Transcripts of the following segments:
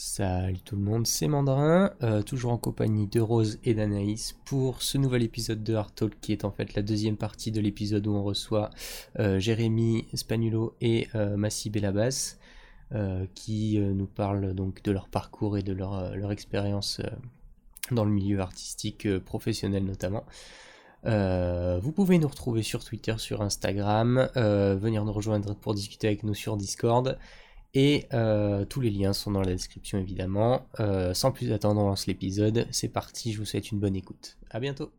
Salut tout le monde, c'est Mandrin, euh, toujours en compagnie de Rose et d'Anaïs pour ce nouvel épisode de Art Talk qui est en fait la deuxième partie de l'épisode où on reçoit euh, Jérémy Spagnuolo et euh, Massi Bellabas euh, qui nous parlent donc de leur parcours et de leur, expérience dans le milieu artistique professionnel notamment. Vous pouvez nous retrouver sur Twitter, sur Instagram, venir nous rejoindre pour discuter avec nous sur Discord. Et euh, tous les liens sont dans la description évidemment. Euh, sans plus attendre, on lance l'épisode. C'est parti, je vous souhaite une bonne écoute. À bientôt.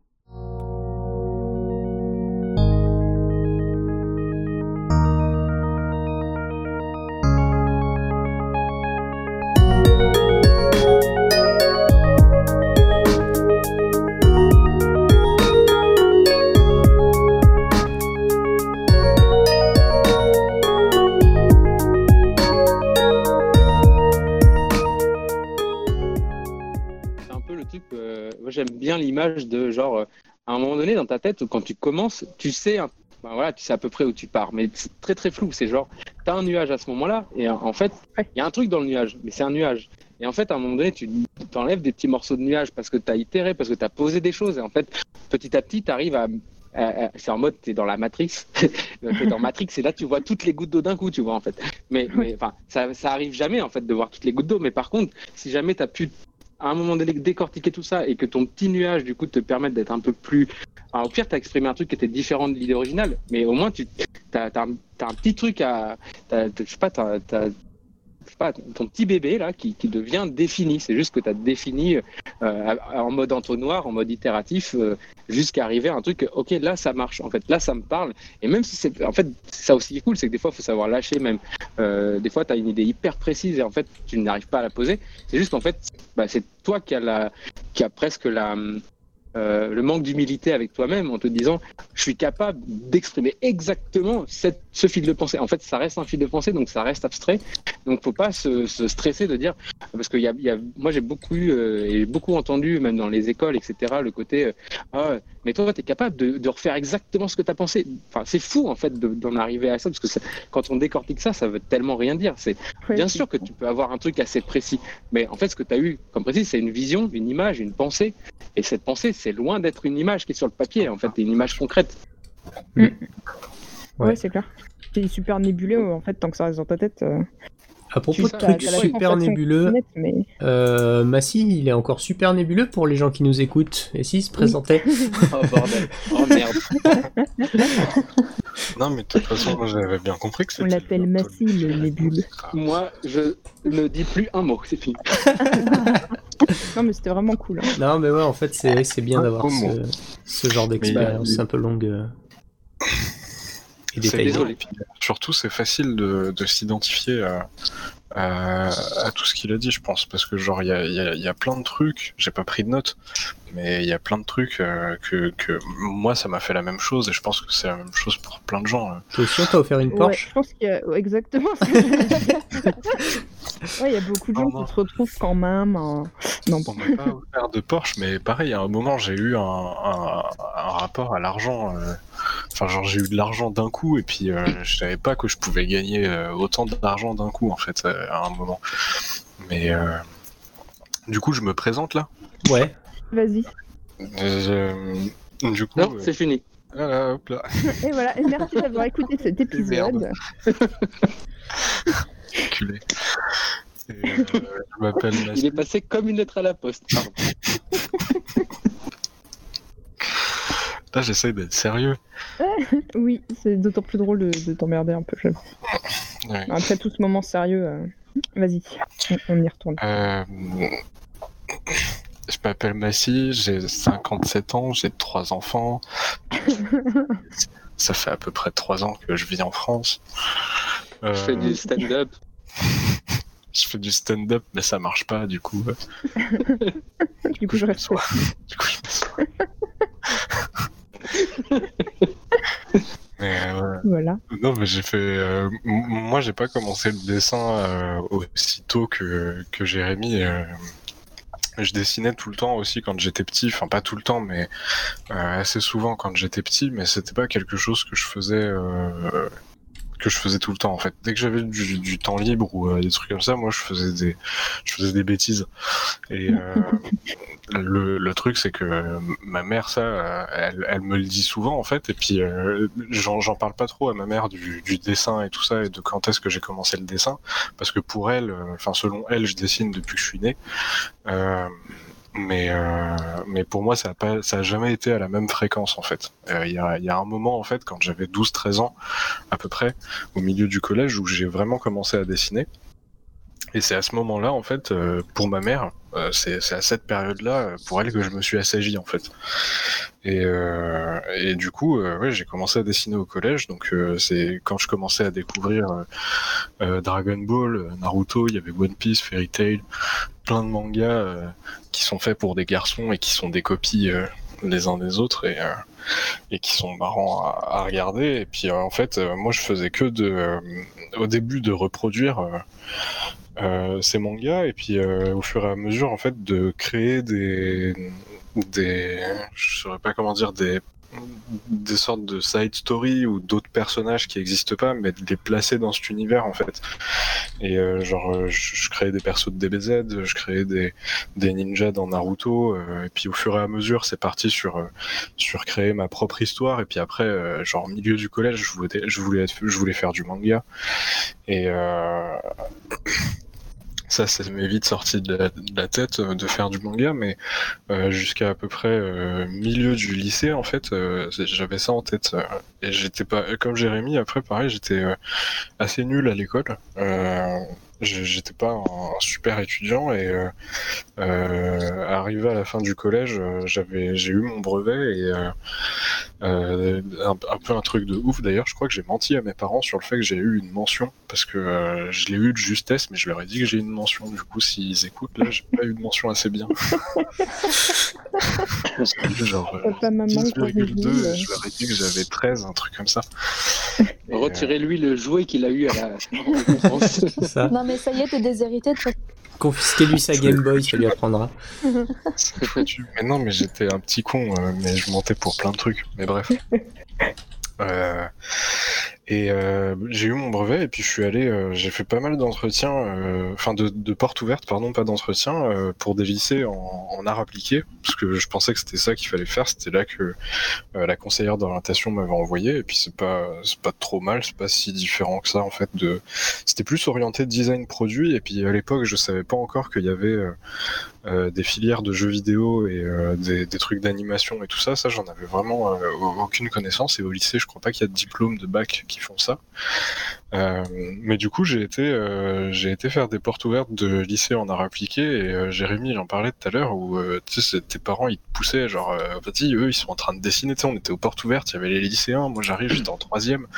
Dans ta tête, quand tu commences, tu sais, ben voilà, tu sais à peu près où tu pars, mais c'est très très flou. C'est genre, tu as un nuage à ce moment-là, et en fait, il y a un truc dans le nuage, mais c'est un nuage. Et en fait, à un moment donné, tu t'enlèves des petits morceaux de nuage parce que tu as itéré, parce que tu as posé des choses, et en fait, petit à petit, tu arrives à. à- à- c'est en mode, tu es dans la Matrix. T'es dans Matrix, et là, tu vois toutes les gouttes d'eau d'un coup, tu vois, en fait. Mais, mais ça, ça arrive jamais, en fait, de voir toutes les gouttes d'eau. Mais par contre, si jamais tu as pu à un moment donné décortiquer tout ça et que ton petit nuage du coup te permette d'être un peu plus au pire tu as exprimé un truc qui était différent de l'idée originale mais au moins tu as, un, petit truc à je sais pas je sais pas, ton petit bébé là qui, devient défini. C'est juste que tu as défini euh, en mode entonnoir, en mode itératif, euh, jusqu'à arriver à un truc, ok, là ça marche, en fait, là ça me parle. Et même si c'est. En fait, ça aussi est cool, c'est que des fois il faut savoir lâcher même. Euh, des fois tu as une idée hyper précise et en fait tu n'arrives pas à la poser. C'est juste qu'en fait, bah, c'est toi qui as, la, qui a presque la. Euh, le manque d'humilité avec toi-même en te disant je suis capable d'exprimer exactement cette, ce fil de pensée. En fait, ça reste un fil de pensée, donc ça reste abstrait. Donc, faut pas se, se stresser de dire parce que y a, moi j'ai beaucoup eu euh, et beaucoup entendu même dans les écoles, etc. Le côté euh, ah, mais toi, tu es capable de, de, refaire exactement ce que tu as pensé. Enfin, c'est fou en fait d'en arriver à ça parce que ça, quand on décortique ça, ça veut tellement rien dire. C'est bien sûr que tu peux avoir un truc assez précis, mais en fait, ce que tu as eu comme précis, c'est une vision, une image, une pensée. Et cette pensée, c'est loin d'être une image qui est sur le papier. En fait, c'est une image concrète. Ouais, Ouais. c'est clair. C'est super nébuleux en fait tant que ça reste dans ta tête. euh, À propos de trucs super nébuleux, mais... euh, Massy, il est encore super nébuleux pour les gens qui nous écoutent. Et s'il se présentait Oh bordel. Oh merde. Non, mais de toute façon, moi j'avais bien compris que On c'était. l'appelle Massy, le nébuleux. Moi, je ne dis plus un mot. C'est fini. Non mais c'était vraiment cool. hein. Non, mais ouais, en fait, c'est c'est bien d'avoir ce, ce genre d'expérience Mais- un peu longue euh, C'est désolé. surtout, c'est facile de, de s'identifier à, à, à tout ce qu'il a dit, je pense, parce que genre il y a, il y, a, il y a plein de trucs. J'ai pas pris de notes, mais il y a plein de trucs euh, que, que moi ça m'a fait la même chose et je pense que c'est la même chose pour plein de gens. euh. Toi aussi, on t'a offert une Ouais, Porsche je pense qu'il y a ouais, exactement Ouais, il y a beaucoup de gens Oh, qui se retrouvent quand même. en- Non, On m'a pas offert de Porsche, mais pareil, à un moment j'ai eu un, un, un rapport à l'argent. euh, Enfin, genre j'ai eu de l'argent d'un coup et puis euh, je savais pas que je pouvais gagner euh, autant d'argent d'un coup en fait euh, à un moment. Mais euh, du coup, je me présente là. Ouais. vas-y. Euh, du coup, Non, euh, c'est fini. voilà, hop là, Et voilà, et merci d'avoir écouté cet épisode. Merde. culé. Euh, je m'appelle Il est passé comme une lettre à la poste. Pardon. Là, j'essaye d'être sérieux. Oui, c'est d'autant plus drôle de, de t'emmerder un peu. Ouais. Après tout ce moment sérieux, euh, vas-y, on, on y retourne. Euh, je m'appelle Massy, j'ai 57 ans, j'ai trois enfants. Ça fait à peu près trois ans que je vis en France. Euh, Je fais du stand-up. Je fais du stand-up, mais ça marche pas, du coup. euh, du coup, je reste. Du coup, je mais euh. Voilà. Non, mais j'ai fait. euh, moi, j'ai pas commencé le dessin euh, aussitôt que, que Jérémy. euh, je dessinais tout le temps aussi quand j'étais petit. Enfin, pas tout le temps, mais euh, assez souvent quand j'étais petit. Mais c'était pas quelque chose que je faisais que je faisais tout le temps en fait. Dès que j'avais du, temps libre ou euh, des trucs comme ça, moi je faisais des, je faisais des bêtises. Et euh, le, le truc c'est que ma mère ça, euh, elle, elle me le dit souvent en fait. Et puis euh, j'en parle pas trop à ma mère du, du dessin et tout ça et de quand est-ce que j'ai commencé le dessin, parce que pour elle, euh, enfin selon elle, je dessine depuis que je suis né. Mais euh, mais pour moi ça a pas ça a jamais été à la même fréquence en fait. Euh, il y, a, y a un moment en fait quand j'avais 12 13 ans à peu près au milieu du collège où j'ai vraiment commencé à dessiner. Et c'est à ce moment là en fait euh, pour ma mère euh, c'est à cette période là pour elle que je me suis assagi en fait et euh, du coup euh, j'ai commencé à dessiner au collège donc euh, c'est quand je commençais à découvrir euh, euh, Dragon Ball euh, Naruto il y avait One Piece Fairy Tail plein de mangas euh, qui sont faits pour des garçons et qui sont des copies euh, les uns des autres et, euh, qui sont marrants à, regarder. Et puis euh, en fait, euh, moi je faisais que de, euh, au début de reproduire euh, euh, ces mangas et puis euh, au fur et à mesure en fait de créer des, des, je saurais pas comment dire des des sortes de side story ou d'autres personnages qui existent pas, mais de les placer dans cet univers en fait. Et euh, genre, euh, je, je créais des persos de DBZ, je créais des, des ninjas dans Naruto, euh, et puis au fur et à mesure, c'est parti sur euh, sur créer ma propre histoire. Et puis après, euh, genre au milieu du collège, je voulais je voulais je voulais faire du manga. Et euh, ça, ça m'est vite sorti de la, de la tête euh, de faire du manga, mais euh, jusqu'à à peu près euh, milieu du lycée, en fait, euh, j'avais ça en tête. et j'étais pas, comme Jérémy, après, pareil, j'étais assez nul à l'école. J'étais pas un super étudiant et euh, euh, arrivé à la fin du collège, euh, j'avais, j'ai eu mon brevet et un, peu un truc de ouf. D'ailleurs, je crois que j'ai menti à mes parents sur le fait que j'ai eu une mention parce que je l'ai eu de justesse, mais je leur ai dit que j'ai eu une mention. Du coup, s'ils écoutent, là, j'ai pas eu de mention assez bien. Genre euh, Papa, maman, 10,2, corrige-nous, je leur ai dit que j'avais 13, un truc comme ça. Euh, Retirez-lui le jouet qu'il a eu à la ça. Non, mais ça y est, t'es déshérité Confisquez-lui sa Game Boy, ça lui apprendra. C'est foutu. Mais non, mais j'étais un petit con, euh, mais je mentais pour plein de trucs. Mais bref. Euh, et euh, j'ai eu mon brevet et puis je suis allé, euh, j'ai fait pas mal d'entretiens, euh, enfin de, portes ouvertes, pardon, pas d'entretiens, pour des lycées en, en art appliqué, parce que je pensais que c'était ça qu'il fallait faire. C'était là que la conseillère d'orientation m'avait envoyé. Et puis c'est pas, pas trop mal, c'est pas si différent que ça en fait. De, c'était plus orienté design produit. Et puis à l'époque, je savais pas encore qu'il y avait des filières de jeux vidéo et des, trucs d'animation et tout ça, ça j'en avais vraiment aucune connaissance et au lycée je crois pas qu'il y a de diplôme de bac qui font ça. Euh, mais du coup j'ai été euh, j'ai été faire des portes ouvertes de lycée en art appliqué et euh, Jérémy j'en parlait tout à l'heure où euh, tu sais c'est- tes parents ils te poussaient genre euh, vas-y eux ils sont en train de dessiner tu sais on était aux portes ouvertes il y avait les lycéens moi j'arrive j'étais en troisième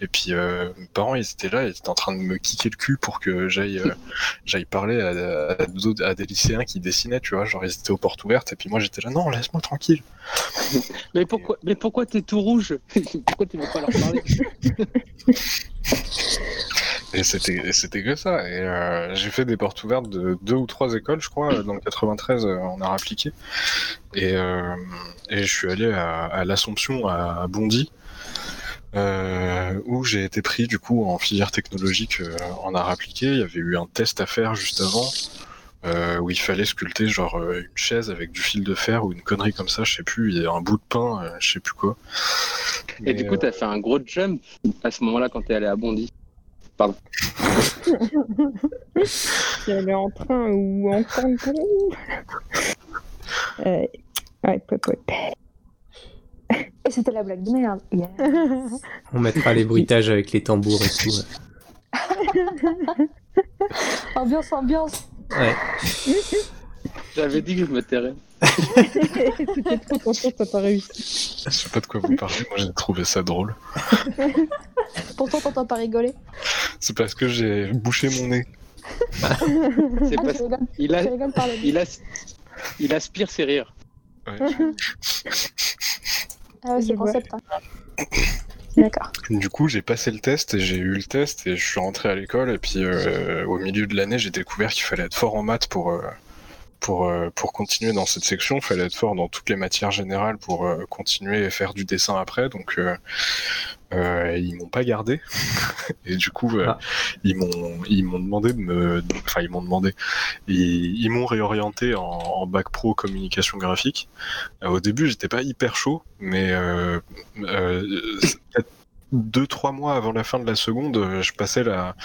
et puis euh, mes parents ils étaient là ils étaient en train de me kicker le cul pour que j'aille euh, j'aille parler à, à d'autres- à des lycéens qui dessinaient, tu vois, genre ils étaient aux portes ouvertes, et puis moi j'étais là, non, laisse-moi tranquille. mais pourquoi, mais pourquoi t'es tout rouge? Pourquoi tu veux pas leur parler? Et c'était que ça. Euh, j'ai fait des portes ouvertes de deux ou trois écoles, je crois, dans le 93 euh, en art appliqué. Et, euh, et je suis allé à, l'Assomption à Bondy. euh, où j'ai été pris du coup en filière technologique en art appliqué. Il y avait eu un test à faire juste avant euh, où il fallait sculpter genre euh, une chaise avec du fil de fer ou une connerie comme ça, je sais plus, un bout de pain, euh, je sais plus quoi. Et du coup, t'as fait un gros jump à ce moment-là quand t'es allé à Bondy. Si elle est en train ou en kangourou. Ouais, pop, pop. Et c'était la blague de merde. Yeah. On mettra les bruitages avec les tambours et tout. Ambiance, ambiance. Ouais. J'avais dit que je me tairais. T'étais trop content, t'as pas réussi. Je sais pas de quoi vous parlez, moi j'ai trouvé ça drôle. Pourtant, t'entends pas rigoler. C'est parce que j'ai bouché mon nez. C'est Ah, parce rigoles, qu'il a, il, as- il aspire ses rires. Ouais. Ah ouais, c'est concept. hein. D'accord. Du coup, j'ai passé le test et j'ai eu le test et je suis rentré à l'école et puis euh, au milieu de l'année, j'ai découvert qu'il fallait être fort en maths pour euh, pour euh, pour continuer dans cette section. Il fallait être fort dans toutes les matières générales pour euh, continuer et faire du dessin après. Donc euh, Euh, ils m'ont pas gardé et du coup euh, Ah. ils m'ont ils m'ont demandé de me enfin ils m'ont demandé ils, ils m'ont réorienté en, en bac pro communication graphique Euh, au début j'étais pas hyper chaud mais peut-être deux trois mois avant la fin de la seconde euh, je passais la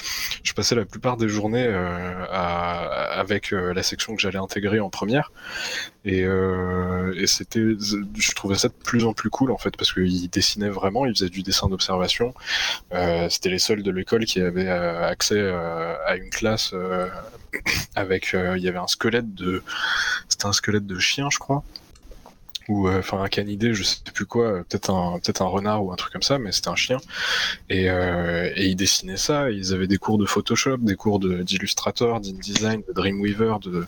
je passais la plupart des journées euh, avec euh, la section que j'allais intégrer en première. Et, et c'était je trouvais ça de plus en plus cool en fait parce qu'ils dessinaient vraiment ils faisaient du dessin d'observation. C'était les seuls de l'école qui avaient accès à une classe avec il y avait un squelette de c'était un squelette de chien je crois ou euh, enfin un canidé je sais plus quoi euh, peut-être un peut-être un renard ou un truc comme ça mais c'était un chien. Et, euh, et ils dessinaient ça ils avaient des cours de Photoshop des cours de- d'Illustrator d'InDesign de Dreamweaver de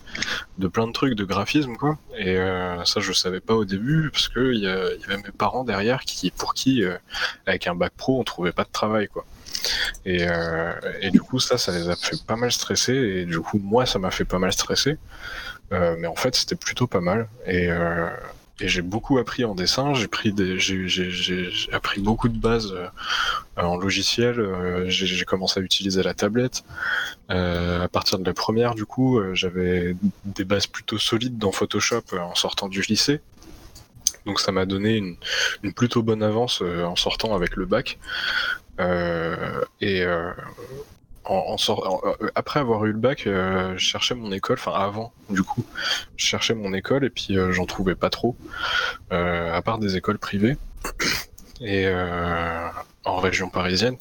de plein de trucs de graphisme quoi. Et euh, ça je savais pas au début parce que il y, y avait mes parents derrière qui pour qui euh, avec un bac pro on trouvait pas de travail quoi. Et, euh, et du coup ça ça les a fait pas mal stresser et du coup moi ça m'a fait pas mal stresser. Mais en fait c'était plutôt pas mal. Et et j'ai beaucoup appris en dessin, j'ai pris appris beaucoup de bases euh, en logiciel. euh, j'ai, commencé à utiliser la tablette. Euh, à partir de la première, du coup, euh, j'avais des bases plutôt solides dans Photoshop en sortant du lycée. Donc ça m'a donné une, plutôt bonne avance en sortant avec le bac. Et euh, euh, après avoir eu le bac, euh, je cherchais mon école, enfin avant du coup, je cherchais mon école et puis euh, j'en trouvais pas trop, euh, à part des écoles privées. Et en région parisienne,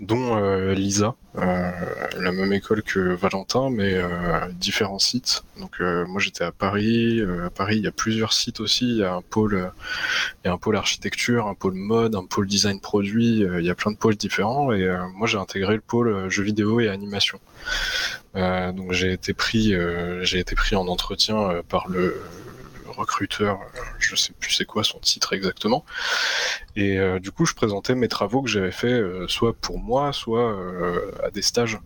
dont euh, l'ISA, euh, la même école que Valentin, mais euh, différents sites. Donc euh, moi j'étais à Paris, euh, à Paris il y a plusieurs sites aussi, il y a un pôle, il y a un pôle architecture, un pôle mode, un pôle design produit, euh, il y a plein de pôles différents et moi j'ai intégré le pôle jeux vidéo et animation. Donc j'ai été pris, j'ai été pris en entretien par le recruteur, euh, je sais plus c'est quoi son titre exactement. Et euh, du coup, je présentais mes travaux que j'avais fait euh, soit pour moi, soit à des stages.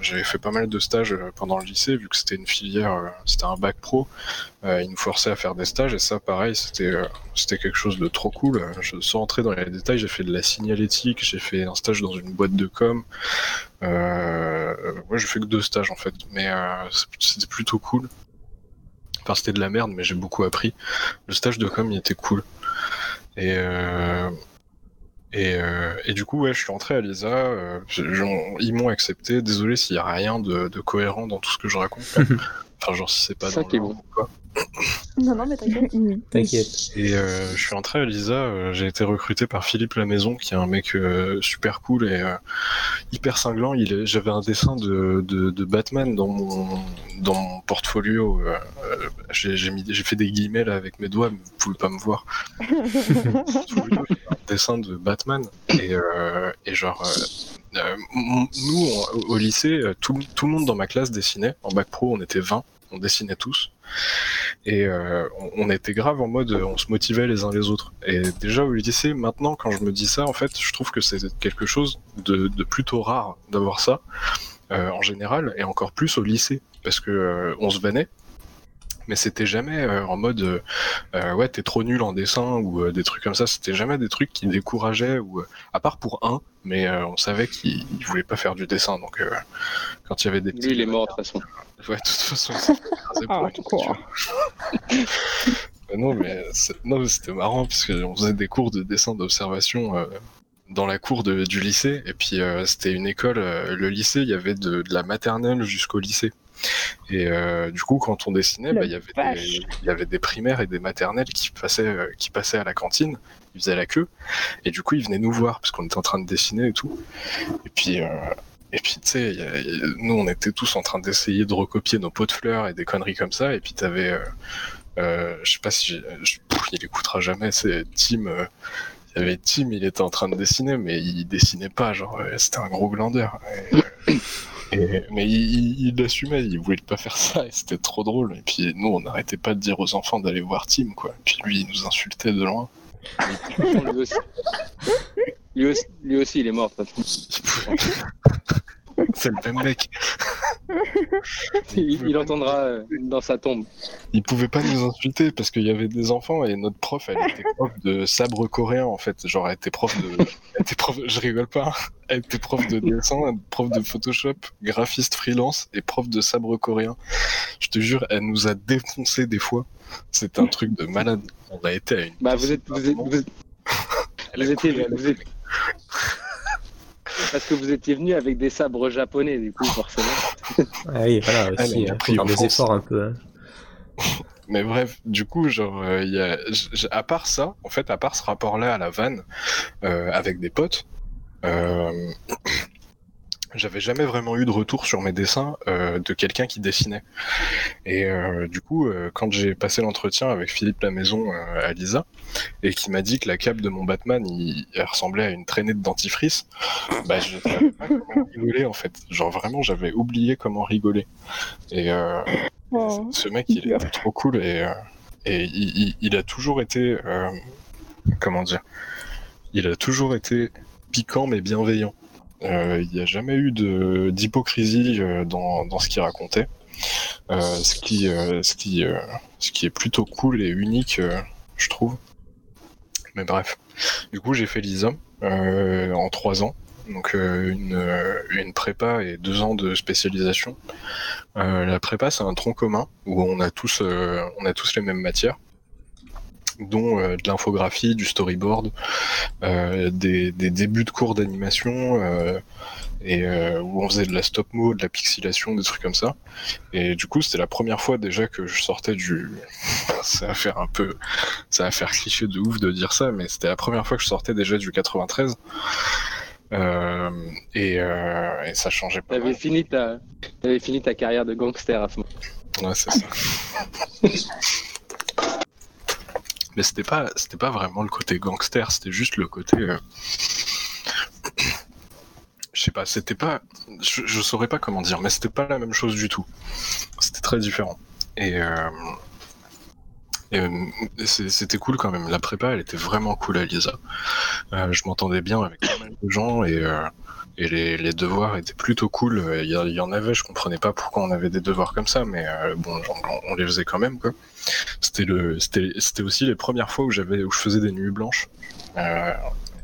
J'avais fait pas mal de stages pendant le lycée, vu que c'était une filière, c'était un bac pro. Ils nous forçaient à faire des stages, et ça, pareil, c'était quelque chose de trop cool. Je, sans entrer dans les détails, j'ai fait de la signalétique, j'ai fait un stage dans une boîte de com. Moi, j'ai fait que deux stages en fait, mais c'était plutôt cool. Enfin, c'était de la merde, mais j'ai beaucoup appris. Le stage de com, il était cool. Et, euh, et, euh, et du coup, ouais, je suis entré à l'ISA. euh, ils m'ont accepté. Désolé s'il y a rien de, de cohérent dans tout ce que je raconte. enfin, genre, si c'est pas Ça dans qui est l'ordre bon. ou quoi. Non, non, mais t'inquiète. Oui. T'inquiète. Et euh, je suis entré à l'ISA, euh, j'ai été recruté par Philippe Lamaison, qui est un mec euh, super cool et euh, hyper cinglant. Il est- J'avais un dessin de, de, de Batman dans mon, dans mon portfolio. j'ai j'ai mis- j'ai fait des guillemets là avec mes doigts, mais vous pouvez pas me voir. Portfolio, un dessin de Batman. Et, euh, et genre, euh, euh, m- nous, on- au lycée, tout, tout le monde dans ma classe dessinait. En bac pro, on était 20, on dessinait tous. Et euh, on, était grave en mode, on se motivait les uns les autres. Et déjà au lycée, maintenant, quand je me dis ça, en fait, je trouve que c'est quelque chose de, de plutôt rare d'avoir ça euh, en général, et encore plus au lycée, parce que euh, on se vannait. Mais c'était jamais euh, en mode euh, euh, ouais t'es trop nul en dessin ou euh, des trucs comme ça. C'était jamais des trucs qui décourageaient ou euh, à part pour un, mais euh, on savait qu'il il voulait pas faire du dessin. Donc euh, quand il y avait des Lui, il est mort de toute façon. Ouais, de toute façon, il Ah. Euh, non, mais c'est- non, mais c'était marrant parce qu'on faisait des cours de dessin d'observation euh, dans la cour de- du lycée. Et puis, euh, c'était une école, euh, le lycée, il y avait de, de la maternelle jusqu'au lycée. Et euh, du coup, quand on dessinait, bah, il y avait des, primaires et des maternelles qui passaient, euh, qui passaient à la cantine. Ils faisaient la queue. Et du coup, ils venaient nous voir parce qu'on était en train de dessiner et tout. Et puis, euh, et puis, tu sais, nous, on était tous en train d'essayer de recopier nos pots de fleurs et des conneries comme ça. Et puis, t'avais, euh, euh, je sais pas si, je- il écoutera jamais. C'est Tim. euh, il y avait Tim, il était en train de dessiner, mais il dessinait pas. Genre, c'était un gros glandeur. Et, euh, et- mais il, il, il l'assumait. Il voulait pas faire ça. Et c'était trop drôle. Et puis, nous, on n'arrêtait pas de dire aux enfants d'aller voir Tim, quoi. Et puis, lui, il nous insultait de loin. Lui aussi. Lui aussi, lui aussi, il est mort de toute façon. C'est le même mec. Il, il entendra euh, dans sa tombe. Il pouvait pas nous insulter parce qu'il y avait des enfants et notre prof, elle était prof de sabre coréen en fait. Genre, elle était prof de. Elle était prof... Je rigole pas. Elle était prof de dessin, prof de Photoshop, graphiste freelance et prof de sabre coréen. Je te jure, elle nous a défoncé des fois. C'est un truc de malade. On a été à une. Bah, vous êtes. Vous êtes, vous êtes- étiez- vous êtes- Parce que vous étiez venu avec des sabres japonais, du coup, forcément. Ah oui, voilà, Elle aussi, a hein, appris faut faire en des efforts un peu. hein. Mais bref, du coup, genre, euh, il y a, à part ça, en fait, à part ce rapport-là à la vanne euh, avec des potes, euh, j'avais jamais vraiment eu de retour sur mes dessins euh, de quelqu'un qui dessinait. Et euh, du coup, euh, quand j'ai passé l'entretien avec Philippe Lamaison à Lisa, et qui m'a dit que la cape de mon Batman, il, elle ressemblait à une traînée de dentifrice, bah je savais pas comment rigoler en fait. Genre vraiment, j'avais oublié comment rigoler. Et Oh. ce mec, il était trop cool et, et il, il- il a toujours été, comment dire, il a toujours été piquant mais bienveillant. Euh, il n'y a jamais eu d'hypocrisie euh, dans, ce qu'il racontait. Euh, ce qui, euh, euh, est plutôt cool et unique, euh, je trouve. Mais bref, du coup, j'ai fait l'ISA euh, en trois ans. Donc euh, une, euh, prépa et deux ans de spécialisation. Euh, la prépa, c'est un tronc commun où euh, on a tous les mêmes matières, dont euh, de l'infographie, du storyboard, euh, des, des débuts de cours d'animation, euh, et où on faisait de la stop mo, de la pixelation, des trucs comme ça. Et du coup, c'était la première fois déjà que je sortais du. ça va faire un peu, ça va faire cliché de ouf de dire ça, mais c'était la première fois que je sortais déjà du 93. Euh, et, euh, et ça changeait pas. T'avais fini, ta... t'avais fini ta carrière de gangster à ce moment. Ouais, c'est ça. Mais c'était pas, pas vraiment le côté gangster, c'était juste le côté. euh, Je sais pas, c'était pas. Je, saurais pas comment dire, mais c'était pas la même chose du tout. C'était très différent. Et. euh, euh, c'était cool quand même. La prépa, elle était vraiment cool à Lisa. Je m'entendais bien avec pas mal de gens et, et les, devoirs étaient plutôt cool. Euh, Il y, en avait, je comprenais pas pourquoi on avait des devoirs comme ça, mais euh, bon, on, les faisait quand même. C'était c'était, aussi les premières fois où j'avais, où je faisais des nuits blanches euh,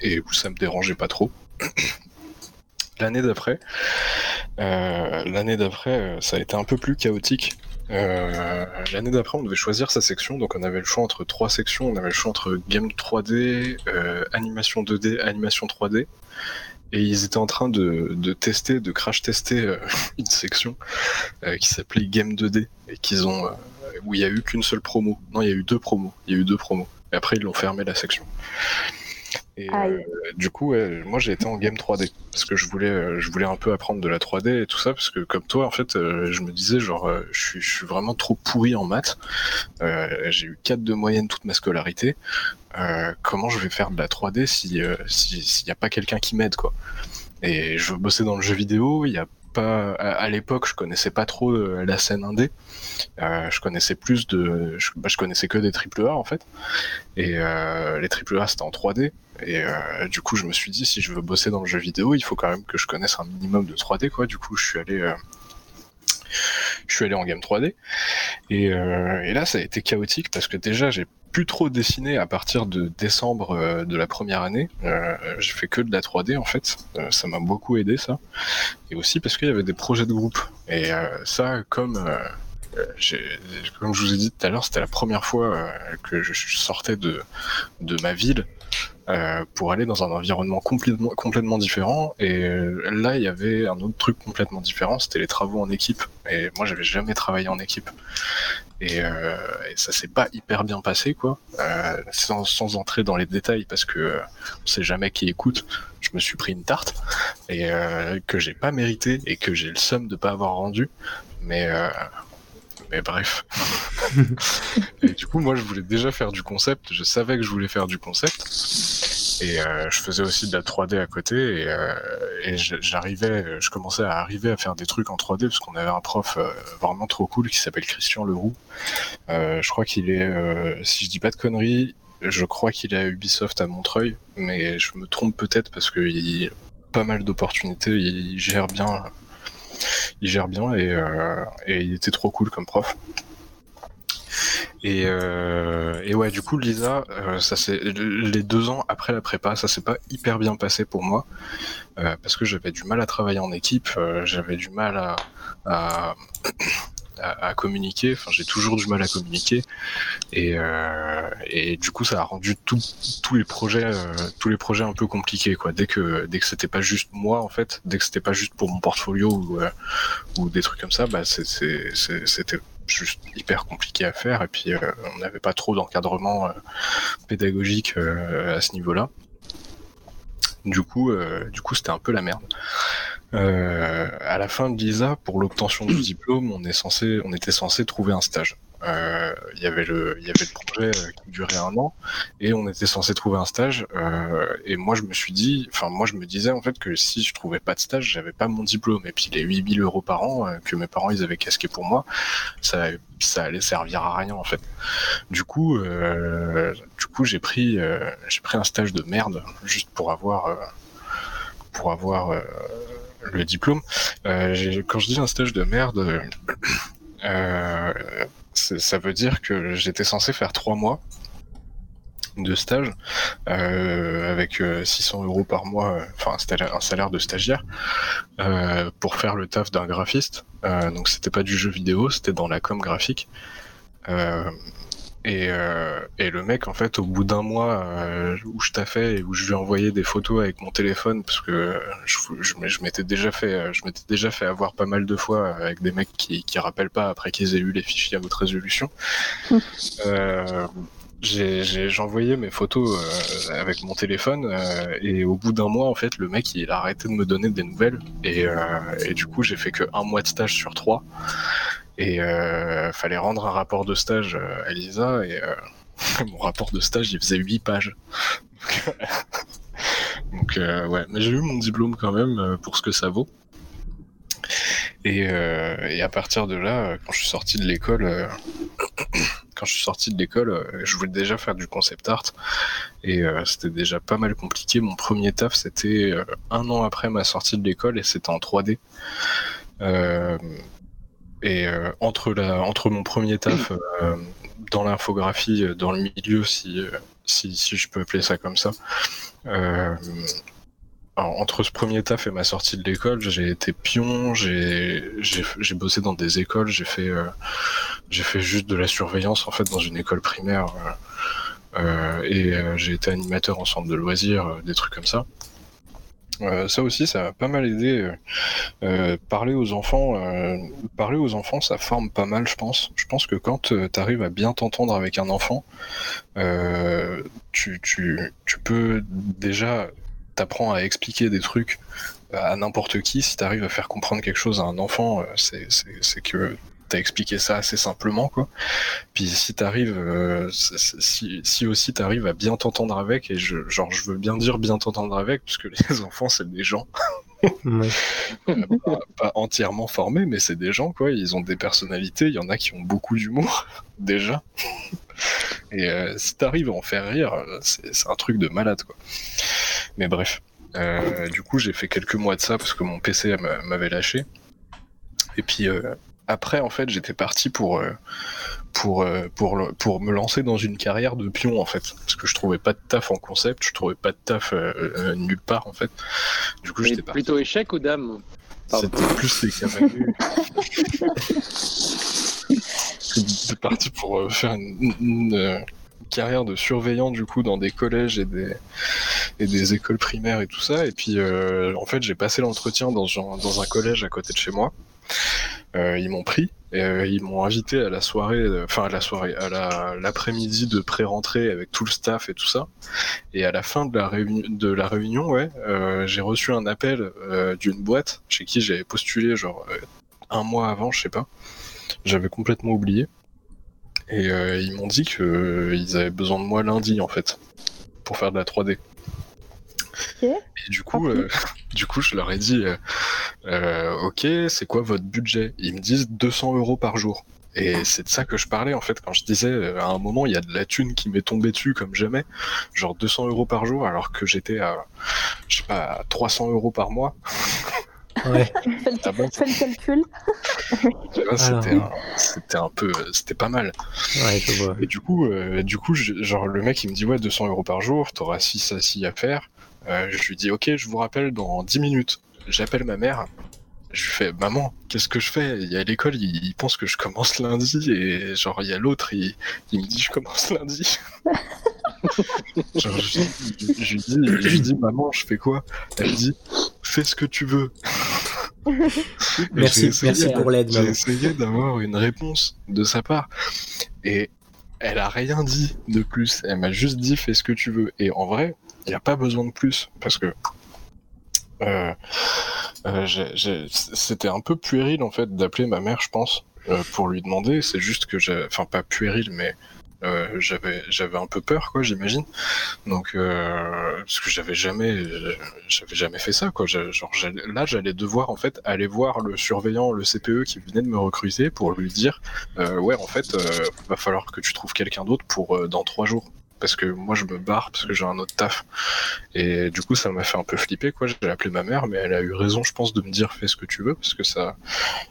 et où ça me dérangeait pas trop. L'année d'après, l'année d'après, ça a été un peu plus chaotique. L'année d'après, on devait choisir sa section, donc on avait le choix entre trois sections. On avait le choix entre game 3D, euh, animation 2D, animation 3D. Et ils étaient en train de, de tester, de crash tester euh, une section euh, qui s'appelait Game 2D et qu'ils ont euh, où il y a eu qu'une seule promo. Non, il y a eu deux promos. Il y a eu deux promos. Et après, ils l'ont fermé la section. Et euh, du coup, ouais, moi, j'ai été en Game 3D parce que je voulais, euh, je voulais un peu apprendre de la 3D et tout ça parce que comme toi, en fait, euh, je me disais genre, euh, je suis, je suis vraiment trop pourri en maths. Euh, j'ai eu 4 de moyenne toute ma scolarité. Euh, comment je vais faire de la 3D si euh, si- s'il n'y a pas quelqu'un qui m'aide quoi? Et je veux bosser dans le jeu vidéo. Il y a pas à, l'époque, je connaissais pas trop euh, la scène indé. Je connaissais plus de, je, bah, je connaissais que des triple A en fait. Et les triple A c'était en 3D. Et du coup, je me suis dit si je veux bosser dans le jeu vidéo, il faut quand même que je connaisse un minimum de 3D quoi. Du coup, je suis allé je suis allé en game 3D. Et, euh, et là, ça a été chaotique parce que déjà, j'ai plus trop dessiné à partir de décembre euh, de la première année. Euh, j'ai fait que de la 3D en fait. Ça m'a beaucoup aidé ça. Et aussi parce qu'il y avait des projets de groupe. Et ça, comme je vous ai dit tout à l'heure, c'était la première fois que je sortais de ma ville euh, pour aller dans un environnement complètement, complètement différent. Et euh, là, il y avait un autre truc complètement différent, c'était les travaux en équipe. Et moi, j'avais jamais travaillé en équipe. Et, euh, ça s'est pas hyper bien passé, quoi. Sans, sans entrer dans les détails, parce que on sait jamais qui écoute. Je me suis pris une tarte et que j'ai pas mérité et que j'ai le seum de pas avoir rendu. Mais mais bref. et du coup, moi, je voulais déjà faire du concept. Je savais que je voulais faire du concept. Et euh, je faisais aussi de la 3D à côté. Et, euh, et j'arrivais, je commençais à arriver à faire des trucs en 3D parce qu'on avait un prof euh, vraiment trop cool qui s'appelle Christian Leroux. Je crois qu'il est, si je dis pas de conneries, je crois qu'il est à Ubisoft à Montreuil. Mais je me trompe peut-être parce qu'il a pas mal d'opportunités. Il gère bien il gère bien et, euh, et il était trop cool comme prof. Et, euh, ouais, du coup, Lisa, euh, ça c'est les deux ans après la prépa, ça s'est pas hyper bien passé pour moi parce que j'avais du mal à travailler en équipe, j'avais du mal à, à- communiquer. Enfin, j'ai toujours du mal à communiquer et, euh, et du coup, ça a rendu tous les projets, euh, tous les projets un peu compliqués quoi. Dès que dès que c'était pas juste moi en fait, dès que c'était pas juste pour mon portfolio ou, euh, ou des trucs comme ça, bah c'était juste hyper compliqué à faire et puis euh, on n'avait pas trop d'encadrement pédagogique euh, à ce niveau-là. Du coup, euh, du coup, c'était un peu la merde. Euh, à la fin de l'ISA, pour l'obtention du diplôme, on est censé, on était censé trouver un stage. Euh, Il y avait le, projet euh, qui durait un an et on était censé trouver un stage. euh, et moi, je me suis dit, enfin, moi, je me disais en fait que si je trouvais pas de stage, j'avais pas mon diplôme. Et puis les 8000 euros par an euh, que mes parents ils avaient casqué pour moi, ça, ça allait servir à rien en fait. Du coup, euh, du coup, j'ai pris, j'ai pris un stage de merde juste pour avoir, pour avoir le diplôme. Quand je dis un stage de merde, ça veut dire que j'étais censé faire trois mois de stage euh, avec euh, 600 euros par mois, euh, enfin un salaire, de stagiaire, euh, pour faire le taf d'un graphiste. Euh, donc c'était pas du jeu vidéo, c'était dans la com graphique. Et, euh, et le mec, en fait, au bout d'un mois euh, où je taffais et où je lui ai envoyé des photos avec mon téléphone, parce que je, je, m- je m'étais déjà fait, euh, je m'étais déjà fait avoir pas mal de fois avec des mecs qui, qui rappellent pas après qu'ils aient eu les fichiers à haute résolution. euh, envoyé mes photos euh, avec mon téléphone euh, et au bout d'un mois en fait le mec il a arrêté de me donner des nouvelles. Et, euh, et du coup j'ai fait que un mois de stage sur trois. Et euh, fallait rendre un rapport de stage euh, à Lisa. Et euh, mon rapport de stage il faisait 8 pages. Donc ouais. Mais j'ai eu mon diplôme quand même pour ce que ça vaut. Et, et à partir de là quand je suis sorti de l'école quand je suis sorti de l'école, euh, je voulais déjà faire du concept art et euh, c'était déjà pas mal compliqué. Mon premier taf, c'était euh, un an après ma sortie de l'école et c'était en 3D. Euh, et entre, la, entre mon premier taf dans l'infographie, dans le milieu, si, si, si je peux appeler ça comme ça, entre ce premier taf et ma sortie de l'école, j'ai été pion, j'ai bossé dans des écoles, j'ai fait euh, j'ai fait juste de la surveillance en fait dans une école primaire euh, euh, et j'ai été animateur en centre de loisirs, des trucs comme ça. Ça aussi, ça m'a pas mal aidé. parler aux enfants, parler aux enfants, ça forme pas mal, je pense. Je pense que quand tu arrives à bien t'entendre avec un enfant, tu peux déjà t'apprends à expliquer des trucs à n'importe qui. Si tu arrives à faire comprendre quelque chose à un enfant, euh, c'est c'est- c'est que t'as expliqué ça assez simplement, quoi. Puis si t'arrives, euh, si, si aussi t'arrives à bien t'entendre avec, et je, genre je veux bien dire bien t'entendre avec, parce que les enfants c'est des gens, euh, pas, pas entièrement formés, mais c'est des gens, quoi. Ils ont des personnalités, il y en a qui ont beaucoup d'humour, déjà. Et euh, si t'arrives à en faire rire, euh, c'est un truc de malade, quoi. Mais bref. Euh, du coup, j'ai fait quelques mois de ça parce que mon PC m'a- m'avait lâché. Et puis euh, après, en fait, j'étais parti pour euh, pour euh, pour le- pour me lancer dans une carrière de pion, en fait, parce que je trouvais pas de taf en concept, je trouvais pas de taf euh, euh, nulle part, en fait. Du coup, j'étais parti. plutôt échec ou dame? C'était plus les cavaliers. J'étais parti pour euh, faire une, euh, carrière de surveillant du coup dans des collèges et des, et des écoles primaires et tout ça. Et puis euh, en fait j'ai passé l'entretien dans dans un collège à côté de chez moi. Ils m'ont pris et ils m'ont invité à la soirée, enfin à la soirée, à la l'après-midi de pré-rentrée avec tout le staff et tout ça. Et à la fin de la réunion, de la réunion, ouais, j'ai reçu un appel d'une boîte chez qui j'avais postulé genre un mois avant, je sais pas. J'avais complètement oublié. Et euh, ils m'ont dit que euh, avaient besoin de moi lundi en fait pour faire de la 3D. Ok. Et du coup, euh, du coup, je leur ai dit, euh, euh, ok, c'est quoi votre budget? Ils me disent 200 euros par jour. Et c'est de ça que je parlais en fait quand je disais à un moment il y a de la thune qui m'est tombée dessus comme jamais, genre 200 euros par jour alors que j'étais à je sais pas à 300 euros par mois. Ouais. Fais le, Ah bon fais le calcul. Alors. c'était un, c'était un peu, c'était pas mal. Ouais, je vois. Et du coup, euh, du coup, je- genre le mec il me dit ouais 200 euros par jour, t'auras 6 à 6 à faire. Euh, je lui dis ok, je vous rappelle dans 10 minutes. J'appelle ma mère. Je lui fais maman, qu'est-ce que je fais? Il y a l'école, il, il pense que je commence lundi et genre il y a l'autre, il, il me dit je commence lundi. genre, je, je- je lui dis, je lui dis maman, je fais quoi? Elle me dit fais ce que tu veux. Merci, merci pour l'aide, J'ai essayé d'avoir une réponse de sa part. Et elle a rien dit de plus. Elle m'a juste dit fais ce que tu veux. Et en vrai, il n'y a pas besoin de plus. Parce que euh, euh, c'était un peu puéril en fait d'appeler ma mère, je pense, euh, pour lui demander. C'est juste que j'ai. Enfin, pas puéril, mais. Euh, j'avais j'avais un peu peur quoi j'imagine. Donc euh, parce que j'avais jamais j'avais jamais fait ça quoi. Genre là j'allais devoir en fait aller voir le surveillant le CPE qui venait de me recruter pour lui dire euh, ouais en fait euh, va falloir que tu trouves quelqu'un d'autre pour euh, dans trois jours parce que moi je me barre parce que j'ai un autre taf. Et du coup ça m'a fait un peu flipper quoi. J'ai appelé ma mère mais elle a eu raison je pense de me dire fais ce que tu veux parce que ça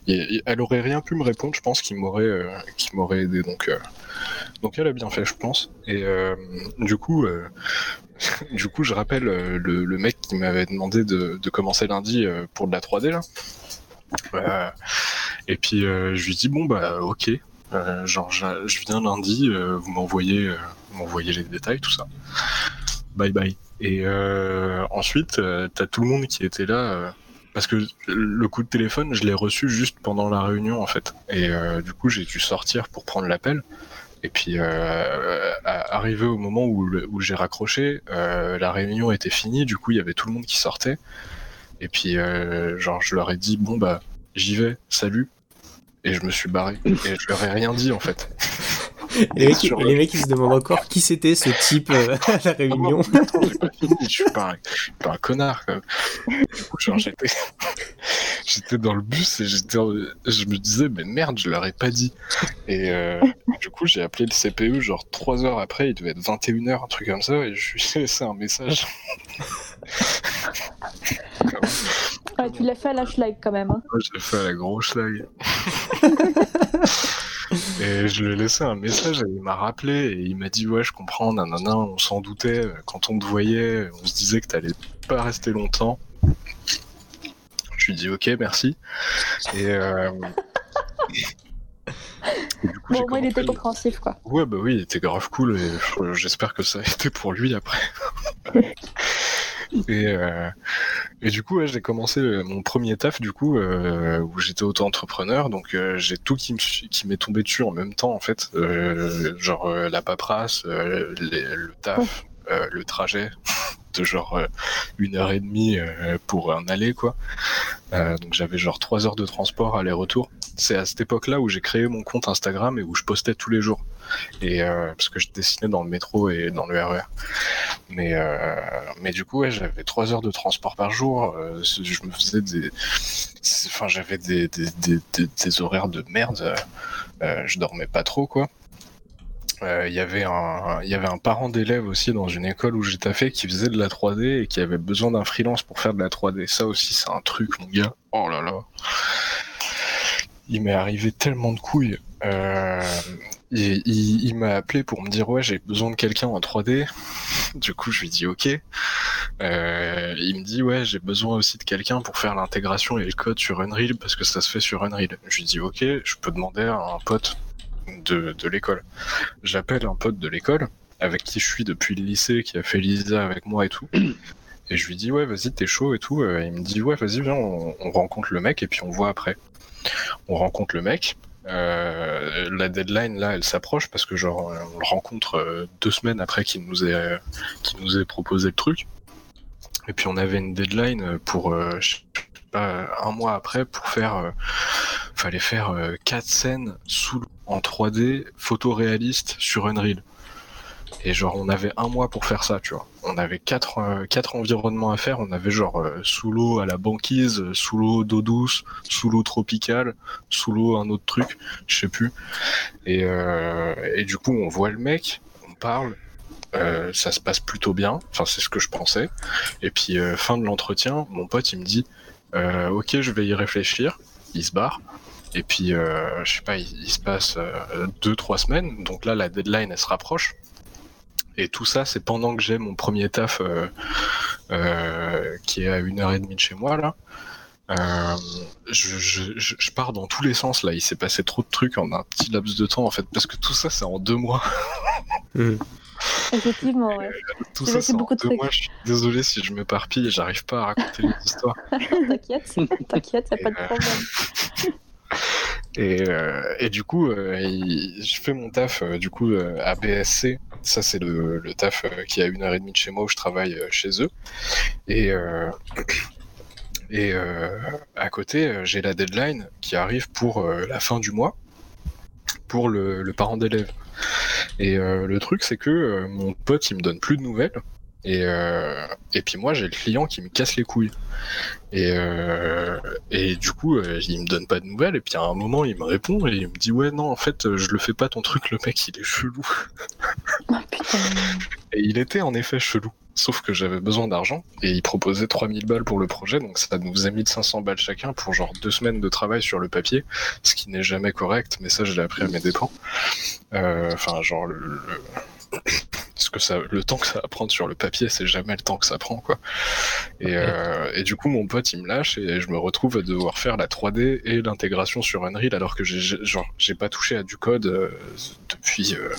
elle aurait rien pu me répondre je pense qui m'aurait euh, m'aurait aidé. Donc euh, donc elle a bien fait je pense. Et euh, du coup du coup, je rappelle le, mec qui m'avait demandé de, commencer lundi pour de la 3D là. Et puis je lui dis bon bah ok, genre je, viens lundi, vous m'envoyez m'envoyez les détails tout ça. Bye bye. Et euh, ensuite euh, t'as tout le monde qui était là. euh, parce que le coup de téléphone, je l'ai reçu juste pendant la réunion en fait. Et euh, du coup, j'ai dû sortir pour prendre l'appel. Et puis, arrivé au moment où, où j'ai raccroché, la réunion était finie. Du coup, il y avait tout le monde qui sortait. Et puis, genre, je leur ai dit bon bah, j'y vais, salut. Et je me suis barré. Et je leur ai rien dit en fait. Les mecs, Sur- et les mecs, ils se demandent encore qui c'était ce type euh, à la réunion. Attends, j'ai pas fini, je suis pas un, je suis pas un connard quand même. Du coup, genre, j'étais, j'étais dans le bus et j'étais, en- je me disais, mais merde, je leur ai pas dit. Et euh, du coup, j'ai appelé le CPU, genre 3 heures après, il devait être 21h, un truc comme ça, et je lui ai laissé un message. Ouais, tu l'as fait à la schlag quand même. hein. Moi, j'ai fait à la grosse schlag. Et je lui ai laissé un message et il m'a rappelé et il m'a dit ouais je comprends nanana on s'en doutait quand on te voyait on se disait que t'allais pas rester longtemps. Je lui ai dit ok merci et, euh... et du coup, Bon, il était compréhensif, quoi. Ouais, bah oui, il était grave cool et je- j'espère que ça a été pour lui après. et, euh, et du coup, ouais, j'ai commencé euh, mon premier taf du coup euh, où j'étais auto-entrepreneur, donc euh, j'ai tout qui m'est tombé dessus en même temps en fait, genre la paperasse, les- le taf, le trajet de genre euh, une heure et demie euh, pour un aller quoi. Euh, donc j'avais genre trois heures de transport aller-retour. C'est à cette époque-là où j'ai créé mon compte Instagram et où je postais tous les jours. Et parce que je dessinais dans le métro et dans le RER. Mais euh, mais du coup ouais, j'avais trois heures de transport par jour. Je me faisais des, enfin j'avais des des, des, des- horaires de merde. Je dormais pas trop quoi. Euh, Il y avait un, parent d'élève aussi dans une école où j'ai taffé qui faisait de la 3D et qui avait besoin d'un freelance pour faire de la 3D. Ça aussi, c'est un truc, mon gars. Oh là là. Il m'est arrivé tellement de couilles. Euh, il m'a appelé pour me dire ouais j'ai besoin de quelqu'un en 3D. Du coup je lui dis ok. Euh, il me dit ouais j'ai besoin aussi de quelqu'un pour faire l'intégration et le code sur Unreal parce que ça se fait sur Unreal. Je lui dis ok je peux demander à un pote de, l'école. J'appelle un pote de l'école avec qui je suis depuis le lycée qui a fait l'ISA avec moi et tout. Et je lui dis ouais vas-y t'es chaud et tout. Euh, Il me dit ouais vas-y viens on, on rencontre le mec et puis on voit après. On rencontre le mec. Euh, la deadline là elle s'approche parce que genre on le rencontre euh, deux semaines après qu'il nous ait nous ait proposé le truc. Et puis on avait une deadline pour pas, un mois après pour faire euh, fallait faire euh, quatre scènes sous en 3D photoréaliste sur Unreal. Et genre on avait un mois pour faire ça, tu vois. On avait quatre, euh, quatre environnements à faire. On avait genre euh, sous l'eau à la banquise, euh, sous l'eau d'eau douce, sous l'eau tropicale, sous l'eau un autre truc, je sais plus. Et, euh, et du coup on voit le mec, on parle, euh, ça se passe plutôt bien. Enfin c'est ce que je pensais. Et puis euh, fin de l'entretien, mon pote il me dit Euh, ok, je vais y réfléchir. Il se barre. Et puis, euh, je sais pas, il, se passe euh, deux, trois semaines. Donc là, la deadline, elle se rapproche. Et tout ça, c'est pendant que j'ai mon premier taf euh, euh, qui est à une heure et demie de chez moi, là. Euh, je pars dans tous les sens, là. Il s'est passé trop de trucs en un petit laps de temps, en fait. Parce que tout ça, c'est en deux mois. Hmm. Effectivement, ouais. Tout C'est ça, en beaucoup de trucs. mois. Je suis désolé si je m'éparpille et j'arrive pas à raconter les histoires. T'inquiète, t'inquiète, y a pas de problème. Et, euh, et du coup, euh, il- je fais mon taf euh, du coup euh, à BSC. Ça, c'est le, le taf euh, qui est à une heure et demie de chez moi où je travaille euh, chez eux. Et, euh, et euh, à côté, euh, j'ai la deadline qui arrive pour euh, la fin du mois pour le, le parent d'élève. Et euh, le truc, c'est que euh, mon pote, il me donne plus de nouvelles. Et, euh, et puis moi, j'ai le client qui me casse les couilles. Et, euh, et du coup, euh, il me donne pas de nouvelles. Et puis à un moment, il me répond et il me dit Ouais, non, en fait, je le fais pas ton truc, le mec, il est chelou. Oh putain. Et il était en effet chelou. Sauf que j'avais besoin d'argent et il proposait 3000 balles pour le projet, donc ça nous a mis de 500 balles chacun pour genre deux semaines de travail sur le papier, ce qui n'est jamais correct, mais ça je l'ai appris à mes dépens. Euh, Enfin, genre le, le- ce que ça, le temps que ça va prendre sur le papier, c'est jamais le temps que ça prend quoi. Et, euh, et du coup, mon pote il me lâche et je me retrouve à devoir faire la 3D et l'intégration sur Unreal alors que j'ai genre j'ai pas touché à du code euh, depuis. euh,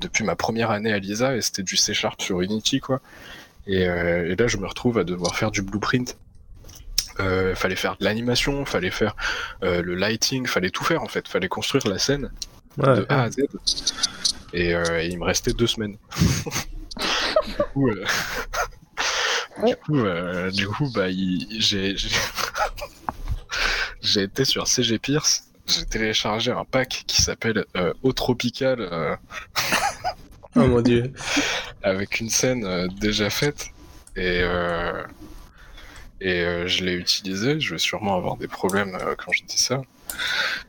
depuis ma première année à l'ISA et c'était du C Sharp sur Unity quoi. Et, et là je me retrouve à devoir faire du blueprint. Fallait faire de l'animation, fallait faire le lighting, fallait tout faire en fait, fallait construire la scène Ouais. de A à Z. Et, euh, et il me restait deux semaines. du coup, euh, du Ouais. coup, euh, du coup, bah, il- j'ai j'ai- j'ai été sur CG Pierce. J'ai téléchargé un pack qui s'appelle euh, Eau Tropical euh, Oh mon dieu. avec une scène euh, déjà faite et euh, et euh, je l'ai utilisé. Je vais sûrement avoir des problèmes euh, quand je dis ça.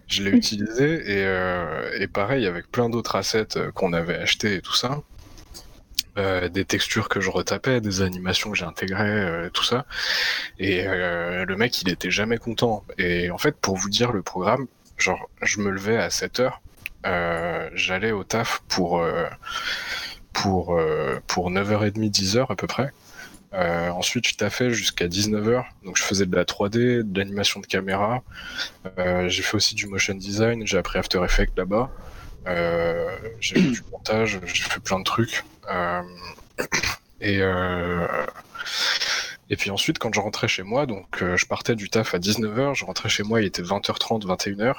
Je l'ai utilisé et, euh, et pareil avec plein d'autres assets euh, qu'on avait achetés et tout ça. Euh, des textures que je retapais, des animations que j'ai intégrées, tout ça. Et le mec, il était jamais content. Et en fait, pour vous dire le programme, genre, je me levais à 7 heures, j'allais au taf pour, pour, pour 9h30, 10h à peu près. Euh, ensuite, je taffais jusqu'à 19h, donc je faisais de la 3D, de l'animation de caméra. Euh, j'ai fait aussi du motion design, j'ai appris After Effects là-bas. Euh, j'ai fait du montage, j'ai fait plein de trucs. Et, et puis ensuite, quand je rentrais chez moi, donc je partais du taf à 19h, je rentrais chez moi, il était 20h30, 21h.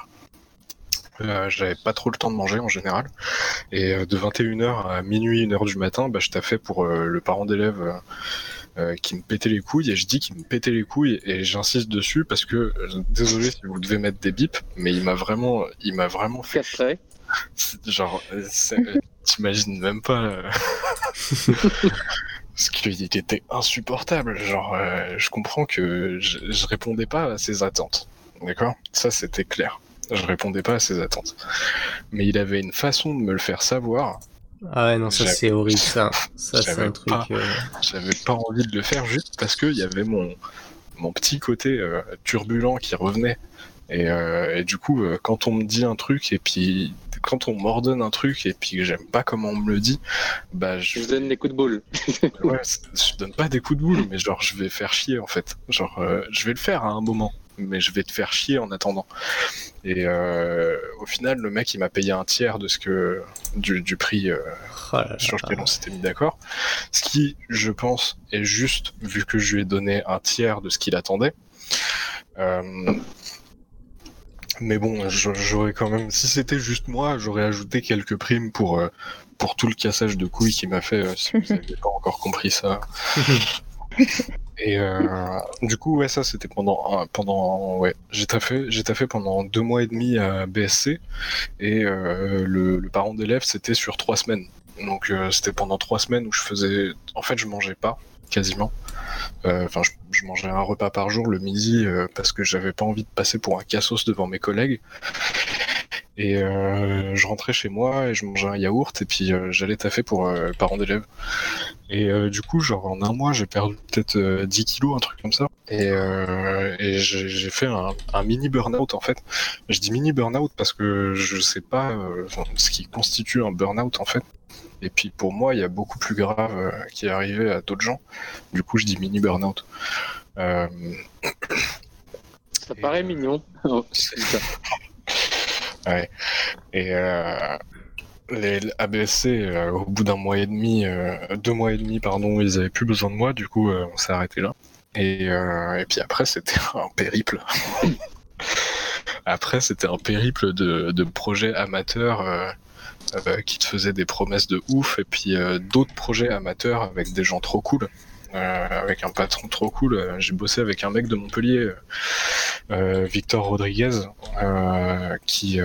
Euh, j'avais pas trop le temps de manger en général. Et de 21h à minuit, 1h du matin, bah, je taffais pour le parent d'élève euh, qui me pétait les couilles. Et je dis qu'il me pétait les couilles et j'insiste dessus parce que, euh, désolé si vous devez mettre des bips, mais il m'a vraiment, il m'a vraiment fait Genre, euh, t'imagines même pas. euh, Parce qu'il était insupportable. Genre, euh, je comprends que je, je répondais pas à ses attentes. D'accord? Ça, c'était clair. Je répondais pas à ses attentes. Mais il avait une façon de me le faire savoir. Ah ouais, non, ça c'est horrible, ça. Ça, c'est un truc. euh, J'avais pas envie de le faire juste parce qu'il y avait mon, mon petit côté euh, turbulent qui revenait. Et, euh, et du coup, euh, quand on me dit un truc et puis quand on m'ordonne un truc et puis que j'aime pas comment on me le dit, bah je, Je vous donne des coups de boule. ouais, je donne pas des coups de boule, mais genre je vais faire chier en fait. Genre euh, je vais le faire à un moment, mais je vais te faire chier en attendant. Et euh, au final, le mec il m'a payé un tiers de ce que du, du prix euh, oh là sur lequel on s'était mis d'accord. Ce qui, je pense, est juste vu que je lui ai donné un tiers de ce qu'il attendait. Euh, mais bon, j'aurais quand même, si c'était juste moi, j'aurais ajouté quelques primes pour pour tout le cassage de couilles qu'il m'a fait. si vous n'aviez pas encore compris ça. Et euh, du coup, ouais, ça c'était pendant pendant ouais, j'ai taffé j'ai taffé pendant deux mois et demi à BSC et euh, le, le parent d'élève c'était sur trois semaines. Donc euh, c'était pendant trois semaines où je faisais, en fait, je mangeais pas quasiment. Euh, Enfin, je, je mangeais un repas par jour le midi parce que j'avais pas envie de passer pour un cassos devant mes collègues. Et euh, je rentrais chez moi et je mangeais un yaourt et puis euh, j'allais taffer pour euh, parents d'élèves. Et du coup, genre en un mois, j'ai perdu peut-être euh, 10 kilos, un truc comme ça. Et, et j'ai fait un, un mini burn-out en fait. Je dis mini burn-out parce que je sais pas ce qui constitue un burn-out en fait. Et puis pour moi, il y a beaucoup plus grave qui est arrivé à d'autres gens. Du coup, je dis mini burn-out. Ça paraît mignon. Ouais. Et euh, les ABC, euh, au bout d'un mois et demi, euh, deux mois et demi, pardon, ils avaient plus besoin de moi. Du coup, on s'est arrêté là. Et, et puis après, c'était un périple. après, c'était un périple de, projets amateurs qui te faisaient des promesses de ouf, et puis d'autres projets amateurs avec des gens trop cool. Euh, avec un patron trop cool. Euh, J'ai bossé avec un mec de Montpellier, euh, Victor Rodriguez, qui,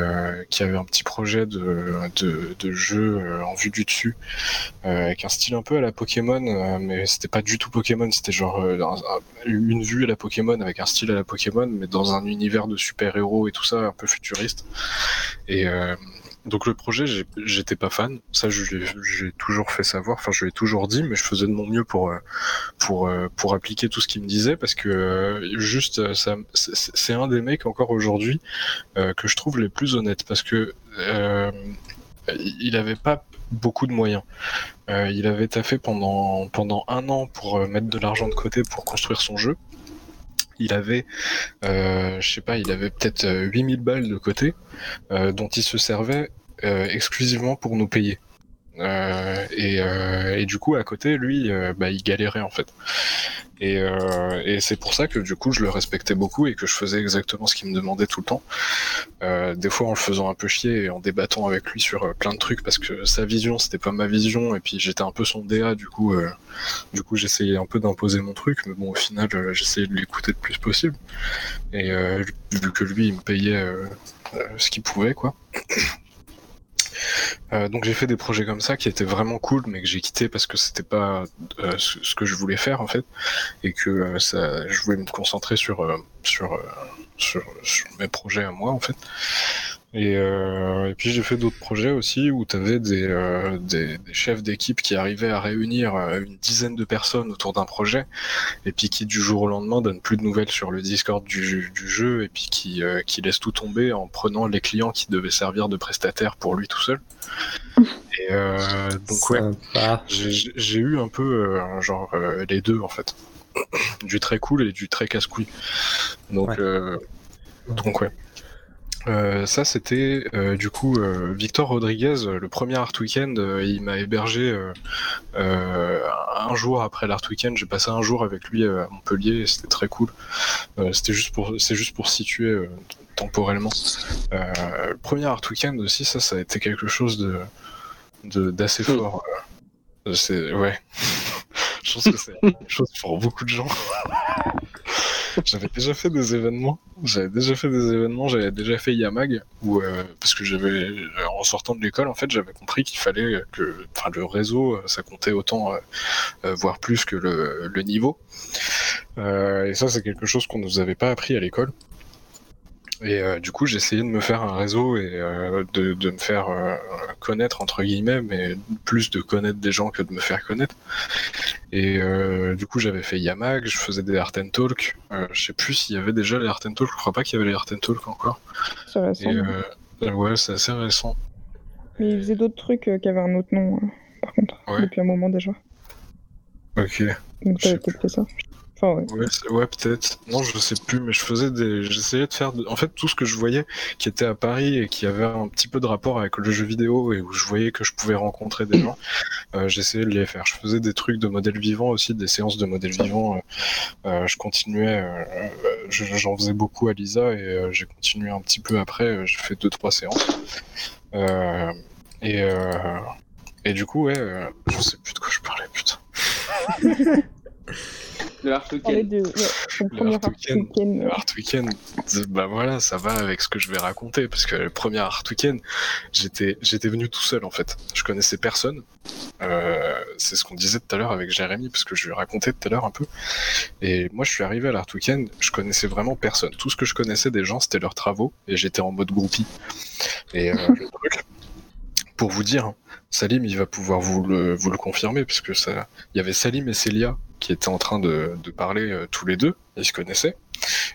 qui avait un petit projet de, de, jeu en vue du dessus, avec un style un peu à la Pokémon, mais c'était pas du tout Pokémon, c'était genre un- un- une vue à la Pokémon avec un style à la Pokémon, mais dans un univers de super-héros et tout ça, un peu futuriste. Donc le projet, j'étais pas fan, ça j'ai toujours fait savoir, enfin je l'ai toujours dit, mais je faisais de mon mieux pour euh, pour euh, pour appliquer tout ce qu'il me disait parce que euh, juste ça c'est un des mecs encore aujourd'hui que je trouve les plus honnêtes parce que euh, il avait pas beaucoup de moyens. Il avait taffé pendant pendant un an pour mettre de l'argent de côté pour construire son jeu. Il avait, euh, je il avait peut-être euh, 8000 balles de côté euh, dont il se servait euh, exclusivement pour nous payer. Euh, et, euh, et du coup, à côté, lui, euh, bah, il galérait en fait. Et, et c'est pour ça que du coup, je le respectais beaucoup et que je faisais exactement ce qu'il me demandait tout le temps. Des fois, en le faisant un peu chier et en débattant avec lui sur plein de trucs parce que sa vision, c'était pas ma vision et puis j'étais un peu son DA. Du coup, du coup, j'essayais un peu d'imposer mon truc, mais bon, au final, j'essayais de l'écouter le plus possible. Et vu que lui, il me payait ce qu'il pouvait, quoi. Euh, donc j'ai fait des projets comme ça qui étaient vraiment cool, mais que j'ai quitté parce que c'était pas euh, ce, que je voulais faire en fait, et que euh, je voulais me concentrer sur sur sur mes projets à moi en fait. Et, euh, et puis j'ai fait d'autres projets aussi où tu avais des, euh, des, des chefs d'équipe qui arrivaient à réunir euh, une dizaine de personnes autour d'un projet et puis qui du jour au lendemain donnent plus de nouvelles sur le Discord du, du jeu et puis qui, euh, qui laissent tout tomber en prenant les clients qui devaient servir de prestataires pour lui tout seul. Et euh, donc ouais, j'ai j'ai eu un peu euh, genre euh, les deux en fait, du très cool et du très casse-couille. Donc Ouais. euh, donc ouais. Euh, ça c'était euh, du coup euh, Victor Rodriguez, euh, le premier Art Weekend, euh, il m'a hébergé un jour après l'Art Weekend. J'ai passé un jour avec lui à Montpellier et c'était très cool. Euh, c'était juste pour c'est juste pour situer euh, temporellement. Euh, le premier Art Weekend aussi, ça ça a été quelque chose de de- d'assez Mm. fort. C'est ouais. Je pense que c'est quelque chose pour beaucoup de gens. J'avais déjà fait des événements. J'avais déjà fait des événements. J'avais déjà fait Yamag où euh, parce que j'avais euh, en sortant de l'école en fait j'avais compris qu'il fallait que enfin le réseau euh, ça comptait autant euh, euh, voire plus que le, le niveau. Et ça c'est quelque chose qu'on nous avait pas appris à l'école. Et euh, du coup, j'ai essayé de me faire un réseau et euh, de, de me faire euh, connaître, entre guillemets, mais plus de connaître des gens que de me faire connaître. Et du coup, j'avais fait Yamag, je faisais des Art and Talk. Je sais plus s'il y avait déjà les Art and Talk, je crois pas qu'il y avait les Art and Talk encore. C'est récent. Et ouais, c'est assez récent. Mais il faisait d'autres trucs qui avaient un autre nom, euh, par contre, Ouais. depuis un moment déjà. Ok. Donc t'avais peut-être fait ça. Ouais. Ouais, c'est- ouais peut-être. Non, je sais plus, mais je faisais des. J'essayais de faire. de- En fait, tout ce que je voyais qui était à Paris et qui avait un petit peu de rapport avec le jeu vidéo et où je voyais que je pouvais rencontrer des gens, euh, j'essayais de les faire. Je faisais des trucs de modèles vivants aussi, des séances de modèles vivants. euh, euh, je continuais. je- J'en faisais beaucoup à Lisa et euh, j'ai continué un petit peu après. euh, J'ai fait deux trois séances. Euh, et euh, et du coup, ouais, euh, je sais plus de quoi je parlais, putain. Le Art Weekend. de ouais, son Le premier Art Art Weekend. Weekend. Le Art Weekend, bah voilà, ça va avec ce que je vais raconter, parce que le premier Art Weekend, j'étais, j'étais venu tout seul en fait. Je connaissais personne. Euh, c'est ce qu'on disait tout à l'heure avec Jérémy, parce que je lui ai raconté tout à l'heure un peu. Et moi, je suis arrivé à l'Art Weekend, je connaissais vraiment personne. Tout ce que je connaissais des gens, c'était leurs travaux, et j'étais en mode groupie. Et euh, le truc, pour vous dire, hein, Salim, il va pouvoir vous le, vous le confirmer, parce que ça, il y avait Salim et Célia qui étaient en train de, parler euh, tous les deux, ils se connaissaient.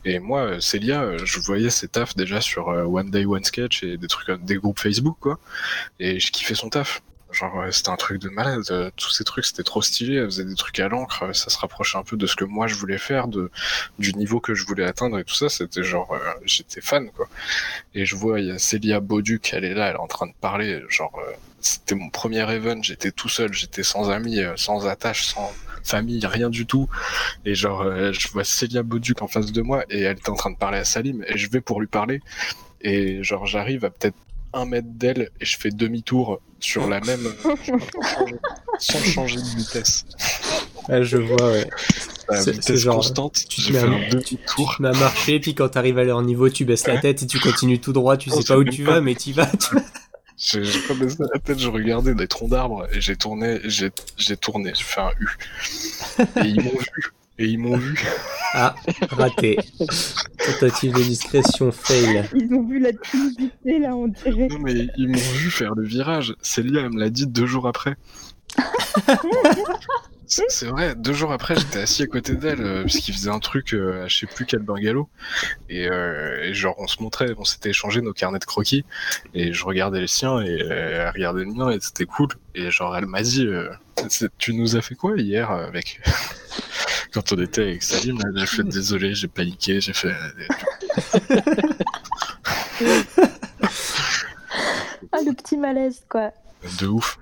Et moi, euh, Célia, euh, je voyais ses tafs déjà sur One Day One Sketch et des trucs, des groupes Facebook, quoi. Et je kiffais son taf. Genre, c'était un truc de malade. Tous ces trucs, c'était trop stylé. Elle faisait des trucs à l'encre. Ça se rapprochait un peu de ce que moi je voulais faire, de, du niveau que je voulais atteindre et tout ça. C'était genre, j'étais fan, quoi. Et je vois, il y a Célia Bauduc, elle est là, elle est en train de parler. Genre, c'était mon premier event. J'étais tout seul, j'étais sans amis, sans attache, sans famille, rien du tout. Et genre, euh, je vois Célia Bauduc en face de moi et elle était en train de parler à Salim et je vais pour lui parler. Et genre, j'arrive à peut-être un mètre d'elle et je fais demi-tour sur la même, sans changer de vitesse. Je vois, ouais. C'est- vitesse genre, constante, tu te mets un- demi-tour. Tu m'as marché, puis quand t'arrives à leur niveau, tu baisses la tête et tu continues tout droit, tu sais sait pas où tu pas. vas, mais tu vas. tu vas. J'ai j'ai pas baissé la tête, je regardais des troncs d'arbres et j'ai tourné, j'ai j'ai tourné, j'ai fait un U. Et ils m'ont vu. Et ils m'ont vu. Ah, raté. Tentative de discrétion, fail. Ils ont vu la timidité là, on dirait. Non mais ils m'ont vu faire le virage. Célia, elle me l'a dit deux jours après. C'est vrai, deux jours après, j'étais assis à côté d'elle euh, parce qu'il faisait un truc, euh, à je sais plus quel bungalow, et, euh, genre on se montrait, on s'était échangé nos carnets de croquis, et je regardais les siens et euh, elle regardait le mien et c'était cool. Et genre elle m'a dit, euh, tu nous as fait quoi hier avec quand on était avec Salim J'ai fait désolé, j'ai paniqué, j'ai fait. Ah, le petit malaise, quoi. De ouf.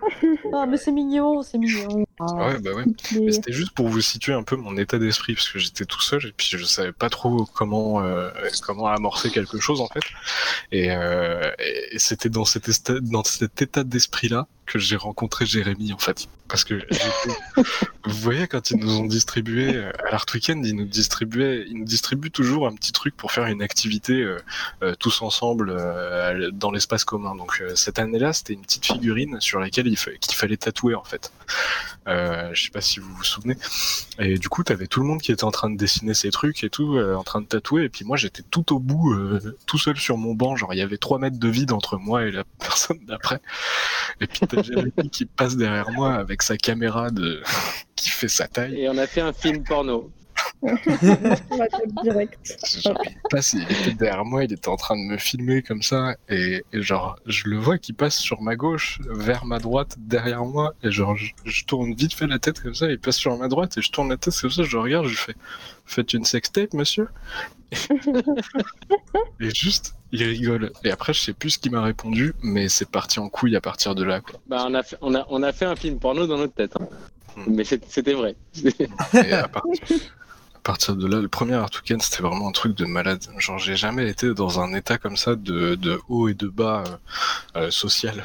Ah, mais c'est mignon, c'est mignon. Ah. Ouais, bah ouais. Mais- c'était juste pour vous situer un peu mon état d'esprit parce que j'étais tout seul et puis je savais pas trop comment euh, comment amorcer quelque chose en fait et, euh, et c'était dans cet état dans cet état d'esprit là que j'ai rencontré Jérémy en fait parce que vous voyez quand ils nous ont distribué euh, à l'Art Weekend ils nous distribuaient ils nous distribuent toujours un petit truc pour faire une activité euh, euh, tous ensemble dans l'espace commun donc cette année là c'était une petite figurine sur laquelle il fallait tatouer en fait je sais pas si vous vous souvenez. Et du coup, t'avais tout le monde qui était en train de dessiner ses trucs et tout, en train de tatouer. Et puis moi, j'étais tout au bout, tout seul sur mon banc. Genre, il y avait 3 mètres de vide entre moi et la personne d'après. Et puis t'as Jérémy qui passe derrière moi avec sa caméra de... qui fait sa taille. Et on a fait un film porno. Direct. Genre, il passe, il était derrière moi, il était en train de me filmer comme ça, et, et genre, je le vois qui passe sur ma gauche, vers ma droite, derrière moi, et genre, je, je tourne vite fait la tête comme ça, il passe sur ma droite, et je tourne la tête comme ça, je regarde, je lui fais, faites une sextape, monsieur Et juste, il rigole. Et après, je sais plus ce qu'il m'a répondu, mais c'est parti en couille à partir de là, quoi. Bah, on, a fait, on, a, on a fait un film porno dans notre tête. hein. Hmm. Mais c'était vrai. Et à, part- à partir de là, le premier Art Weekend, c'était vraiment un truc de malade. Genre, j'ai jamais été dans un état comme ça de, de haut et de bas euh, euh, social.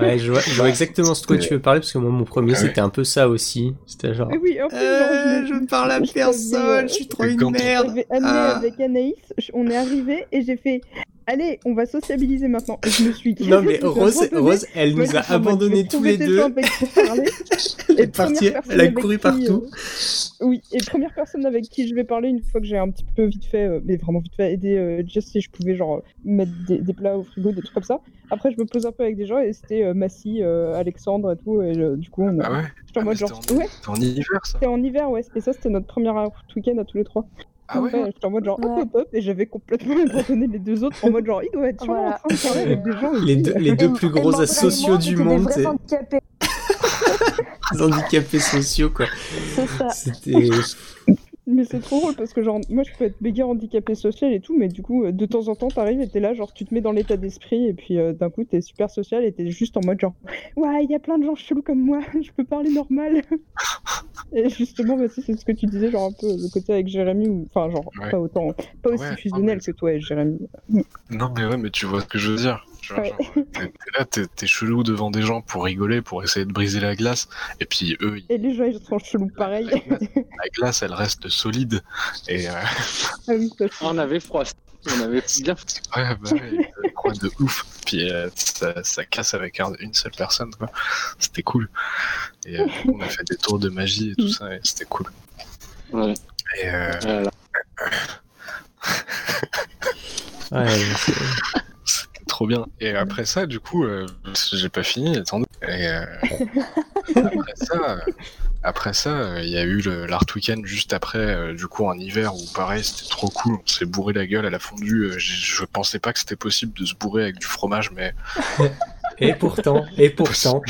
Ouais, je vois, je vois exactement ce de quoi tu veux parler, parce que moi, mon premier, Ah ouais. c'était un peu ça aussi. C'était genre. Mais oui, en plus, Euh, je parle à personne, je suis trop une merde. j'avais amené Ah. avec Anaïs, on est arrivé et j'ai fait Allez, on va sociabiliser maintenant. Et je me suis Non, mais Rose, elle nous a abandonnés tous les deux. Elle est partie, elle a couru partout. euh, Oui, et première personne avec qui je vais parler une fois que j'ai un petit peu vite fait, euh, mais vraiment vite fait, aider euh, Jess si je pouvais genre mettre des, des plats au frigo, des trucs comme ça. Après, je me pose un peu avec des gens et c'était euh, Massy, euh, Alexandre et tout. Et euh, du coup, on a... Ah ouais j'étais en Ah, mode mais genre, c'était en- ouais, C'était en hiver, ça c'était en hiver, ouais. Et ça, c'était notre premier week-end à tous les trois. Ah ouais J'étais en mode genre, hop, hop, hop, et j'avais complètement abandonné les deux autres en mode genre, il doit être sûrement Voilà. en train de parler avec des gens. Les deux, les deux Et- plus gros asociaux du des monde, c'est handicapés, les handicapés sociaux, quoi. c'est ça. C'était. Mais c'est trop drôle parce que genre moi je peux être méga handicapé social et tout mais du coup euh, de temps en temps t'arrives et t'es là genre tu te mets dans l'état d'esprit et puis euh, d'un coup t'es super social et t'es juste en mode genre ouais il y a plein de gens chelous comme moi je peux parler normal et justement bah, c'est ce que tu disais genre un peu le côté avec Jérémy ou enfin genre Ouais. pas autant pas aussi Ouais, fusionnel mais que toi et Jérémy Non, mais ouais, mais tu vois ce que je veux dire. Tu vois, Ouais. genre, t'es là, t'es t'es chelou devant des gens pour rigoler, pour essayer de briser la glace, et puis eux, ils- et les gens ils sont chelous pareil la glace, elle reste solide. Et euh, ah oui On avait froid. On avait bien. ouais, bah ouais, ils croient de ouf. Puis euh, ça, ça casse avec un- une seule personne, quoi. C'était cool. Et euh, on a fait des tours de magie et tout ça, et c'était cool. Ouais. Et euh, Voilà. Ouais, c'est- trop bien. Et après ça, du coup, euh, j'ai pas fini, attendez. Et, euh, après ça, après ça, euh, il y a eu l'Art Weekend juste après, euh, du coup en hiver, où pareil, c'était trop cool. On s'est bourré la gueule à la fondue. Je pensais pas que c'était possible de se bourrer avec du fromage, mais Et pourtant, et pourtant.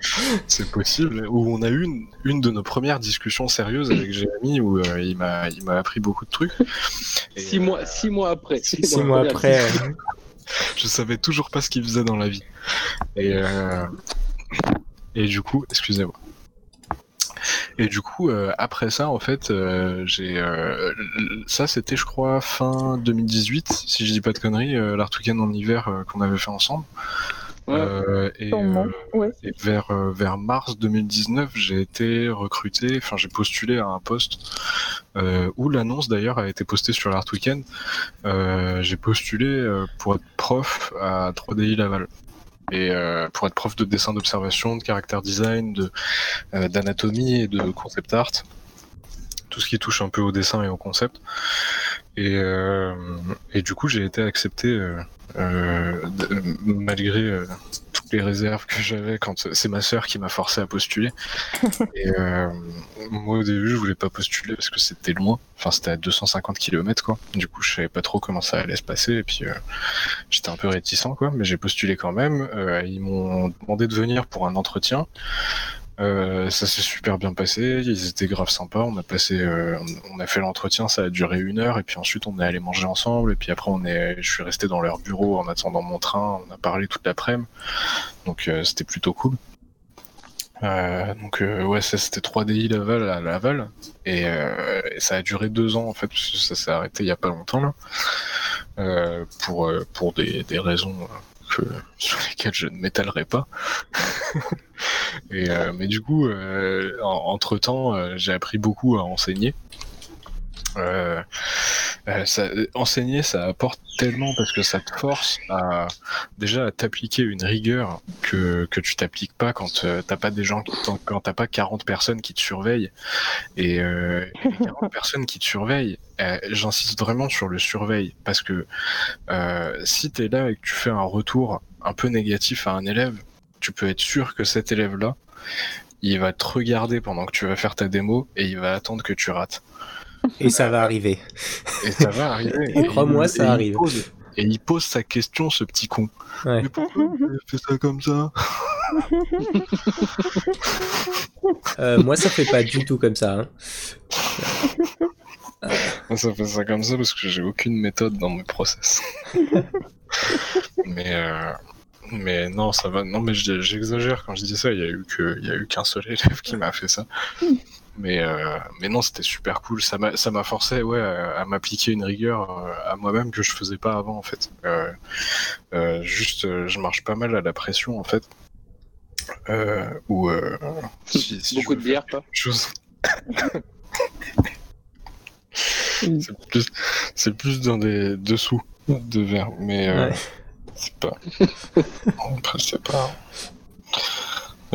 c'est possible. Où on a eu une, une de nos premières discussions sérieuses avec Jérémy, où euh, il m'a il m'a appris beaucoup de trucs. Et, Six euh, mois, six mois après. Six mois après. je savais toujours pas ce qu'il faisait dans la vie. Et, euh, et du coup, excusez-moi. Et du coup, euh, après ça, en fait, euh, j'ai ça, c'était, je crois, fin 2018, si je dis pas de conneries, l'Art en hiver qu'on avait fait ensemble. Ouais. Euh, et, euh, Ouais. et vers, euh, vers mars 2019, j'ai été recruté, enfin j'ai postulé à un poste euh, où l'annonce d'ailleurs a été postée sur l'Art Weekend. Euh, j'ai postulé euh, pour être prof à 3DI Laval. Et euh, pour être prof de dessin d'observation, de caractère design, de euh, d'anatomie et de concept art. Tout ce qui touche un peu au dessin et au concept. Et, euh, et du coup, j'ai été accepté euh, euh, malgré toutes les réserves que j'avais quand c'est ma sœur qui m'a forcé à postuler. et moi, au début, je voulais pas postuler parce que c'était loin. Enfin, c'était à 250 km, quoi. Du coup, je savais pas trop comment ça allait se passer. Et puis, j'étais un peu réticent, quoi. Mais j'ai postulé quand même. Ils m'ont demandé de venir pour un entretien. Euh, ça s'est super bien passé, ils étaient grave sympas. On a passé, euh, on a fait l'entretien, ça a duré une heure, et puis ensuite on est allé manger ensemble, et puis après on est, je suis resté dans leur bureau en attendant mon train. On a parlé toute l'après-midi, donc euh, c'était plutôt cool. Euh, donc euh, ouais, ça c'était 3DI Laval à Laval, et, et ça a duré deux ans en fait, parce que ça s'est arrêté il y a pas longtemps là, pour pour des, des raisons sur lesquelles je ne m'étalerai pas. Euh, mais du coup, euh, entre temps, j'ai appris beaucoup à enseigner. Euh, euh, ça, enseigner, ça apporte tellement parce que ça te force à déjà à t'appliquer une rigueur que, tu t'appliques pas quand euh, t'as pas des gens quand t'as pas 40 personnes qui te surveillent et euh, les 40 personnes qui te surveillent. euh, J'insiste vraiment sur le surveille parce que euh, si t'es là et que tu fais un retour un peu négatif à un élève, tu peux être sûr que cet élève-là, il va te regarder pendant que tu vas faire ta démo et il va attendre que tu rates. Et ça va arriver. Et ça va arriver. Et crois-moi, il- ça et il arrive. pose- et il pose sa question, ce petit con. Ouais. Mais pourquoi avez fait ça comme ça? Euh, moi, ça fait pas du tout comme ça. hein. Ça fait ça comme ça parce que j'ai aucune méthode dans mes process. mais euh, mais non, ça va. Non, mais j'exagère quand je dis ça. Il y a eu que il y a eu qu'un seul élève qui m'a fait ça. Mais euh, mais non, c'était super cool. Ça m'a ça m'a forcé ouais à, à m'appliquer une rigueur euh, à moi-même que je faisais pas avant en fait. Euh, juste, je marche pas mal à la pression en fait. Ou si- si je Beaucoup de bière, chose. c'est plus, c'est plus dans des dessous de verre, mais euh, Ouais. c'est pas. Après, c'est pas.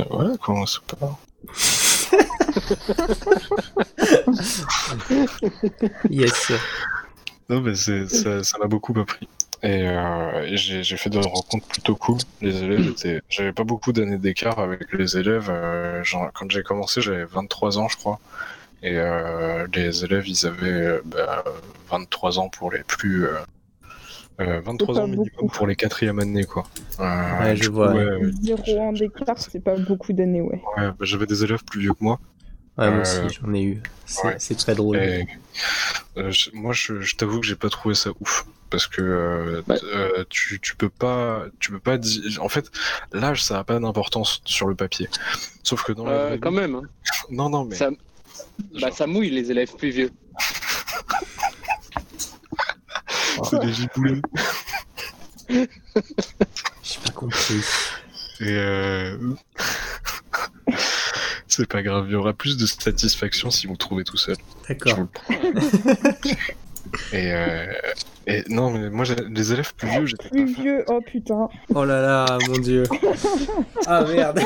Voilà comment c'est pas. Yes. Non, mais ça, m'a beaucoup appris. Et, euh, et j'ai, fait des rencontres plutôt cool. Les élèves étaient. J'avais pas beaucoup d'années d'écart avec les élèves. euh, genre, quand j'ai commencé, j'avais 23 ans, je crois. Et euh, les élèves, ils avaient bah, 23 ans pour les plus. Euh, euh, 23 pas ans minimum beaucoup. pour les quatrièmes années, quoi. Euh, Ouais, je coup, vois. ouais, euh, Zéro ans d'écart, c'est pas beaucoup d'années, ouais. ouais, bah, j'avais des élèves plus vieux que moi. Ouais, moi Euh, aussi, j'en ai eu. C'est très drôle. Et, euh, moi, je, je t'avoue que j'ai pas trouvé ça ouf parce que euh, Ouais. euh, tu, tu peux pas, tu peux pas dire. En fait, l'âge, ça a pas d'importance sur le papier. Sauf que dans la Euh, vraie quand vie- même. hein. Non, non, mais Ça, bah, ça mouille les élèves plus vieux. C'est des giboulets. J'ai pas compris. Et euh... c'est pas grave, il y aura plus de satisfaction si vous le trouvez tout seul. D'accord. et, euh... et non, mais moi, j'ai- les élèves plus vieux, j'étais Plus vieux, oh putain. Oh là là, mon dieu. Ah merde.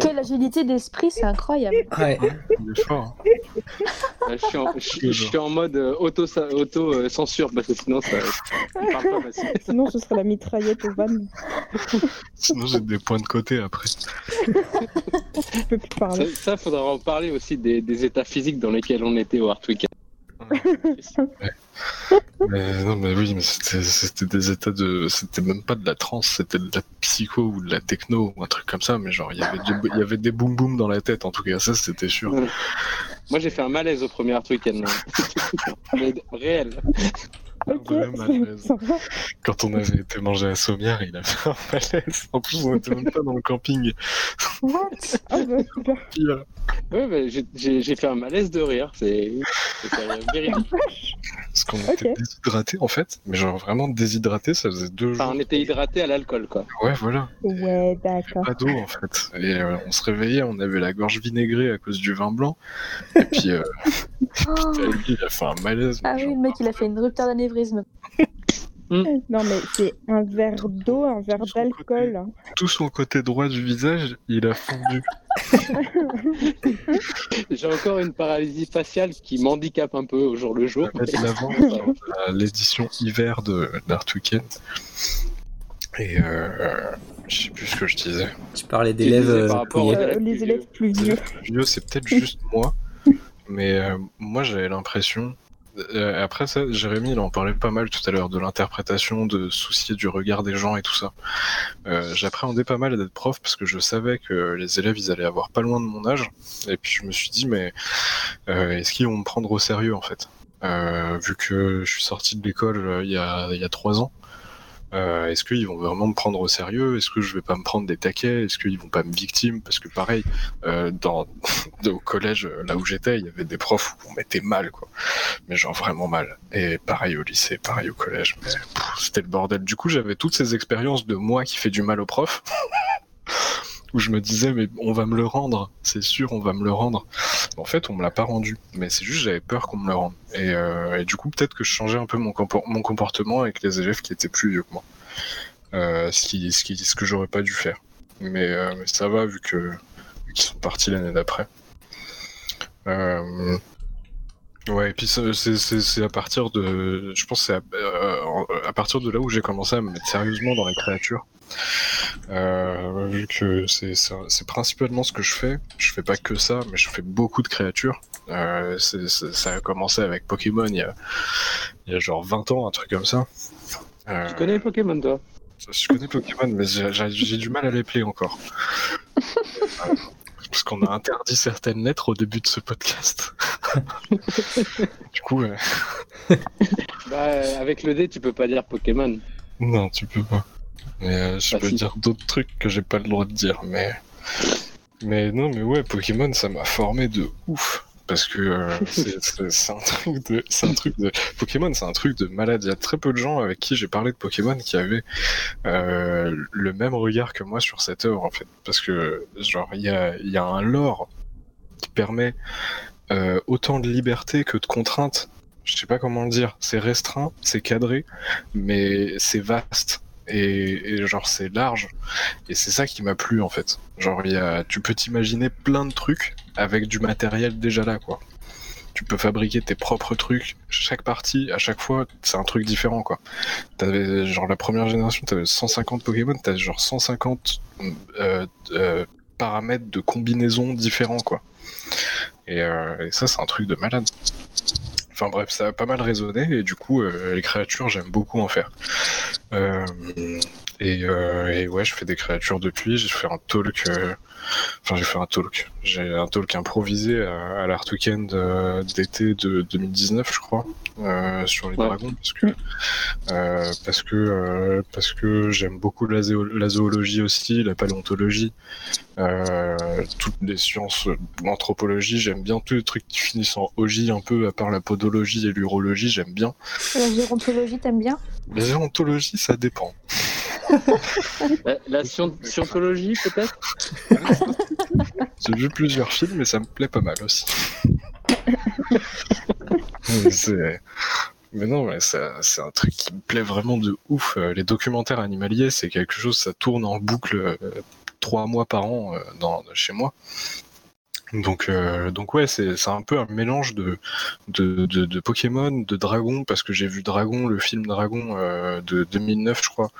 Quelle agilité d'esprit, c'est incroyable. Ouais. Il est fort. je, suis en, je, je suis en mode euh, auto, auto euh, censure parce que sinon ça, ça parle pas facile. Sinon, ce serait la mitraillette au van. Sinon, j'ai des points de côté après. Tu peux plus parler. Ça, ça, faudra en parler aussi des, des états physiques dans lesquels on était au Weekend. Mais non, mais oui, mais c'était des états de. C'était même pas de la trance, c'était de la psycho ou de la techno ou un truc comme ça, mais genre, il y avait, du- il y avait des boum boum dans la tête, en tout cas, ça c'était sûr. Moi j'ai fait un malaise au premier Art Weekend. Mais réel. Malaise. Quand on avait été manger à Sommières, il a fait un malaise. En plus, on était même pas dans le camping. What? Ah bah super. Pire. Ouais, bah, j'ai- fait un malaise de rire. C'est véridique. Parce qu'on était déshydratés en fait, mais genre vraiment déshydratés, ça faisait deux jours. Enfin, on était hydraté à l'alcool quoi. Ouais, voilà. Ouais, d'accord. Pas d'eau en fait. Et euh, on se réveillait, on avait la gorge vinaigrée à cause du vin blanc. Et puis, euh, Oh. lui, il a fait un malaise. Ah oui, le mec, il a fait une rupture d'anévrisme. Non mais c'est un verre d'eau, un verre d'alcool. Tout son côté droit du visage, il a fondu. J'ai encore une paralysie faciale qui m'handicape un peu au jour le jour. à l'édition hiver de d'Art Weekend. Et euh, je sais plus ce que je disais. Tu parlais d'élèves euh, Euh, les élèves plus vieux. Vieux, c'est peut-être juste moi, mais euh, moi j'avais l'impression. Euh, après ça, Jérémy, il en parlait pas mal tout à l'heure de l'interprétation, de soucier du regard des gens et tout ça. Euh, J'appréhendais pas mal d'être prof parce que je savais que les élèves ils allaient avoir pas loin de mon âge. Et puis je me suis dit, mais euh, est-ce qu'ils vont me prendre au sérieux en fait? Vu que je suis sorti de l'école il y a trois ans. Euh, Est-ce qu'ils vont vraiment me prendre au sérieux? Est-ce que je vais pas me prendre des taquets? Est-ce qu'ils vont pas me victime Parce que pareil, euh, dans, au collège, euh, là où j'étais, il y avait des profs où on mettait mal, quoi. Mais genre vraiment mal. Et pareil au lycée, pareil au collège. Mais c'était le bordel. Du coup, j'avais toutes ces expériences de moi qui fait du mal aux profs. où je me disais, mais on va me le rendre, c'est sûr, on va me le rendre. En fait, on me l'a pas rendu, mais c'est juste j'avais peur qu'on me le rende. Et, euh, du coup, peut-être que je changeais un peu mon, compor- mon comportement avec les élèves qui étaient plus vieux que moi. Euh, ce, qui, ce, qui, ce que j'aurais pas dû faire. Mais, euh, ça va vu qu'ils sont partis l'année d'après. Ouais, et puis c'est à partir de, je pense c'est à, euh, à partir de là où j'ai commencé à me mettre sérieusement dans les créatures. Euh, vu que c'est principalement ce que je fais. Je fais pas que ça, mais je fais beaucoup de créatures. Euh, ça a commencé avec Pokémon il y a, il y a genre 20 ans, un truc comme ça. Tu connais Pokémon toi? je connais Pokémon, mais j'ai du mal à les player encore. Parce qu'on a interdit certaines lettres au début de ce podcast. du coup, euh, Bah, avec le D, tu peux pas dire Pokémon. non, tu peux pas. Mais euh, je Bah, peux si. dire d'autres trucs que j'ai pas le droit de dire, mais. Mais non, mais ouais, Pokémon, ça m'a formé de ouf. Parce que euh, c'est- un truc de. C'est un truc de. Pokémon, c'est un truc de malade. Il y a très peu de gens avec qui j'ai parlé de Pokémon qui avaient euh, le même regard que moi sur cette œuvre, en fait. Parce que, genre, il y a, il y a un lore qui permet euh, autant de liberté que de contraintes. Je sais pas comment le dire. C'est restreint, c'est cadré, mais c'est vaste. Et, genre c'est large. Et c'est ça qui m'a plu en fait. Genre y a, tu peux t'imaginer plein de trucs avec du matériel déjà là quoi. Tu peux fabriquer tes propres trucs. Chaque partie à chaque fois c'est un truc différent quoi. T'avais genre la première génération t'avais 150 Pokémon t'as genre 150 euh, euh, paramètres de combinaison différents quoi. Et, euh, et ça c'est un truc de malade Enfin bref, ça a pas mal résonné et du coup, euh, les créatures, j'aime beaucoup en faire. Euh, et, euh, et ouais, je fais des créatures depuis. J'ai fait un talk. Enfin, j'ai fait un talk. J'ai un talk improvisé à, à l'Art Weekend euh, d'été de 2019, je crois, euh, sur les Ouais. dragons, parce que euh, parce que euh, parce que j'aime beaucoup la, zéo- la zoologie aussi, la paléontologie, euh, toutes les sciences, l'anthropologie. J'aime bien tous les trucs qui finissent en ogie un peu, à part la podologie et l'urologie, j'aime bien. La gérontologie, t'aimes bien? La géontologie, ça dépend. La, la scientologie peut-être? J'ai vu plusieurs films et ça me plaît pas mal aussi. Mais Mais non, mais c'est un truc qui me plaît vraiment de ouf. Euh, Les documentaires animaliers, c'est quelque chose, ça tourne en boucle euh, trois mois par an euh, dans, chez moi. Donc, euh, donc ouais, c'est un peu un mélange de, de, de, de Pokémon, de Dragon, parce que j'ai vu Dragon, le film Dragon euh, de 2009, je crois,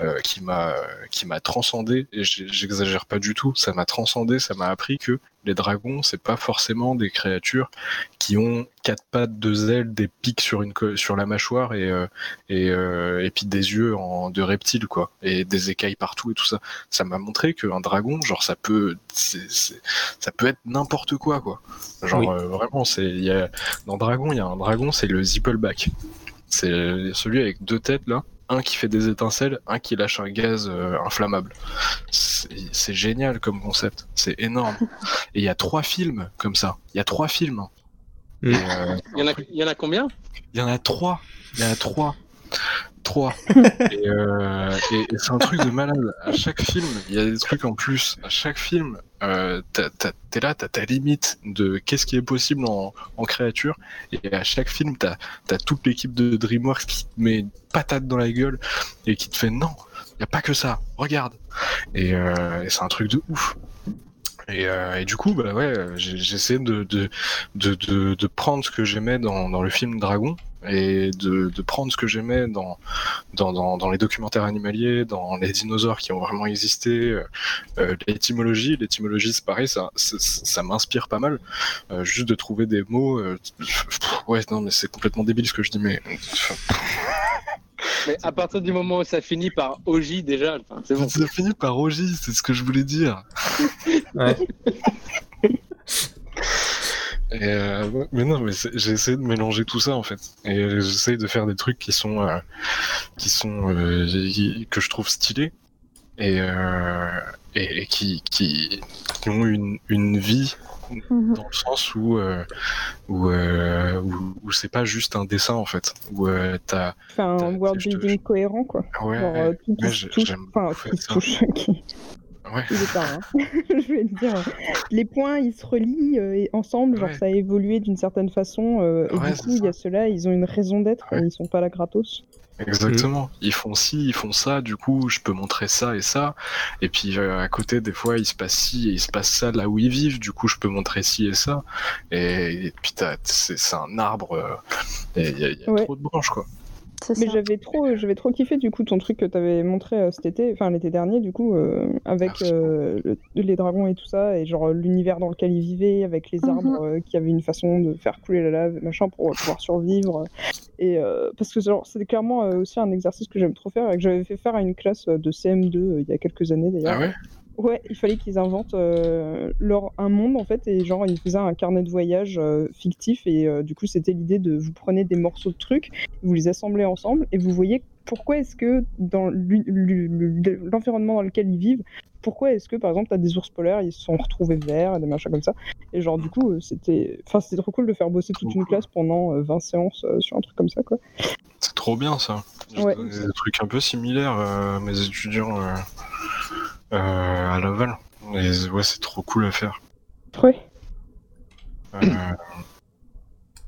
euh, qui m'a qui m'a transcendé. Et j'exagère pas du tout. Ça m'a transcendé. Ça m'a appris que les dragons, c'est pas forcément des créatures qui ont quatre pattes, deux ailes, des pics sur une co- sur la mâchoire et euh, et, euh, et puis des yeux en de reptiles quoi, et des écailles partout et tout ça. Ça m'a montré qu'un dragon, genre ça peut ça peut être n'importe quoi quoi. Genre Oui. euh, vraiment c'est il y a dans Dragon, il y a un dragon, c'est le Zippleback. C'est celui avec deux têtes là, un qui fait des étincelles, un qui lâche un gaz euh, inflammable. C'est génial comme concept, c'est énorme. Et il y a trois films comme ça. Il y a trois films. hein. Mm. Euh, Il y en a, il y en a combien? il y en a trois. Il y en a trois. Trois. Et, euh, et- et c'est un truc de malade. À chaque film, il y a des trucs en plus. À chaque film, euh, t'es là, t'as ta limite de qu'est-ce qui est possible en, créature. Et à chaque film, t'as as toute l'équipe de DreamWorks qui te met une patate dans la gueule et qui te fait non, y a pas que ça. Regarde. Et, euh, et c'est un truc de ouf. Et, euh, du coup, bah ouais, j'ai essayé de, de, de, de, de prendre ce que j'aimais dans, dans le film Dragon et de, de prendre ce que j'aimais dans, dans, dans, dans les documentaires animaliers, dans les dinosaures qui ont vraiment existé, euh, euh, l'étymologie. L'étymologie, c'est pareil, ça, ça, ça m'inspire pas mal. Euh, juste de trouver des mots. euh, ouais, non, mais c'est complètement débile ce que je dis, mais. Mais à partir du moment où ça finit par OJ, déjà, enfin, c'est bon. Ça finit par Oji, c'est ce que je voulais dire. Ouais. Et euh, mais non, mais j'ai essayé de mélanger tout ça en fait. Et j'essaye de faire des trucs qui sont, euh, qui sont, euh, que je trouve stylés et, euh, et, et qui, qui, qui ont une, une vie Mhm. dans le sens où, euh, où, euh, où, où c'est pas juste un dessin en fait. Où euh, t'as, Enfin, un world je building cohérent, quoi. ouais, Genre, euh, tout ouais, se touche. Enfin, se ouais, Il est pas, hein. Je vais te dire. Les points, ils se relient euh, ensemble, genre Ouais. ça a évolué d'une certaine façon. euh, et Ouais, du coup, il y a ceux-là, ils ont une raison d'être, ils sont pas là gratos. Exactement. Ils font ci, ils font ça, du coup, je peux montrer ça et ça. Et puis euh, à côté, des fois, il se passe ci et il se passe ça là où ils vivent, du coup, je peux montrer ci et ça. Et, et puis t'as- c'est c'est un arbre, euh, et il y a, il y a Ouais. trop de branches, quoi. Mais j'avais trop, j'avais trop kiffé du coup ton truc que t'avais montré euh, cet été, enfin l'été dernier du coup, euh, avec Merci. euh, le- les dragons et tout ça, et genre l'univers dans lequel ils vivaient, avec les Mhm. arbres euh, qui avaient une façon de faire couler la lave, machin, pour pouvoir survivre. Et euh, parce que genre c'était clairement euh, aussi un exercice que j'aime trop faire et que j'avais fait faire à une classe de CM2 euh, il y a quelques années d'ailleurs. Ah ouais? Ouais, il fallait qu'ils inventent euh, leur, un monde en fait, et genre ils faisaient un carnet de voyage euh, fictif, et euh, du coup c'était l'idée de vous prenez des morceaux de trucs, vous les assemblez ensemble, et vous voyez pourquoi est-ce que dans l'environnement dans lequel ils vivent, pourquoi est-ce que par exemple t'as des ours polaires, ils se sont retrouvés verts, des machins comme ça, et genre du coup c'était, enfin c'était trop cool de faire bosser toute une classe pendant euh, 20 séances sur un truc comme ça quoi. C'est trop bien, ça. Ouais. des trucs un peu similaires mes étudiants à Laval. Et ouais, c'est trop cool à faire. Ouais. Euh,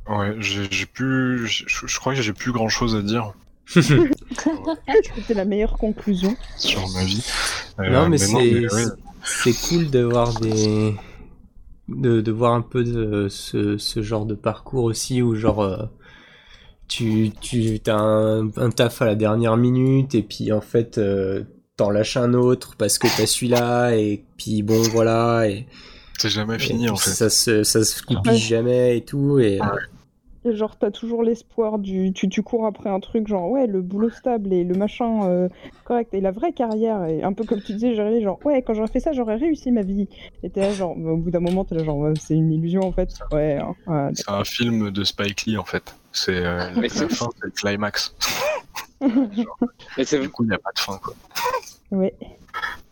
ouais, j'ai j'ai plus... j'ai- Je crois que j'ai plus grand-chose à dire C'était la meilleure conclusion. sur ma vie. Euh, non, mais, c'est mais ouais, c'est cool d'avoir des. De, de voir un peu de ce, ce genre de parcours aussi où genre euh, tu, tu as un, un taf à la dernière minute et puis en fait euh, t'en lâches un autre parce que t'as celui-là et puis bon voilà et, c'est jamais fini en fait. ça se ça se goupille Ouais. jamais et tout et genre, t'as toujours l'espoir du. Tu, tu cours après un truc, genre, ouais, le boulot stable et le machin euh, correct. Et la vraie carrière, et un peu comme tu disais, Jérémy, genre, ouais, quand j'aurais fait ça, j'aurais réussi ma vie. Et t'es là, genre, bah, au bout d'un moment, t'es là, genre, ouais, c'est une illusion en fait. Ouais, hein, ouais, C'est un film de Spike Lee en fait. C'est euh, Mais la fin, c'est le climax. Mais c'est Du coup, il n'y a pas de fin quoi. ouais.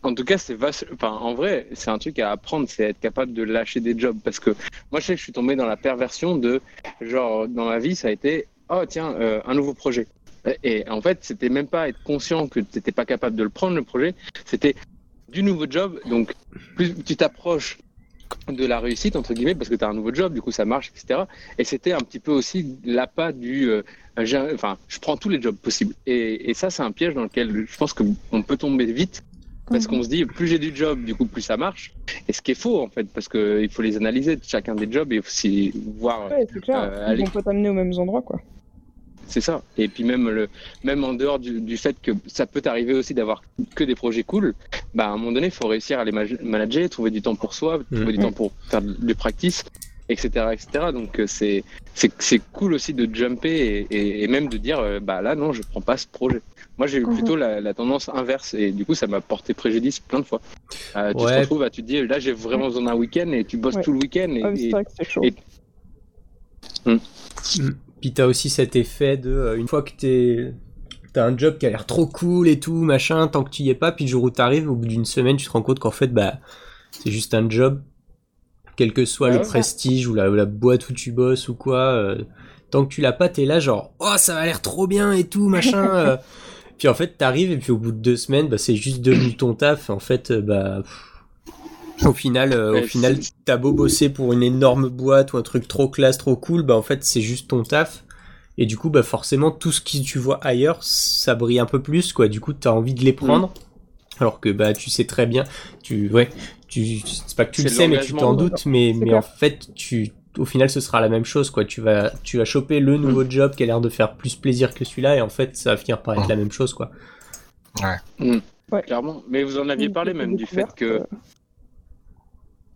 En tout cas, c'est enfin, en vrai, c'est un truc à apprendre, c'est être capable de lâcher des jobs. Parce que moi, je sais que je suis tombé dans la perversion de, genre, dans ma vie, ça a été, oh tiens, euh, un nouveau projet. Et en fait, c'était même pas être conscient que tu n'étais pas capable de le prendre, le projet. C'était du nouveau job. Donc, plus tu t'approches de la réussite, entre guillemets, parce que tu as un nouveau job, du coup, ça marche, etc. Et c'était un petit peu aussi l'appât du. euh, enfin, je prends tous les jobs possibles. Et, et ça, c'est un piège dans lequel je pense qu'on peut tomber vite Parce Mhm. qu'on se dit, plus j'ai du job, du coup, plus ça marche. Et ce qui est faux, en fait, parce qu'il faut les analyser, chacun des jobs, et aussi voir. Ouais, c'est clair. Euh, Ils allez. vont pas t'amener aux mêmes endroits, quoi. C'est ça. Et puis même, le, même en dehors du, du fait que ça peut t'arriver aussi d'avoir que des projets cool, bah, à un moment donné, il faut réussir à les ma- manager, trouver du temps pour soi, trouver du Mhm. temps pour faire du practice, etc. etc. Donc euh, c'est c'est c'est cool aussi de jumper et, et- et même de dire, euh, bah là, non, je prends pas ce projet. Moi, j'ai eu Mhm. plutôt la, la tendance inverse et du coup, ça m'a porté préjudice plein de fois. Euh, tu Ouais. te retrouves à te dire, là, j'ai vraiment besoin d'un week-end et tu bosses Ouais. tout le week-end. Et, Ah, et- vrai que c'est chaud. et- Puis t'as aussi cet effet de, euh, une fois que t'es, t'as un job qui a l'air trop cool et tout, machin, tant que tu y es pas, puis le jour où t'arrives, au bout d'une semaine, tu te rends compte qu'en fait, bah, c'est juste un job, quel que soit Ouais, le prestige ou la, boîte où tu bosses ou quoi, euh, tant que tu l'as pas, t'es là genre, oh, ça va l'air trop bien et tout, machin. euh. Puis en fait, t'arrives et puis au bout de deux semaines, bah, c'est juste devenu ton taf. En fait, bah, pff, au final, euh, au Ouais, final, t'as beau bosser pour une énorme boîte ou un truc trop classe, trop cool, bah en fait, c'est juste ton taf. Et du coup, bah forcément, tout ce que tu vois ailleurs, ça brille un peu plus, quoi. Du coup, t'as envie de les prendre. Alors que bah tu sais très bien, tu ouais, tu c'est pas que tu le sais mais tu t'en ouais. doutes mais mais clair. en fait tu au final ce sera la même chose quoi. Tu vas tu vas choper le nouveau job qui a l'air de faire plus plaisir que celui-là et en fait ça va finir par être la même chose quoi. Clairement. Mais vous en aviez parlé même du fait que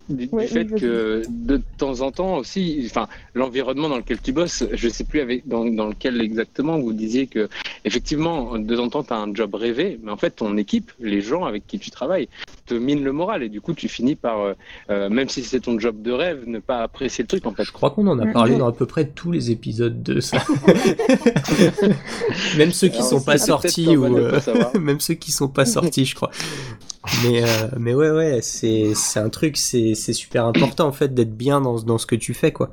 du, fait que de temps en temps aussi, enfin l'environnement dans lequel tu bosses, je sais plus avec dans, dans lequel exactement vous disiez que effectivement de temps en temps tu as un job rêvé, mais en fait ton équipe, les gens avec qui tu travailles, te minent le moral et du coup tu finis par euh, euh, même si c'est ton job de rêve, ne pas apprécier le truc en fait. Je crois qu'on en a Mm. parlé dans à peu près tous les épisodes de ça. même ceux qui Alors, sont pas sortis ou euh, pas même ceux qui sont pas sortis, je crois. Mais euh, mais ouais ouais, c'est c'est un truc c'est c'est super important en fait d'être bien dans dans ce que tu fais quoi.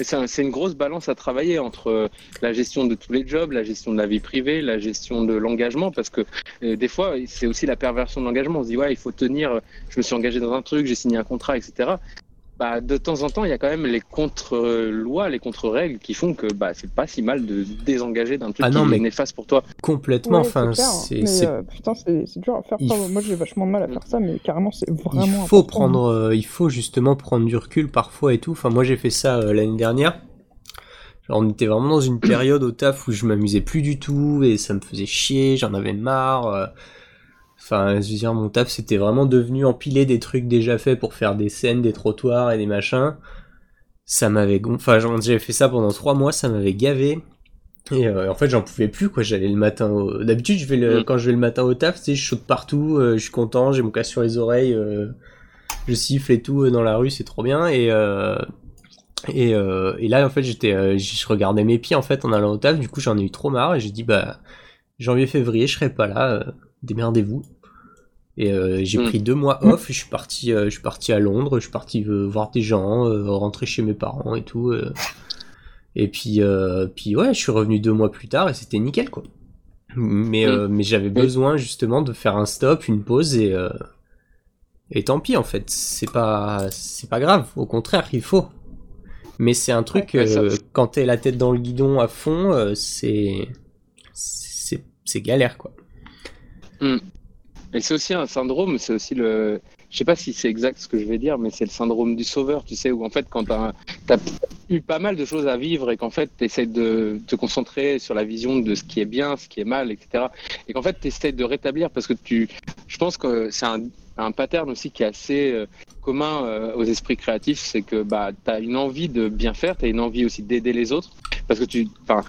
Et c'est un- c'est une grosse balance à travailler entre euh, la gestion de tous les jobs, la gestion de la vie privée, la gestion de l'engagement, parce que euh, des fois, c'est aussi la perversion de l'engagement. On se dit, ouais, il faut tenir, je me suis engagé dans un truc, j'ai signé un contrat, etc. Bah, de temps en temps, il y a quand même les contre-lois, les contre-règles qui font que bah, c'est pas si mal de se désengager d'un truc Ah non, qui mais- est néfaste pour toi. Complètement. ouais, enfin c'est mais, c'est euh, putain, c'est c'est dur à faire. Il Enfin, f- moi, j'ai vachement de mal à faire ça, mais carrément, c'est il vraiment. faut important. prendre, euh, il faut justement prendre du recul parfois et tout. Enfin, moi j'ai fait ça euh, l'année dernière. Genre, on était vraiment dans une période au taf où je m'amusais plus du tout et ça me faisait chier, j'en avais marre. Enfin, je veux dire, mon taf c'était vraiment devenu empiler des trucs déjà faits pour faire des scènes, des trottoirs et des machins. Ça m'avait, enfin, j'avais fait ça pendant trois mois, ça m'avait gavé. Et euh, en fait, j'en pouvais plus, quoi. J'allais le matin. Au... D'habitude, je vais le... Mm. quand je vais le matin au taf, tu sais, je saute partout, euh, je suis content, j'ai mon casque sur les oreilles, euh, je siffle et tout dans la rue, c'est trop bien. Et et, et là, en fait, j'étais, je regardais mes pieds en fait en allant au taf. Du coup, j'en ai eu trop marre et j'ai dit bah janvier-février, je serai pas là. euh, démerdez-vous. Et euh, j'ai Mm. pris deux mois off. Je suis parti, euh, je suis parti à Londres. Je suis parti euh, voir des gens, rentrer chez mes parents et tout. Et puis, puis ouais, je suis revenu deux mois plus tard et c'était nickel quoi. Mais, Mm. mais j'avais besoin justement de faire un stop, une pause et et tant pis en fait. C'est pas c'est pas grave. Au contraire, il faut. Mais c'est un truc Ouais, ça- quand t'es la tête dans le guidon à fond, c'est c'est galère quoi. Et c'est aussi un syndrome, c'est aussi le. Je sais pas si c'est exact ce que je vais dire, mais c'est le syndrome du sauveur, tu sais, où en fait, quand tu as, eu pas mal de choses à vivre et qu'en fait, tu essaies de te concentrer sur la vision de ce qui est bien, ce qui est mal, etc. Et qu'en fait, tu essaies de rétablir parce que tu. Je pense que c'est un, un pattern aussi qui est assez euh, commun euh, aux esprits créatifs, c'est que bah, tu as une envie de bien faire, tu as une envie aussi d'aider les autres parce que tu. Enfin,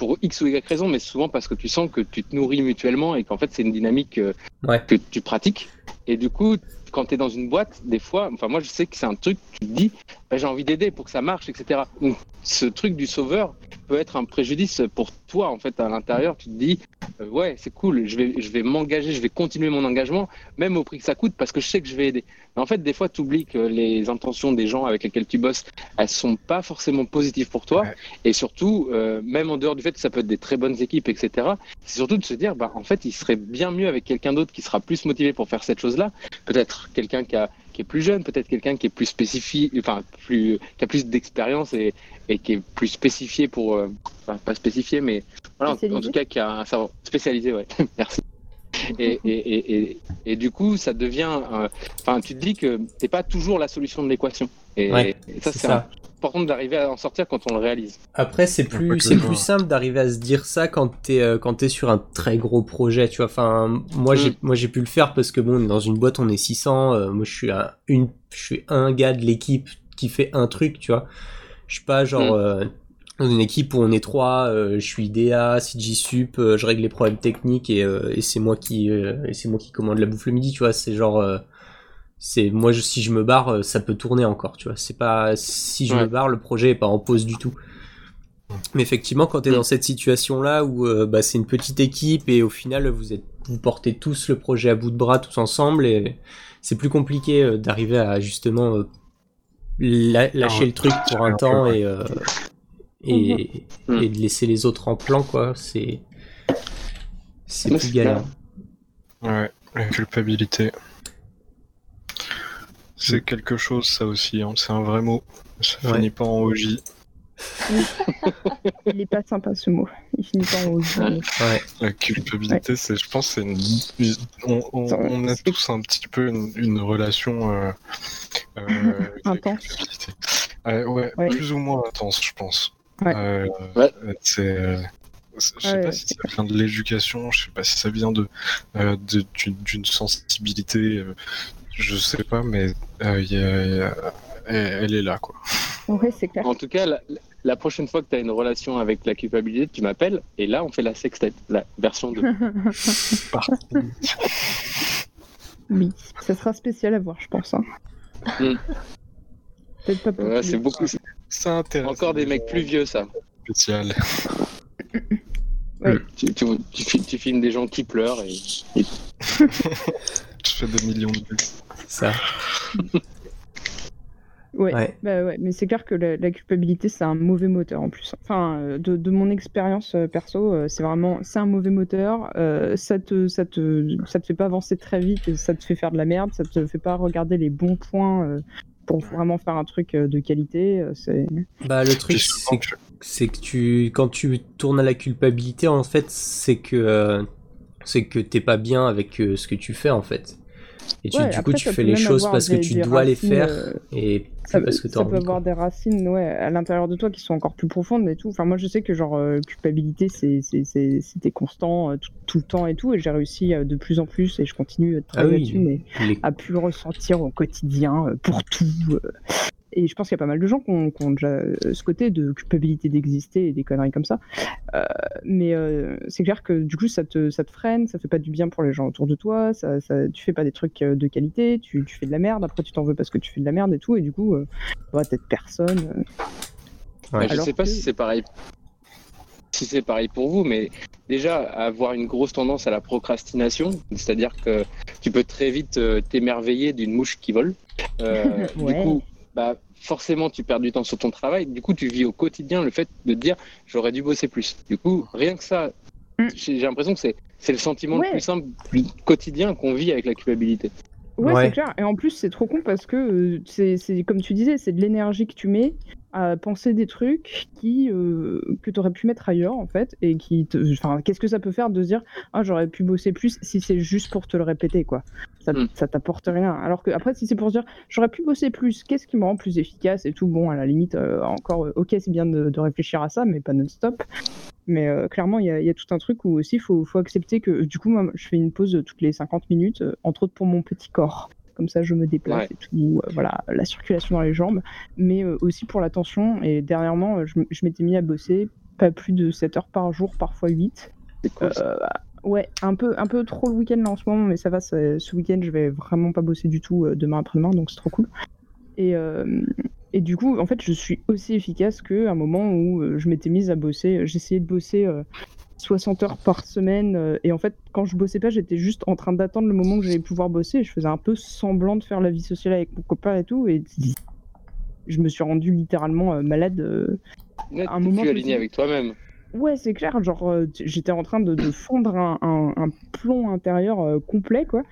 pour X ou Y raison, mais souvent parce que tu sens que tu te nourris mutuellement et qu'en fait, c'est une dynamique. euh, Ouais. que tu pratiques. Et du coup, quand tu es dans une boîte, des fois, enfin moi je sais que c'est un truc, tu te dis, bah, j'ai envie d'aider pour que ça marche, etc. Donc ce truc du sauveur peut être un préjudice pour toi, en fait, à l'intérieur. Tu te dis, euh, ouais, c'est cool, je vais, je vais m'engager, je vais continuer mon engagement, même au prix que ça coûte, parce que je sais que je vais aider. Mais en fait, des fois, tu oublies que les intentions des gens avec lesquels tu bosses, elles sont pas forcément positives pour toi. Ouais. Et surtout, euh, même en dehors du fait que ça peut être des très bonnes équipes, etc., c'est surtout de se dire, bah, en fait, il serait bien mieux avec quelqu'un d'autre qui sera plus motivé pour faire cette chose-là. Peut-être quelqu'un qui, est plus jeune, peut-être quelqu'un qui est plus spécifique, enfin, plus, qui a plus d'expérience et, et qui est plus spécifié pour, euh, enfin, pas spécifié, mais voilà, en, tout cas, qui a un savoir spécialisé, ouais. Merci. Et, et, et, et, et du coup, ça devient. euh, Enfin, tu te dis que t'es pas toujours la solution de l'équation. Et, Ouais, et ça, c'est c'est ça. important d'arriver à en sortir quand on le réalise. Après, c'est plus, c'est plus simple d'arriver à se dire ça quand t'es, euh, quand t'es sur un très gros projet, tu vois. Enfin, moi, j'ai, Mm. moi, j'ai pu le faire parce que bon, dans une boîte, on est 600. euh, moi, je suis un, une, je suis un gars de l'équipe qui fait un truc, tu vois. Je suis pas genre, Mm. euh, dans une équipe où on est trois, euh, je suis DA, CG Sup, euh, je règle les problèmes techniques et, euh, et c'est moi qui, euh, et c'est moi qui commande la bouffe le midi, tu vois. C'est genre, euh, c'est moi, je, si je me barre, euh, ça peut tourner encore, tu vois. C'est pas, si je Ouais. me barre, le projet est pas en pause du tout. Mais effectivement, quand tu es Mm. dans cette situation-là où euh, bah, c'est une petite équipe et au final vous êtes vous portez tous le projet à bout de bras tous ensemble et c'est plus compliqué euh, d'arriver à justement euh, la- lâcher le truc pour un temps et euh, et, Mhm. et de laisser les autres en plan quoi. C'est c'est plus galère. Ouais, la culpabilité. C'est quelque chose, ça aussi, hein. c'est un vrai mot. Ça Ouais. finit pas en OJ. Il est pas sympa ce mot. Il finit pas en. Ouais. La culpabilité, c'est, je pense, c'est une... on, on- Ça, on a tous un petit peu une, une relation euh, euh, Intense. Euh, ouais, Ouais. plus ou moins intense, je pense. Ouais. Euh, Ouais. c'est, euh, je sais Ouais, pas si ça vient de l'éducation, je sais pas si ça vient de, euh, d'une sensibilité, euh, je sais pas, mais euh, il y a- il y a- elle, est là, quoi. Ouais, c'est clair. En tout cas, la, la prochaine fois que tu as une relation avec la culpabilité, tu m'appelles et là, on fait la sextape, la version 2. Parti. Oui, ça sera spécial à voir, je pense. hein. Mm. Peut-être pas pour Ouais, c'est beaucoup. Ça intéresse. Encore des mecs plus vieux, ça. spécial. Ouais. Tu, tu, tu, fi- tu filmes des gens qui pleurent et, et Je fais des millions de vues. Ça. Ouais. Ouais. Bah ouais, mais c'est clair que la, la culpabilité c'est un mauvais moteur en plus. Enfin, euh, de, de mon expérience euh, perso, euh, c'est vraiment c'est un mauvais moteur. euh, ça te ça te ça te fait pas avancer très vite et ça te fait faire de la merde. Ça te fait pas regarder les bons points euh, pour vraiment faire un truc de qualité. c'est Bah le truc c'est que c'est que tu quand tu tournes à la culpabilité en fait c'est que euh, c'est que t'es pas bien avec euh, ce que tu fais en fait et tu, Ouais, du après, coup tu fais les choses parce que des- tu des dois les racines, faire euh, et plus ça, parce que t'as ça peut avoir quoi. des racines ouais, à l'intérieur de toi qui sont encore plus profondes et tout. Enfin, moi, je sais que genre euh, culpabilité, c'était constant euh, tout, tout le temps et tout, et j'ai réussi euh, de plus en plus et je continue de ah travailler oui là-dessus, mais les- à plus le ressentir au quotidien euh, pour tout. Et je pense qu'il y a pas mal de gens qui ont, qui ont déjà euh, ce côté de culpabilité d'exister et des conneries comme ça. Euh, mais euh, c'est clair que du coup, ça te, ça te freine, ça fait pas du bien pour les gens autour de toi, ça, ça, tu fais pas des trucs de qualité, tu, tu fais de la merde, après tu t'en veux parce que tu fais de la merde et tout, et du coup, euh, ouais, t'es personne. Ouais. je sais pas que- si c'est pareil. Si c'est pareil pour vous, mais déjà avoir une grosse tendance à la procrastination, c'est-à-dire que tu peux très vite euh, t'émerveiller d'une mouche qui vole. Euh, Ouais. Du coup, bah, forcément, tu perds du temps sur ton travail. Du coup, tu vis au quotidien le fait de te dire j'aurais dû bosser plus. Du coup, rien que ça, Mm. j'ai l'impression que c'est le sentiment Ouais. le plus simple, plus quotidien qu'on vit avec la culpabilité. Ouais, Ouais. c'est clair. Et en plus, c'est trop con parce que euh, c'est, comme tu disais, c'est de l'énergie que tu mets à penser des trucs qui euh, que tu aurais pu mettre ailleurs en fait et qui te... enfin qu'est-ce que ça peut faire de se dire ah j'aurais pu bosser plus si c'est juste pour te le répéter quoi ça, Mm. ça t'apporte rien alors que après si c'est pour se dire j'aurais pu bosser plus qu'est-ce qui me rend plus efficace et tout? Bon à la limite euh, encore euh, ok c'est bien de, de réfléchir à ça mais pas non-stop mais euh, clairement il y, a- il y a tout un truc où aussi il faut, faut accepter que du coup moi je fais une pause toutes les 50 minutes euh, entre autres pour mon petit corps comme ça je me déplace Ouais. et tout, euh, voilà, la circulation dans les jambes, mais aussi pour la tension. Et dernièrement, je, m'étais mis à bosser pas plus de 7 heures par jour, parfois 8. C'est cool. ça. Euh, ouais, un peu, un peu trop le week-end là en ce moment, mais ça va, ce week-end je vais vraiment pas bosser du tout euh, demain après-demain, donc c'est trop cool. Et, euh, et du coup, en fait, je suis aussi efficace qu'à un moment où euh, je m'étais mise à bosser, j'essayais de bosser euh, 60 heures par semaine, euh, et en fait, quand je bossais pas, j'étais juste en train d'attendre le moment que j'allais pouvoir bosser, je faisais un peu semblant de faire la vie sociale avec mon copain et tout, et je me suis rendu littéralement euh, malade. euh, Net, un moment plus aligné avec toi-même. Ouais, c'est clair. Genre, euh, j'étais en train de, de fondre un, un- un plomb intérieur euh, complet, quoi.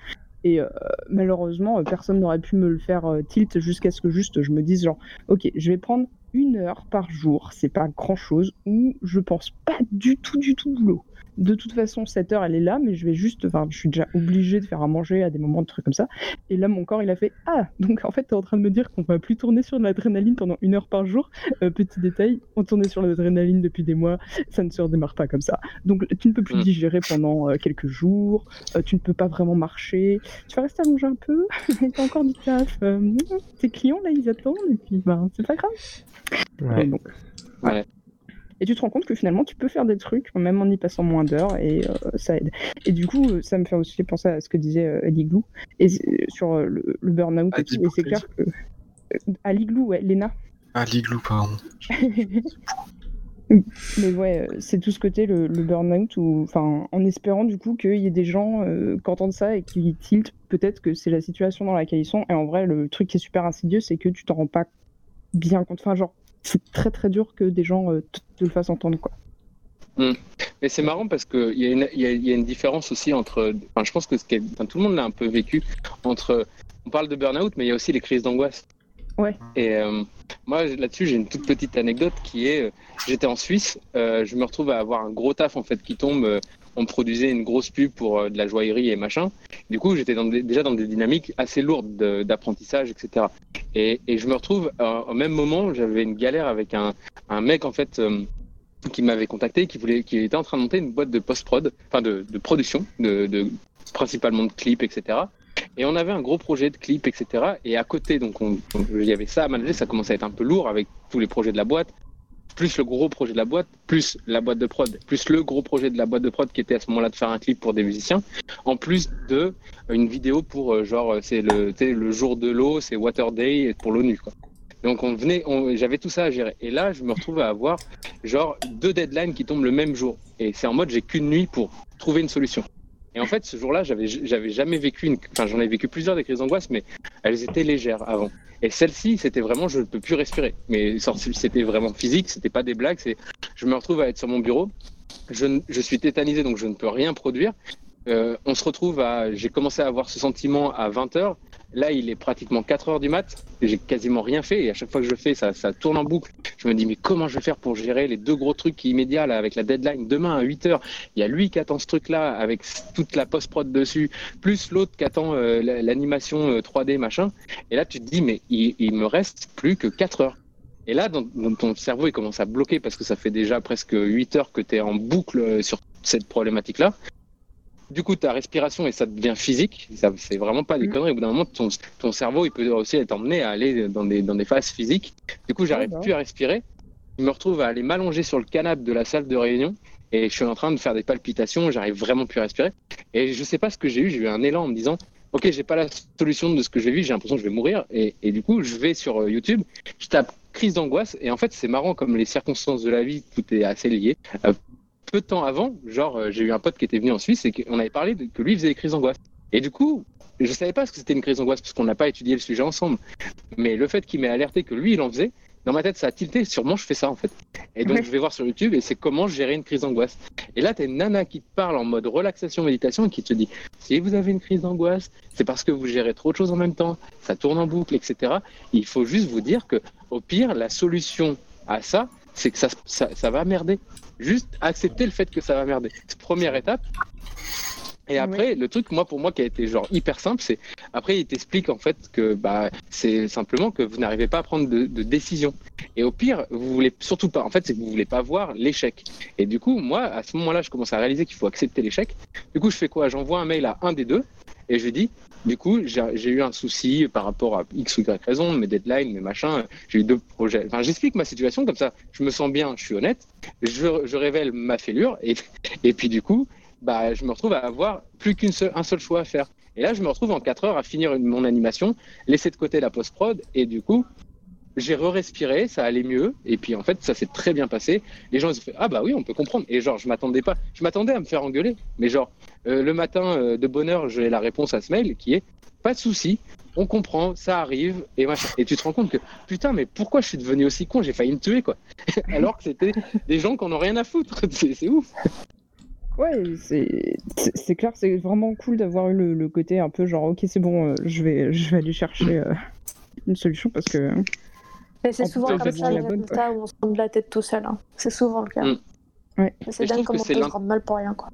Et euh, malheureusement, euh, personne n'aurait pu me le faire euh, tilt jusqu'à ce que juste je me dise, genre, ok, je vais prendre une heure par jour, c'est pas grand chose, où je pense pas du tout, du tout boulot. De toute façon, cette heure, elle est là, mais je vais juste, enfin, je suis déjà obligée de faire à manger à des moments de trucs comme ça. Et là, mon corps, il a fait Ah, donc en fait, tu es en train de me dire qu'on va plus tourner sur de l'adrénaline pendant une heure par jour. Euh, petit détail, on tournait sur l'adrénaline depuis des mois, ça ne se redémarre pas comme ça. Donc, tu ne peux plus Mm. digérer pendant euh, quelques jours, euh, tu ne peux pas vraiment marcher, tu vas rester allongé un peu, t'as encore du taf, euh, tes clients, là, ils attendent, et puis, ben, c'est pas grave. Ouais. Et donc, Ouais. Et tu te rends compte que finalement, tu peux faire des trucs, même en y passant moins d'heures, et euh, ça aide. Et du coup, euh, ça me fait aussi penser à ce que disait euh, Ali Glou, et, sur euh, le, le burn-out et Ali tout. Et c'est Glou, clair que. Ali Glou, ouais, Léna. Ah, l'igloo, pardon. Mais ouais, c'est tout ce côté, le, le burn-out, enfin, en espérant du coup qu'il y ait des gens euh, qui entendent ça et qui tiltent peut-être que c'est la situation dans laquelle ils sont. Et en vrai, le truc qui est super insidieux, c'est que tu t'en rends pas bien compte. Enfin, genre, c'est très très dur que des gens euh, te, le fassent entendre, quoi. Mais c'est marrant parce qu'il y, a une- il y, y a une différence aussi entre. Enfin, je pense que ce enfin, tout le monde l'a un peu vécu. Entre. On parle de burn-out, mais il y a aussi les crises d'angoisse. Ouais. Et euh, moi, là-dessus, j'ai une toute petite anecdote qui est euh, j'étais en Suisse, euh, je me retrouve à avoir un gros taf en fait qui tombe. On produisait une grosse pub pour euh, de la joaillerie et machin. Du coup, j'étais déjà dans des dynamiques assez lourdes de- d'apprentissage, etc. Et, je me retrouve euh, au même moment, j'avais une galère avec un, mec en fait. euh, qui m'avait contacté, qui voulait, était en train de monter une boîte de post-prod, enfin de, production, de, principalement de clips, etc. Et on avait un gros projet de clips, etc. Et à côté, donc, on- on- il y avait ça à manager, ça commençait à être un peu lourd avec tous les projets de la boîte, plus le gros projet de la boîte, plus la boîte de prod, plus le gros projet de la boîte de prod qui était à ce moment-là de faire un clip pour des musiciens, en plus de une vidéo pour euh, genre euh, c'est le, jour de l'eau, c'est Water Day pour l'ONU. Donc on venait, j'avais tout ça à gérer. Et là, je me retrouve à avoir genre deux deadlines qui tombent le même jour. Et c'est en mode j'ai qu'une nuit pour trouver une solution. Et en fait, ce jour-là, j'avais jamais vécu une, enfin j'en ai vécu plusieurs des crises d'angoisse, mais elles étaient légères avant. Et celle-ci, c'était vraiment je ne peux plus respirer. Mais c'était vraiment physique, c'était pas des blagues. C'est je me retrouve à être sur mon bureau, je suis tétanisé donc je ne peux rien produire. Euh, on se retrouve à, j'ai commencé à avoir ce sentiment à 20 h Là, il est pratiquement 4 heures du mat. J'ai quasiment rien fait. Et à chaque fois que je le fais, ça, ça tourne en boucle. Je me dis, mais comment je vais faire pour gérer les deux gros trucs immédiats avec la deadline? Demain à 8 heures Il y a lui qui attend ce truc-là avec toute la post-prod dessus, plus l'autre qui attend euh, la- l'animation euh, 3D, machin. Et là, tu te dis, mais il, me reste plus que 4 heures. Et là, dans, ton cerveau, il commence à bloquer parce que ça fait déjà presque 8 heures que tu es en boucle euh, sur cette problématique-là. Du coup, ta respiration et ça devient physique. C'est vraiment pas des Mm. conneries. Au bout d'un moment, ton, ton cerveau, il peut aussi être emmené à aller dans des, dans des phases physiques. Du coup, j'arrive bah. plus à respirer. Je me retrouve à aller m'allonger sur le canapé de la salle de réunion et je suis en train de faire des palpitations. J'arrive vraiment plus à respirer. Et je sais pas ce que j'ai eu. J'ai eu un élan en me disant, OK, j'ai pas la solution de ce que j'ai vu. J'ai l'impression que je vais mourir. Et, et du coup, je vais sur euh, YouTube. Je tape crise d'angoisse. Et en fait, c'est marrant comme les circonstances de la vie, tout est assez lié. Euh, peu de temps avant, genre, euh, j'ai eu un pote qui était venu en Suisse et qu'on avait parlé de, que lui faisait des crises d'angoisse. Et du coup, je savais pas ce que c'était une crise d'angoisse parce qu'on n'a pas étudié le sujet ensemble. Mais le fait qu'il m'ait alerté que lui, il en faisait, dans ma tête, ça a tilté. Sûrement, je fais ça en fait. Et donc, Ouais. je vais voir sur YouTube et c'est comment gérer une crise d'angoisse. Et là, tu as une nana qui te parle en mode relaxation, méditation et qui te dit si vous avez une crise d'angoisse, c'est parce que vous gérez trop de choses en même temps, ça tourne en boucle, etc. Il faut juste vous dire que, au pire, la solution à ça, c'est que ça, ça, ça va merder. Juste accepter le fait que ça va merder. Première étape. Et après, le truc, moi, pour moi, qui a été genre hyper simple, c'est après, il t'explique en fait que bah, c'est simplement que vous n'arrivez pas à prendre de, de décision. Et au pire, vous voulez surtout pas, en fait, c'est que vous voulez pas voir l'échec. Et du coup, moi, à ce moment-là, je commence à réaliser qu'il faut accepter l'échec. Du coup, je fais quoi? J'envoie un mail à un des deux et je lui dis, du coup, j'ai eu un souci par rapport à X ou Y raison, mes deadlines, mes machins, j'ai eu deux projets. Enfin, j'explique ma situation comme ça, je me sens bien, je suis honnête, je, révèle ma fêlure et, puis du coup, bah, je me retrouve à avoir plus qu'un seul, seul choix à faire. Et là, je me retrouve en 4 heures à finir mon animation, laisser de côté la post-prod, et du coup, j'ai re-respiré, ça allait mieux, et puis en fait, ça s'est très bien passé. Les gens, ils ont fait Ah bah oui, on peut comprendre. Et genre, je m'attendais pas, je m'attendais à me faire engueuler, mais genre, euh, le matin euh, de bonne heure, j'ai la réponse à ce mail qui est Pas de souci, on comprend, ça arrive, et. Et tu te rends compte que putain, mais pourquoi je suis devenu aussi con? J'ai failli me tuer, quoi. Alors que c'était des gens qui en ont rien à foutre. C'est ouf. Ouais, c'est clair, c'est vraiment cool d'avoir eu le, côté un peu genre, ok, c'est bon, euh, je, vais, je vais aller chercher une solution parce que. Mais c'est En souvent comme ça les résultats où on se prend de la tête tout seul. hein. C'est souvent le cas. Mm. Ouais. C'est Et dingue comment on c'est peut se rendre mal pour rien, quoi.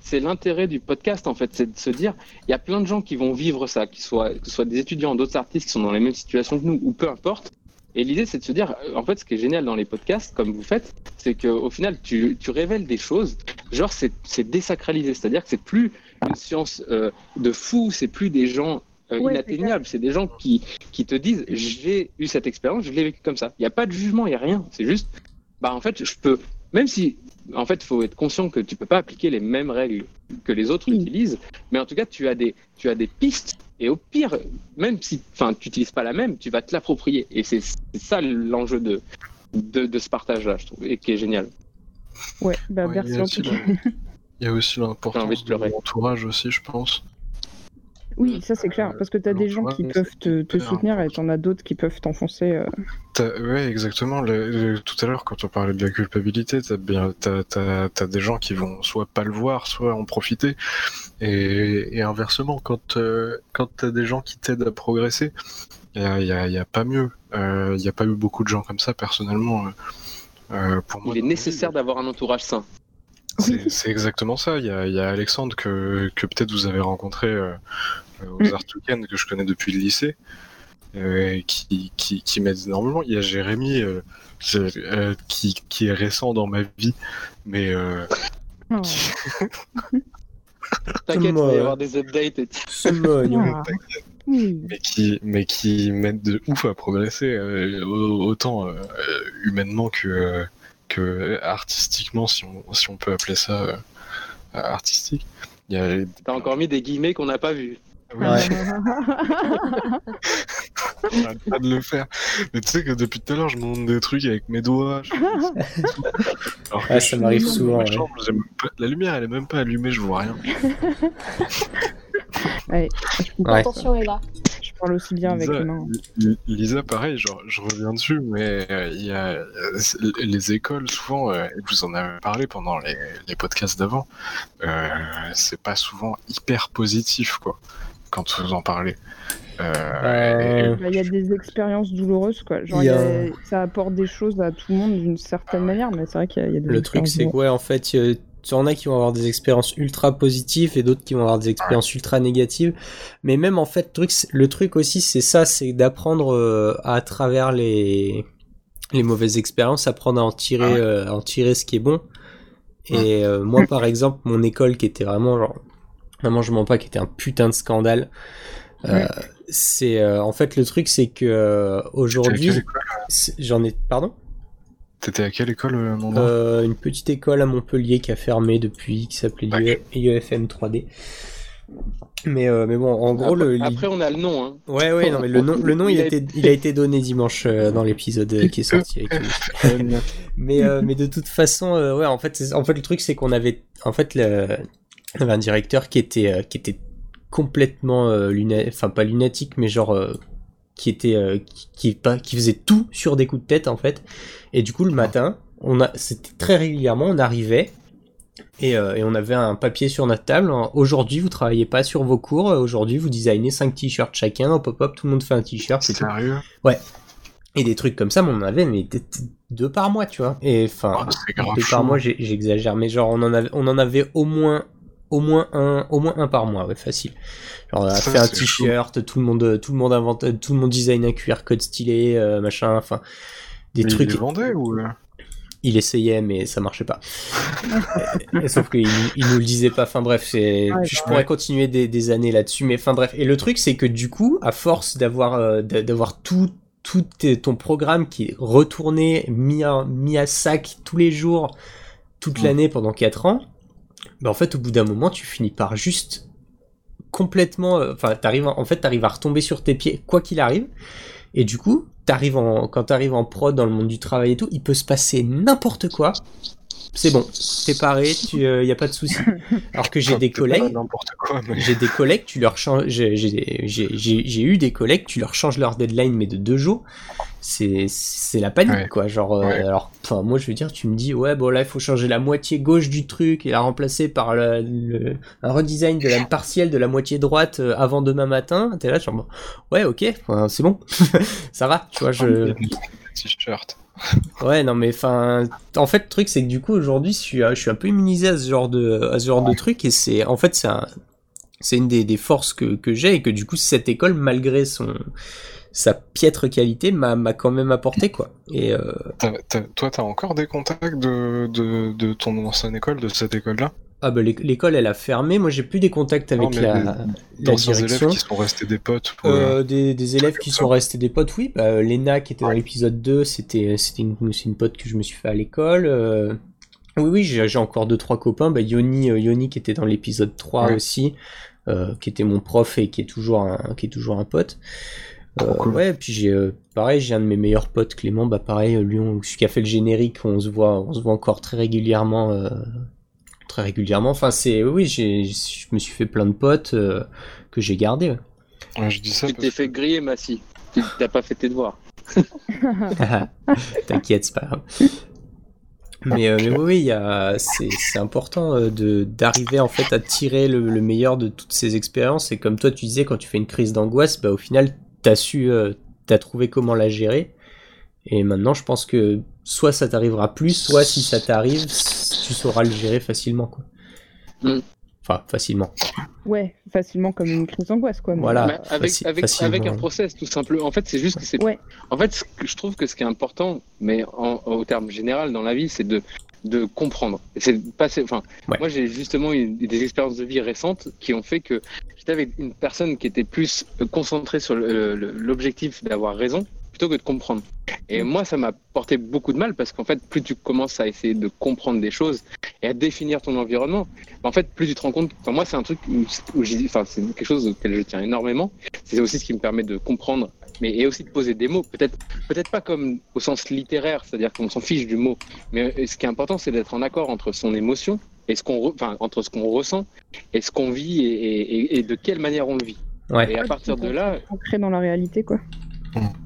c'est l'intérêt du podcast en fait, c'est de se dire, il y a plein de gens qui vont vivre ça, qui soient, que ce soit des étudiants, d'autres artistes qui sont dans les mêmes situations que nous, ou peu importe. Et l'idée, c'est de se dire, euh, en fait, ce qui est génial dans les podcasts, comme vous faites, c'est qu'au final, tu, tu révèles des choses, genre, c'est c'est désacralisé, c'est-à-dire que c'est plus une science euh, de fou, c'est plus des gens euh, Ouais, inatteignables, c'est des gens qui, qui te disent, j'ai eu cette expérience, je l'ai vécu comme ça. Il n'y a pas de jugement, il n'y a rien, c'est juste, bah, en fait, je peux, même si en fait, il faut être conscient que tu peux pas appliquer les mêmes règles que les autres Oui. utilisent, mais en tout cas, tu as des, tu as des pistes. Et au pire, même si, enfin, tu n'utilises pas la même, tu vas te l'approprier. Et c'est ça l'enjeu de, de, de ce partage-là, je trouve, et qui est génial. Ouais, bah Ouais, il y merci en tout cas. Il y a aussi l'importance de de l'entourage aussi, je pense. Oui, ça c'est clair, parce que t'as des gens qui peuvent te, soutenir et t'en as d'autres qui peuvent t'enfoncer. euh. Ouais, exactement. Le- le- tout à l'heure, quand on parlait de la culpabilité, t'as t'as des gens qui vont soit pas le voir, soit en profiter. Et, et inversement, quand, euh, quand t'as des gens qui t'aident à progresser, il y a, y a- y a pas mieux. Il y a pas eu beaucoup de gens comme ça, personnellement. euh, euh, pour moi, Il est nécessaire d'avoir un entourage sain. C'est exactement ça. Il y a, il y a Alexandre que, que peut-être vous avez rencontré euh, euh, aux Mm. Art Weekend, que je connais depuis le lycée, euh, qui, qui, qui m'aide énormément. Il y a Jérémy euh, euh, qui, qui est récent dans ma vie, mais euh, Oh. T'inquiète, il va y avoir des updates. Et... Ah. Mais qui mais qui m'aide de ouf à progresser euh, au- autant euh, euh, humainement que euh, que artistiquement si on si on peut appeler ça euh, artistique. A T'as encore mis des guillemets qu'on n'a pas vus. Oui, j'arrête pas de le faire. Mais tu sais que depuis tout à l'heure, je monte des trucs avec mes doigts. je Alors que je ça suis m'arrive dans ma souvent, ouais. chambre, pas- La lumière, elle est même pas allumée, je vois rien. Ouais. Ouais. L'attention est là. je parle aussi bien avec Lisa, les mains. Li- Lisa, pareil, genre, je reviens dessus, mais euh, il y a euh, les écoles, souvent, euh, et vous en avez parlé pendant les, les podcasts d'avant, euh, c'est pas souvent hyper positif, quoi, quand vous en parlez. Euh, Euh, Bah, Il y a des expériences douloureuses, quoi. Genre, Il y il y a- a- ça apporte des choses à tout le monde d'une certaine manière, mais c'est vrai qu'il y, a- il y a des Le truc, c'est que, ouais, en fait, euh, tu en as qui vont avoir des expériences ultra positives et d'autres qui vont avoir des expériences ultra négatives. Mais même, en fait, truc, le truc aussi, c'est ça, c'est d'apprendre euh, à travers les, les mauvaises expériences, apprendre à en tirer, Ah ouais. euh, à en tirer ce qui est bon. Et euh, moi, par exemple, mon école qui était vraiment, genre, je mens pas, qui était un putain de scandale. euh, c'est euh, en fait le truc c'est que euh, aujourd'hui j'en ai pardon? T'étais à quelle école, euh, mon euh, une petite école à Montpellier qui a fermé depuis, qui s'appelait IEFM 3D. Mais, euh, mais bon, en gros, après, le. après, on a le nom. Hein. Ouais, ouais, non, mais le nom, le nom il, Il a été, il a été donné dimanche euh, dans l'épisode qui est sorti avec lui. Mais, euh, mais de toute façon, euh, ouais, en fait, en fait, le truc, c'est qu'on avait, en fait, le, on avait un directeur qui était, euh, qui était complètement euh, lunatique, enfin pas lunatique, mais genre euh, qui était, qui, qui, pas, qui faisait tout sur des coups de tête en fait. Et du coup, le matin, on a, c'était très régulièrement, on arrivait. Et, euh, et on avait un papier sur notre table. Aujourd'hui, vous travaillez pas sur vos cours. Aujourd'hui, vous designez 5 t-shirts chacun. Hop, hop, hop, tout le monde fait un t-shirt. tout. Sérieux? Et des trucs comme ça, mais on en avait mais deux par mois, tu vois. Et enfin, c'est grave deux par mois, j'exagère, mais genre on en avait, on en avait au moins, au moins un, au moins un par mois, ouais, facile. Genre on a Ça, fait un t-shirt, tout le monde, tout le monde invente, tout le monde design un QR code stylé, euh, machin, enfin des Mais trucs. il les vendait ou euh? Il essayait, mais ça marchait pas. Et- sauf qu'il il nous le disait pas. Enfin bref, c'est. Ouais, je bah pourrais ouais. continuer des, des années là-dessus, mais enfin bref. Et le truc, c'est que du coup, à force d'avoir euh, d'a- d'avoir tout tout ton programme qui est retourné, mis à, mis à sac tous les jours, toute Mm. l'année pendant 4 ans, en fait, au bout d'un moment, tu finis par juste complètement. euh, Enfin, t'arrives en fait, t'arrives à retomber sur tes pieds, quoi qu'il arrive. Et du coup, t'arrives en, quand t'arrives en prod dans le monde du travail et tout, il peut se passer n'importe quoi. C'est bon, t'es paré, tu, euh, y a pas de souci. Alors que j'ai des collègues, mais. j'ai des collègues, tu leur changes, j'ai, eu des collègues, tu leur changes leur deadline mais de deux jours, c'est, la panique Ouais. quoi. Genre, euh, Ouais. alors, enfin moi je veux dire, tu me dis ouais bon là il faut changer la moitié gauche du truc et la remplacer par le, le- un redesign de la partielle de la moitié droite euh, avant demain matin. T'es là genre ouais ok, enfin, c'est bon, ça va, tu vois je. T-shirt. Ouais, non, mais enfin, en fait, le truc, c'est que du coup, aujourd'hui, je suis, je suis un peu immunisé à ce genre de, à ce genre de truc, et c'est, en fait, c'est un- c'est une des, des forces que, que j'ai, et que du coup, cette école, malgré son, sa piètre qualité, m'a, quand même apporté, quoi. Et, euh, t'as- toi, t'as encore des contacts de, de, de ton ancienne école, de cette école-là? Ah bah, l'éc- l'école, elle a fermé, moi, j'ai plus des contacts avec la, les- la direction. élèves qui sont restés des potes ou, euh, Euh, des, des élèves qui sont restés des potes, oui. Bah, Lena qui était dans l'épisode 2, c'était une, c'est une pote que je me suis fait à l'école. euh, Oui, oui, j'ai encore deux trois copains. Bah, Yoni, Yoni qui était dans l'épisode 3 Ouais. aussi, euh, qui était mon prof et qui est toujours un, qui est toujours un pote. Euh, cool. Ouais, puis j'ai euh, pareil, j'ai un de mes meilleurs potes, Clément. Bah pareil, lui, on, celui qui a fait le générique, on se voit, on se voit encore très régulièrement. Très régulièrement. Enfin, c'est oui, j'ai, je me suis fait plein de potes euh, que j'ai gardés. ouais. ouais, je dis ça Tu t'es fait griller, Massy. Tu t'as pas fait tes devoirs. T'inquiète, c'est pas grave. Mais, euh, mais oui, oui, il y a, c'est, c'est important euh, de, d'arriver en fait à tirer le, le meilleur de toutes ces expériences. Et comme toi, tu disais, quand tu fais une crise d'angoisse, bah, au final, t'as su, euh, t'as trouvé comment la gérer. Et maintenant, je pense que soit ça t'arrivera plus, soit si ça t'arrive, tu sauras le gérer facilement, quoi. Mm. Enfin, facilement. Ouais, facilement comme une crise d'angoisse, quoi. Voilà. Mais avec, faci- avec, facilement. avec un process, tout simplement. En fait, c'est juste que c'est. Ouais. En fait, ce que je trouve que ce qui est important, mais en, au terme général dans la vie, c'est de, de comprendre. C'est de passer. Enfin, Ouais. moi, j'ai justement eu des expériences de vie récentes qui ont fait que j'étais avec une personne qui était plus concentrée sur l'objectif d'avoir raison plutôt que de comprendre. Et Mm. moi, ça m'a porté beaucoup de mal parce qu'en fait, plus tu commences à essayer de comprendre des choses et à définir ton environnement, en fait, plus tu te rends compte. Enfin, moi, c'est un truc où, où j'ai- enfin, c'est quelque chose auquel je tiens énormément. C'est aussi ce qui me permet de comprendre, mais et aussi de poser des mots. Peut-être, peut-être pas comme au sens littéraire, c'est-à-dire qu'on s'en fiche du mot. Mais euh, ce qui est important, c'est d'être en accord entre son émotion et ce qu'on, re- enfin, entre ce qu'on ressent et ce qu'on vit et, et- et de quelle manière on le vit. Ouais. Et à partir de là, Ancré dans la réalité, quoi.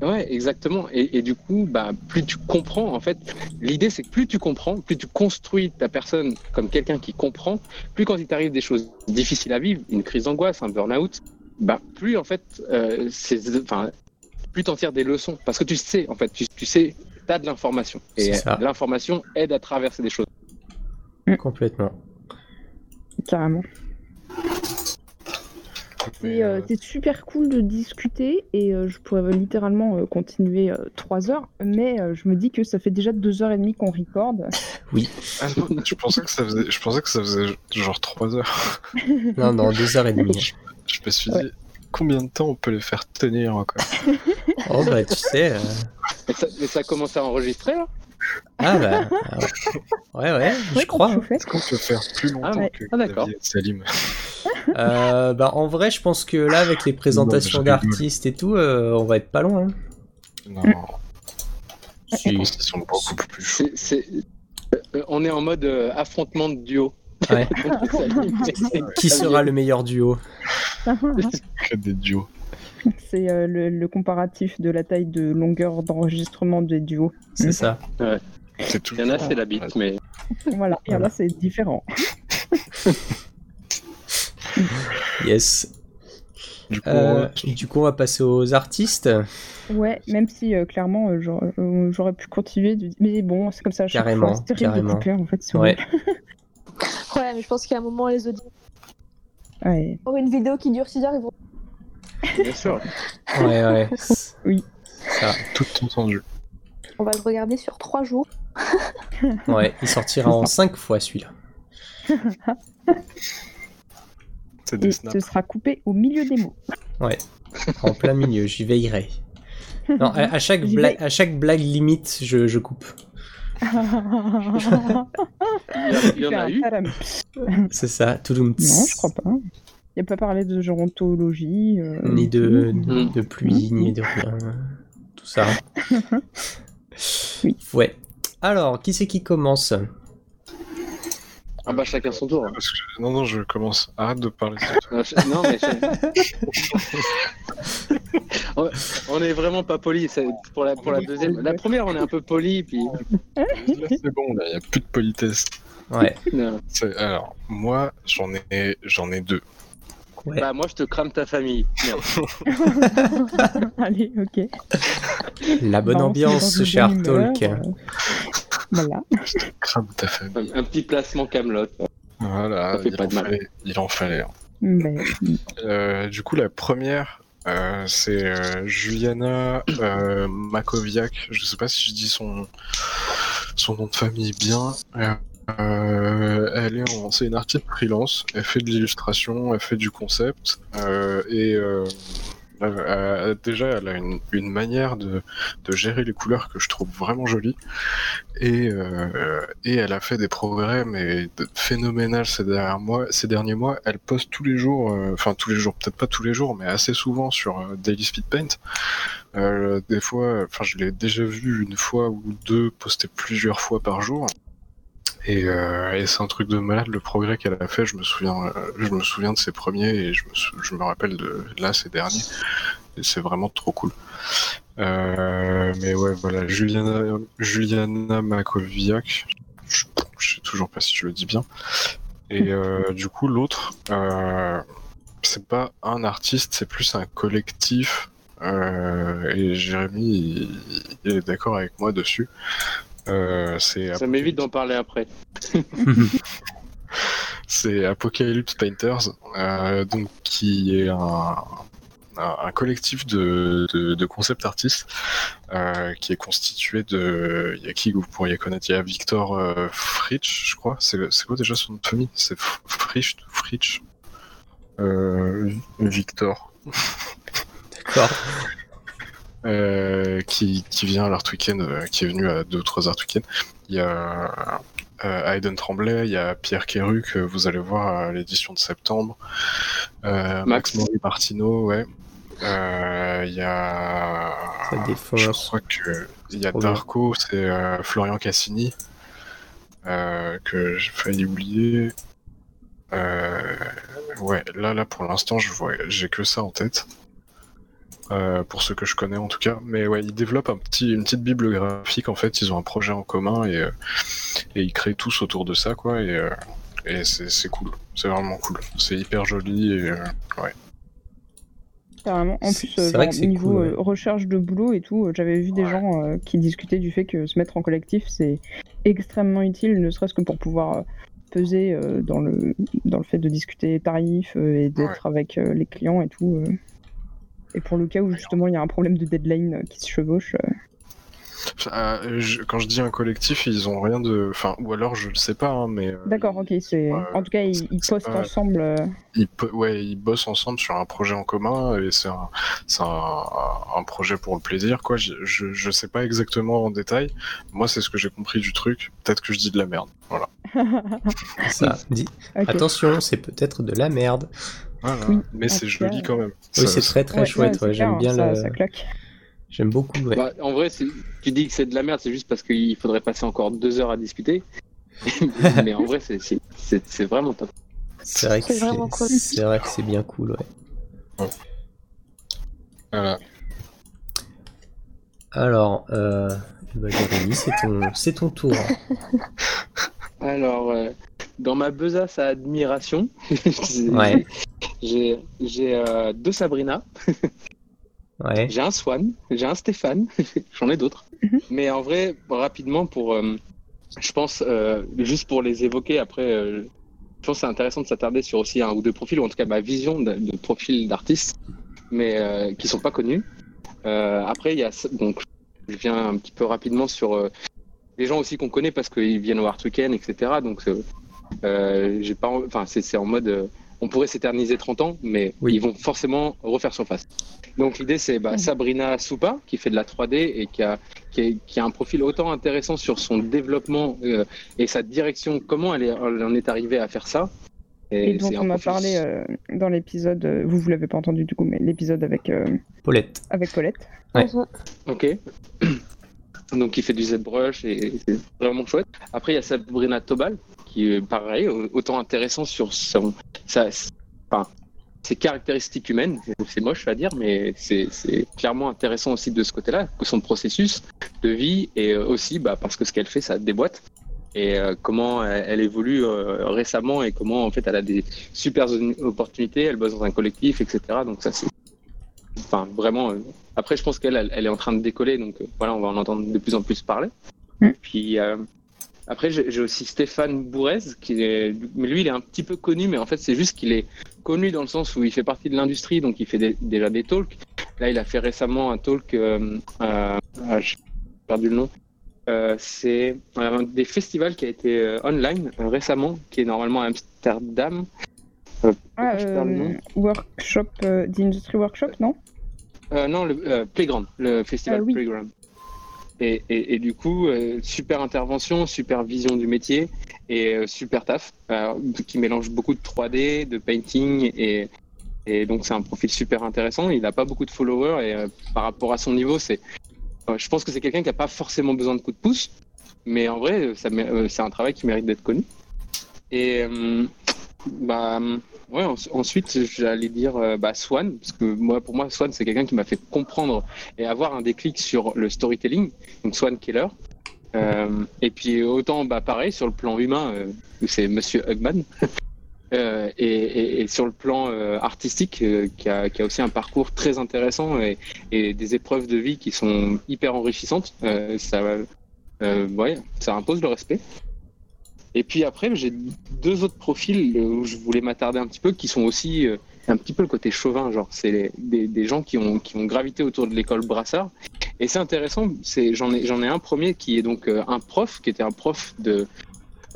Ouais, exactement. Et, et du coup, bah, plus tu comprends, en fait, l'idée c'est que plus tu comprends, plus tu construis ta personne comme quelqu'un qui comprend, plus quand il t'arrive des choses difficiles à vivre, une crise d'angoisse, un burn-out, bah, plus en fait, euh, enfin, plus t'en tires des leçons. Parce que tu sais, en fait, tu, tu sais, t'as de l'information. Et l'information aide à traverser des choses. Complètement. Carrément. Euh, euh, c'est super cool de discuter et euh, je pourrais littéralement euh, continuer euh, trois heures, mais euh, je me dis que ça fait déjà deux heures et demie qu'on recorde. ah non, je pensais que ça faisait, je pensais que ça faisait genre 3 heures. Non, non, deux heures et demie. Je, je me suis dit, combien de temps on peut les faire tenir encore? Oh, bah, tu sais. euh, Mais ça, mais ça commence à enregistrer, là? Ah, bah. ah ouais, ouais, je crois. hein. Est-ce qu'on peut faire plus longtemps Ah ouais. que Ah, d'accord. Salim Euh, bah, en vrai, je pense que là, avec les présentations Non, mais je rigole. d'artistes et tout, euh, on va être pas loin. hein. Non, je Si. pense qu'ils sont beaucoup plus chauds. C'est- c'est- euh, On est en mode euh, affrontement de duo. Ouais. Qui sera le meilleur duo? Que des duos. C'est euh, le, le comparatif de la taille de longueur d'enregistrement des duos. C'est ça. C'est tout. Il y en a, c'est la bite, mais Voilà, et Voilà. là c'est différent. Yes. Du coup, Euh, ouais. du coup, on va passer aux artistes. Ouais, même si euh, clairement euh, j'aurais j'aurais pu continuer, de... mais bon, c'est comme ça. Carrément, C'est terrible carrément. de couper en fait. Ouais. Ouais, mais je pense qu'à un moment, les auditeurs, Ouais. pour une vidéo qui dure 6 heures, ils vont. Bien sûr. Ouais, ouais. Oui. Ça. tout entendu. On va le regarder sur 3 jours. Ouais, il sortira en 5 fois celui-là. C'est des snaps. ce sera coupé au milieu des mots. En plein milieu, j'y veillerai. Non, à, à chaque blague, à chaque blague limite, je, je coupe. Il y en a eu. C'est ça. Touloum. Non, je crois pas. Il n'y a pas parlé de gérontologie. euh, Ni de, Mm. de pluie, ni de rien. Tout ça. Oui. Ouais. Alors, qui c'est qui commence? Ah bah chacun son tour. hein. Parce que- Non, non, je commence. Arrête de parler. Non, je- non, mais je- on, est vraiment pas poli pour la pour la deuxième. La première, on est un peu poli, puis c'est bon, là, il n'y a plus de politesse. Ouais. Alors, moi, j'en ai, j'en ai deux. Ouais. bah moi je te crame ta famille. Merde. Allez, ok. La bonne Bah, ambiance, bonne humeur, Talk. euh, Voilà. Crabe ta famille. Un, un petit placement Camelot. Voilà, Ça fait il pas en, de mal. fallait, il en fallait. hein. Mais, Euh, du coup, la première, euh, c'est euh, Juliana euh, Makoviak. Je sais pas si je dis son, son nom de famille bien. Euh, elle est en- c'est une artiste freelance. Elle fait de l'illustration, elle fait du concept euh, et euh, déjà, elle a une, une manière de, de gérer les couleurs que je trouve vraiment jolie. Et, euh, et elle a fait des progrès mais phénoménales ces derniers mois. Ces derniers mois, elle poste tous les jours, euh, enfin tous les jours, peut-être pas tous les jours, mais assez souvent sur euh, Daily Speed Paint. Des fois, enfin je l'ai déjà vu une fois ou deux poster plusieurs fois par jour. Et, euh, et c'est un truc de malade le progrès qu'elle a fait. Je me souviens, euh, je me souviens de ses premiers et je me, je me rappelle de là ces derniers. Et c'est vraiment trop cool. Euh, mais ouais, voilà, Juliana, Makoviak. Je, je sais toujours pas si je le dis bien. Et du coup, l'autre, c'est pas un artiste, c'est plus un collectif. Et Jérémy, il est d'accord avec moi dessus. Euh, c'est Ça m'évite d'en parler après. c'est Apocalypse Painters, euh, donc qui est un, collectif de, de, de concept artistes euh, qui est constitué de. Il y a qui que vous pourriez connaître? Il y a Victor euh, Fritsch, je crois. C'est quoi déjà son nom de famille? C'est Fritsch Fritsch euh, Victor. D'accord. Euh, qui, qui vient à l'Art Weekend, euh, qui est venu à deux ou trois Art Weekend. Il y a euh, Hayden Tremblay, il y a Pierre Quéru que vous allez voir à l'édition de septembre. Euh, Max. Max Martino, ouais. Euh, Il y a. Je crois que. Il y a. Darko, c'est euh, Florian Cassini, euh, que j'ai failli oublier. Euh, ouais, là, là, pour l'instant, je vois, j'ai que ça en tête. Euh, pour ceux que je connais en tout cas. Mais ouais, ils développent un petit, une petite bibliographique en fait. Ils ont un projet en commun et, euh, et ils créent tous autour de ça quoi. Et, euh, et c'est c'est cool. C'est vraiment cool. C'est hyper joli et euh, ouais. Carrément. En plus, vrai genre, que niveau cool, ouais. recherche de boulot et tout, j'avais vu des Ouais. gens euh, qui discutaient du fait que se mettre en collectif, c'est extrêmement utile, ne serait-ce que pour pouvoir peser euh, dans, le, dans le fait de discuter tarifs euh, et d'être avec euh, les clients et tout. Et pour le cas où justement il y a un problème de deadline euh, qui se chevauche. euh. Euh, je- quand je dis un collectif, ils ont rien de. Enfin, ou alors je le sais pas, hein, mais. euh, D'accord, ok, c'est. Ouais, En tout cas, ils, postent pas- ensemble. euh, ils, ouais, ils bossent ensemble sur un projet en commun et c'est un, c'est un, un projet pour le plaisir, quoi. Je, je, je sais pas exactement en détail. Moi, c'est ce que j'ai compris du truc. Peut-être que je dis de la merde. Voilà. Ça dit. Attention, c'est peut-être de la merde. Voilà. Oui, Mais c'est joli quand même. Oui, c'est très très Ouais, chouette. ouais, J'aime bien ça, le. ça claque. J'aime beaucoup. Ouais. Bah, en vrai, tu dis que c'est de la merde, c'est juste parce qu'il faudrait passer encore deux heures à discuter. Mais en vrai, c'est- vraiment top. c'est vrai que c'est vraiment cool. C'est vrai que c'est bien cool. Ouais. Voilà. Alors, euh, bah, Jérémy, c'est ton, tour. Alors, euh, dans ma besace à admiration, Ouais. J'ai j'ai, euh, deux Sabrina, Ouais. j'ai un Swan, j'ai un Stéphane, j'en ai d'autres. Mhm. Mais en vrai, rapidement, pour, euh, je pense, euh, juste pour les évoquer, après, euh, je pense que c'est intéressant de s'attarder sur aussi un ou deux profils, ou en tout cas ma vision de, de profils d'artistes, mais euh, qui sont pas connus. Euh, après, il y a donc, je viens un petit peu rapidement sur euh, les gens aussi qu'on connaît parce qu'ils viennent au Art Weekend, etc. Donc, euh, j'ai pas, en- enfin, c'est c'est en mode, euh, on pourrait s'éterniser 30 ans, mais Oui. ils vont forcément refaire surface. Donc l'idée c'est bah, Mhm. Sabrina Soupa qui fait de la 3D et qui a, qui, est- qui a un profil autant intéressant sur son développement euh, et sa direction, comment elle, est, elle en est arrivée à faire ça. Et dont c'est un on a parlé euh, dans l'épisode, euh, vous vous l'avez pas entendu du coup, mais l'épisode avec, euh, Paulette. avec. Ouais. Mhm. Ok. Donc il fait du ZBrush et c'est vraiment chouette. Après il y a Sabrina Tobal qui est pareil, au- autant intéressant sur son, sa, enfin, ses caractéristiques humaines. C'est moche à dire, mais c'est clairement intéressant aussi de ce côté-là, que son processus de vie et euh, aussi bah, parce que ce qu'elle fait, ça déboîte. Et euh, comment elle, elle évolue euh, récemment et comment en fait elle a des super opportunités, elle bosse dans un collectif, etc. Donc ça c'est, enfin vraiment. euh, après, je pense qu'elle, elle, elle est en train de décoller, donc euh, voilà, on va en entendre de plus en plus parler. Mm. Puis euh, après, j'ai aussi Stéphane Bourrez, qui est, lui, il est un petit peu connu, mais en fait, c'est juste qu'il est connu dans le sens où il fait partie de l'industrie, donc il fait des- déjà des talks. Là, il a fait récemment un talk, euh, euh, ah, j'ai perdu le nom. C'est un des festivals qui a été online récemment, qui est normalement à Amsterdam. Ah, workshop, Industry Workshop, non? Non, le euh, Playground, le festival Ah oui. Playground. Et, et, et du coup, euh, super intervention, super vision du métier et euh, super taf euh, qui mélange beaucoup de 3D, de painting et, et donc c'est un profil super intéressant. Il n'a pas beaucoup de followers et euh, par rapport à son niveau, c'est, euh, je pense que c'est quelqu'un qui n'a pas forcément besoin de coups de pouce, mais en vrai, euh, c'est un travail qui mérite d'être connu. Et euh, bah, ouais, en- ensuite, j'allais dire euh, bah, Swan, parce que moi, pour moi, Swan, c'est quelqu'un qui m'a fait comprendre et avoir un déclic sur le storytelling, donc Swan Keller. Euh, et puis autant, bah, pareil, sur le plan humain, euh, c'est Monsieur Hugman. Et, sur le plan artistique, qui, a, aussi un parcours très intéressant et, des épreuves de vie qui sont hyper enrichissantes, ça, ouais, ça impose le respect. Et puis après, j'ai deux autres profils euh, où je voulais m'attarder un petit peu, qui sont aussi euh, un petit peu le côté chauvin, genre c'est des, des gens qui ont, qui ont gravité autour de l'école Brassard. Et c'est intéressant, c'est j'en ai j'en ai un premier qui est donc euh, un prof, qui était un prof de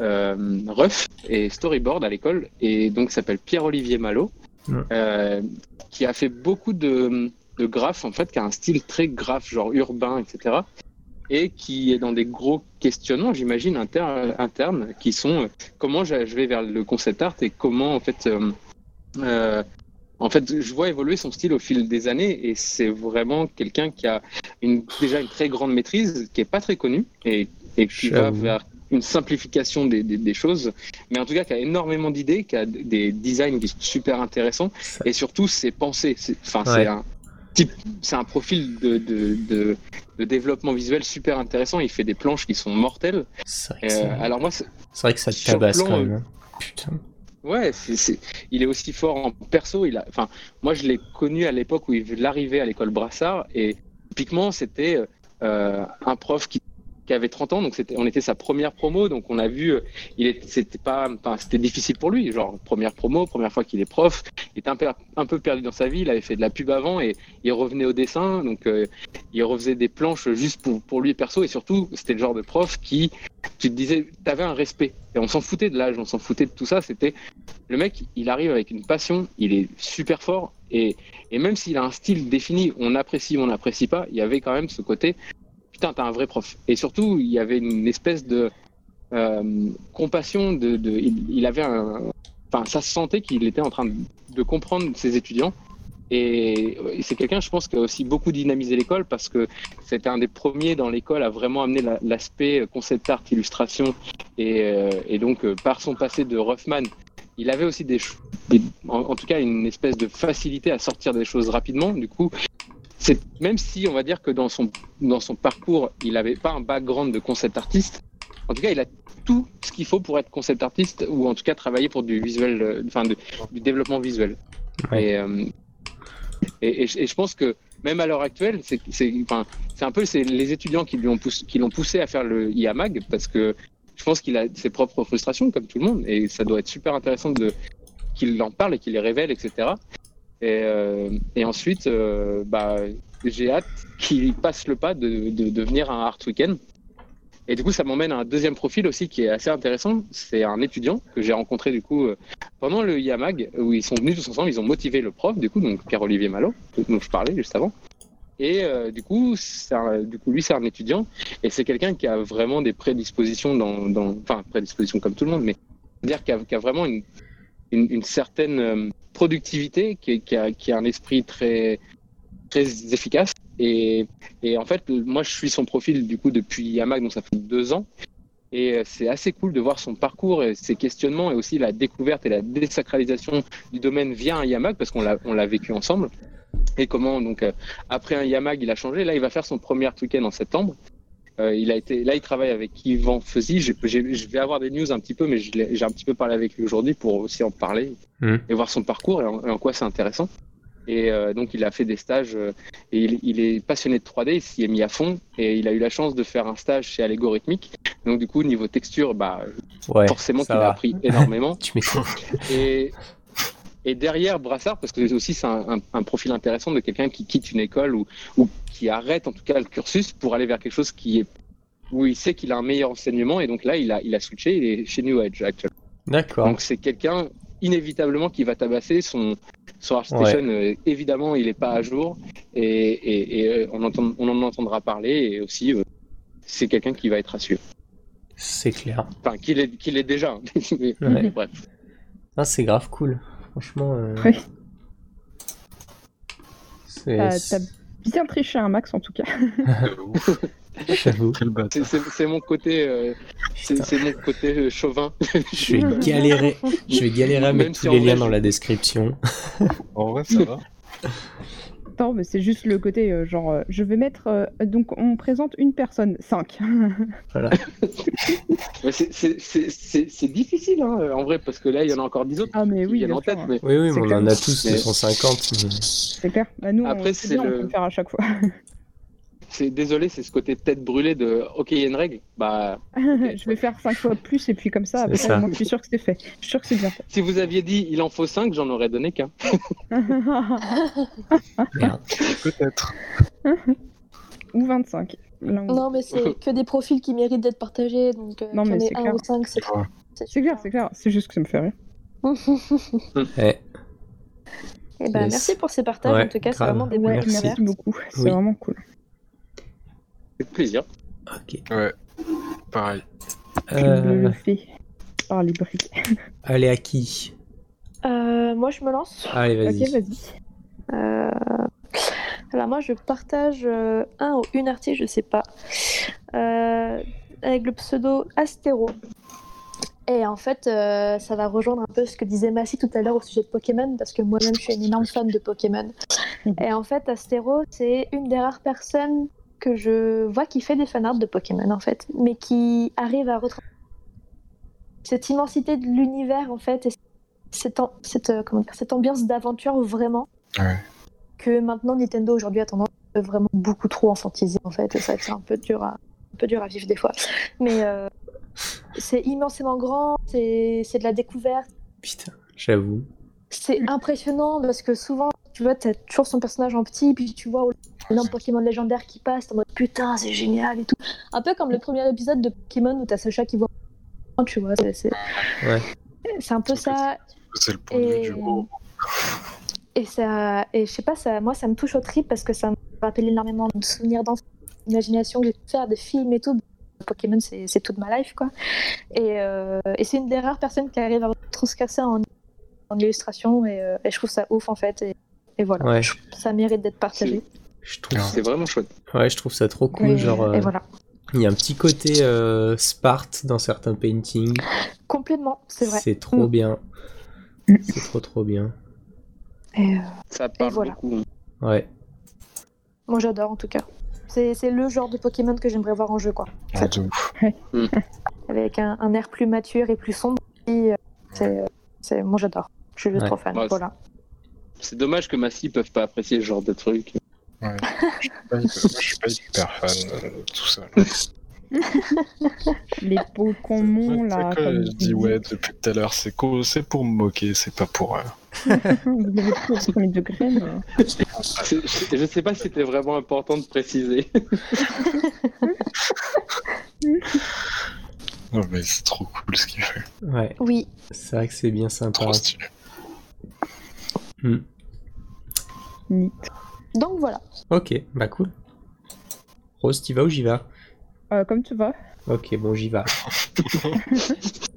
euh, ref et storyboard à l'école, et donc s'appelle Pierre-Olivier Malo, Ouais. qui a fait beaucoup de, de graphes en fait, qui a un style très graphe, genre urbain, etc et qui est dans des gros questionnements, j'imagine, inter- internes, qui sont euh, comment je vais vers le concept art et comment, en fait, euh, euh, en fait, je vois évoluer son style au fil des années et c'est vraiment quelqu'un qui a une, déjà une très grande maîtrise, qui est pas très connu et, et qui va vers une simplification des, des, des choses, mais en tout cas qui a énormément d'idées, qui a des designs qui sont super intéressants et surtout ses pensées. C'est- Enfin, Ouais. c'est un type, c'est un profil de, de, de, de développement visuel super intéressant. Il fait des planches qui sont mortelles. C'est vrai, que Euh, c'est- alors moi, c'est- c'est vrai que ça te tabasse plan, quand euh, même. hein. Putain. ouais, il est aussi fort en perso. Il a, enfin, moi je l'ai connu à l'époque où il arrivait à l'école Brassard et typiquement c'était euh, un prof qui qui avait 30 ans, donc on était sa première promo, donc on a vu, euh, il était, c'était pas, difficile pour lui, genre première promo, première fois qu'il est prof, il était un peu, un peu perdu dans sa vie, il avait fait de la pub avant et il revenait au dessin, donc euh, il refaisait des planches juste pour, pour lui perso et surtout c'était le genre de prof qui, tu te disais, t'avais un respect et on s'en foutait de l'âge, on s'en foutait de tout ça, c'était le mec, il arrive avec une passion, il est super fort et, et même s'il a un style défini, on apprécie ou on n'apprécie pas, il y avait quand même ce côté t'as un vrai prof. Et surtout, il y avait une espèce de euh, compassion. De, il, avait un. Enfin, ça se sentait qu'il était en train de, comprendre ses étudiants. Et, c'est quelqu'un, je pense, qui a aussi beaucoup dynamisé l'école parce que c'était un des premiers dans l'école à vraiment amener la- l'aspect concept art, illustration. Et, euh, donc, euh, par son passé de Ruffman, il avait aussi des, des- en, en tout cas une espèce de facilité à sortir des choses rapidement. Du coup, même si on va dire que dans son dans son parcours, il n'avait pas un background de concept artiste. En tout cas, il a tout ce qu'il faut pour être concept artiste ou en tout cas travailler pour du visuel, euh, enfin de- du développement visuel. Ouais. Et, euh, et, et je- et je pense que même à l'heure actuelle, c'est c'est enfin, c'est un peu c'est les étudiants qui lui ont poussé, qui l'ont poussé à faire le IAMAG parce que je pense qu'il a ses propres frustrations comme tout le monde et ça doit être super intéressant de qu'il en parle et qu'il les révèle, etc. Et, euh, et ensuite, euh, bah, j'ai hâte qu'il passe le pas de, de devenir un art weekend. Et du coup, ça m'emmène à un deuxième profil aussi qui est assez intéressant. C'est un étudiant que j'ai rencontré du coup euh, pendant le IAMAG où ils sont venus tous ensemble. Ils ont motivé le prof, du coup, donc Pierre-Olivier Malo, dont je parlais juste avant. Et du coup, lui, c'est un étudiant et c'est quelqu'un qui a vraiment des prédispositions enfin, prédispositions comme tout le monde, mais dire qu'il a vraiment une, une, certaine euh, productivité, qui, a, qui a un esprit très, très efficace. Et, et en fait, moi, je suis son profil du coup depuis Yamac, donc ça fait deux ans. Et euh, c'est assez cool de voir son parcours et ses questionnements et aussi la découverte et la désacralisation du domaine via un Yamac parce qu'on l'a, l'a vécu ensemble. Et comment, donc, euh, après un Yamag, il a changé. Là, il va faire son premier week-end en septembre. Euh, il a été, là, il travaille avec Yvan Feuzy. Je vais avoir des news un petit peu, mais j'ai un petit peu parlé avec lui aujourd'hui pour aussi en parler Mhm. et voir son parcours et en, et en quoi c'est intéressant. Et euh, donc, il a fait des stages euh, et il, il est passionné de 3D, il s'y est mis à fond et il a eu la chance de faire un stage chez Allegorithmic. Donc, du coup, niveau texture, bah, Ouais, forcément qu'il a appris énormément. Tu. Et, et derrière Brassard, parce que aussi c'est un, un- un profil intéressant de quelqu'un qui quitte une école ou, ou qui arrête en tout cas le cursus pour aller vers quelque chose qui est où il sait qu'il a un meilleur enseignement et donc là il a, il a switché, il est chez New Edge actuellement. D'accord. Donc c'est quelqu'un inévitablement qui va tabasser son son ArtStation. euh, évidemment il n'est pas à jour et, et- et, euh, on, entend, on en entendra parler et aussi euh, c'est quelqu'un qui va être à suivre. C'est clair. Enfin qu'il est, qu'il est déjà. hein. Mais- Ouais. Bref. Ah, c'est grave cool. Franchement. euh, c'est- T'as t'as bien triché un max en tout cas. J'avoue. C'est- C'est c'est mon côté, euh, c'est mon côté euh, chauvin. Je vais galérer. Je vais galérer à mettre tous les liens je- dans la description. En vrai, ça va. Non, mais c'est juste le côté euh, genre, euh, je vais mettre. euh, donc, on présente une personne, 5. Voilà. Mais c'est- c'est- C'est c'est- c'est difficile hein, en vrai parce que là il y en a encore 10 autres ah, mais qui oui, viennent bien en tête. sûr. Mais Oui, oui, C'est mais on clair. en a tous Mais- 250. mais- C'est clair. Bah, nous, Après, on, c'est c'est bien, le- on peut le faire à chaque fois. c'est désolé, c'est ce côté tête brûlée de OK, il y a une règle. Bah je vais faire 5 fois plus et puis comme ça, après, ça. moi, je suis sûr que c'est fait. Je suis sûr que c'est bien fait. si vous aviez dit il en faut 5, j'en aurais donné qu'un. Merde. Peut-être. Ou 25. l'un ou l'autre. Non, mais c'est que des profils qui méritent d'être partagés. Donc, euh, Non, mais c'est clair. c'est clair, c'est clair. C'est juste que ça me fait rire. Eh, Et ben, Yes. merci pour ces partages. Ouais, en tout cas, c'est vraiment des bonnes Merci. beaucoup. C'est Oui. vraiment cool. Avec plaisir. ok. Ouais. Pareil. Je Euh, le fais par les briques. allez, à qui? Euh, moi, je me lance. Allez, vas-y. Ok, vas-y. Euh, Alors moi, je partage euh, un ou une artiste, je sais pas, euh, avec le pseudo Astéro. Et en fait, euh, ça va rejoindre un peu ce que disait Massy tout à l'heure au sujet de Pokémon, parce que moi-même, je suis une énorme fan de Pokémon. Mhm. Et en fait, Astéro, c'est une des rares personnes que je vois qui fait des fanarts de Pokémon, en fait, mais qui arrive à retranscrire cette immensité de l'univers, en fait, et cette, euh, comment dire, cette ambiance d'aventure vraiment Ouais. que maintenant Nintendo aujourd'hui a tendance à vraiment beaucoup trop enfantiser en fait et ça c'est un peu dur à un peu dur à vivre des fois mais euh, c'est immensément grand c'est c'est de la découverte Putain, j'avoue. c'est impressionnant parce que souvent tu vois t'as toujours son personnage en petit puis tu vois l'énorme Pokémon légendaire qui passe en mode putain c'est génial et tout. Un peu comme le premier épisode de Pokémon où t'as Sacha qui voit tu vois c'est c'est Ouais. c'est un peu ça. C'est le point de vue et, du haut. et ça et je sais pas ça moi ça me touche au trip parce que ça me rappelle énormément de souvenirs d'enfance d'imagination. Que j'ai pu faire des films et tout. Pokémon c'est c'est toute ma life quoi. Et, euh, et c'est une des rares personnes qui arrive à transcrire ça en, en illustration et, euh, et je trouve ça ouf en fait. Et, et voilà Ouais. Je- ça mérite d'être partagé Je trouve, Ouais. C'est vraiment chouette. ouais, je trouve ça trop cool. et, genre, et euh, voilà il y a un petit côté euh, Sparte dans certains paintings. complètement c'est vrai C'est trop Mm. bien. C'est trop trop bien. et, euh, Ça parle voilà. beaucoup. Ouais. moi j'adore en tout cas c'est c'est le genre de Pokémon que j'aimerais voir en jeu quoi Ouais, de ouf. avec un, un air plus mature et plus sombre et, euh, c'est c'est moi j'adore je suis juste Ouais. trop fan Ouais, voilà C'est dommage que Massy peuvent pas apprécier ce genre de truc. Ouais. Je suis pas hyper- moi, je suis pas hyper fan euh, de tout ça. Les Pokémon, là. C'est que comme je dis ouais depuis tout à l'heure, c'est c'est pour me moquer, c'est pas pour. euh, Vous avez pris au premier degré, mais... Je je sais pas si c'était vraiment important de préciser. Non mais c'est trop cool ce qu'il fait. Ouais. oui C'est vrai que c'est bien sympa. Trop stylé. Hmm. Neat. donc voilà Ok, bah cool. Rose, t'y vas ou j'y vas Euh, comme tu vas. Ok, bon, j'y vais.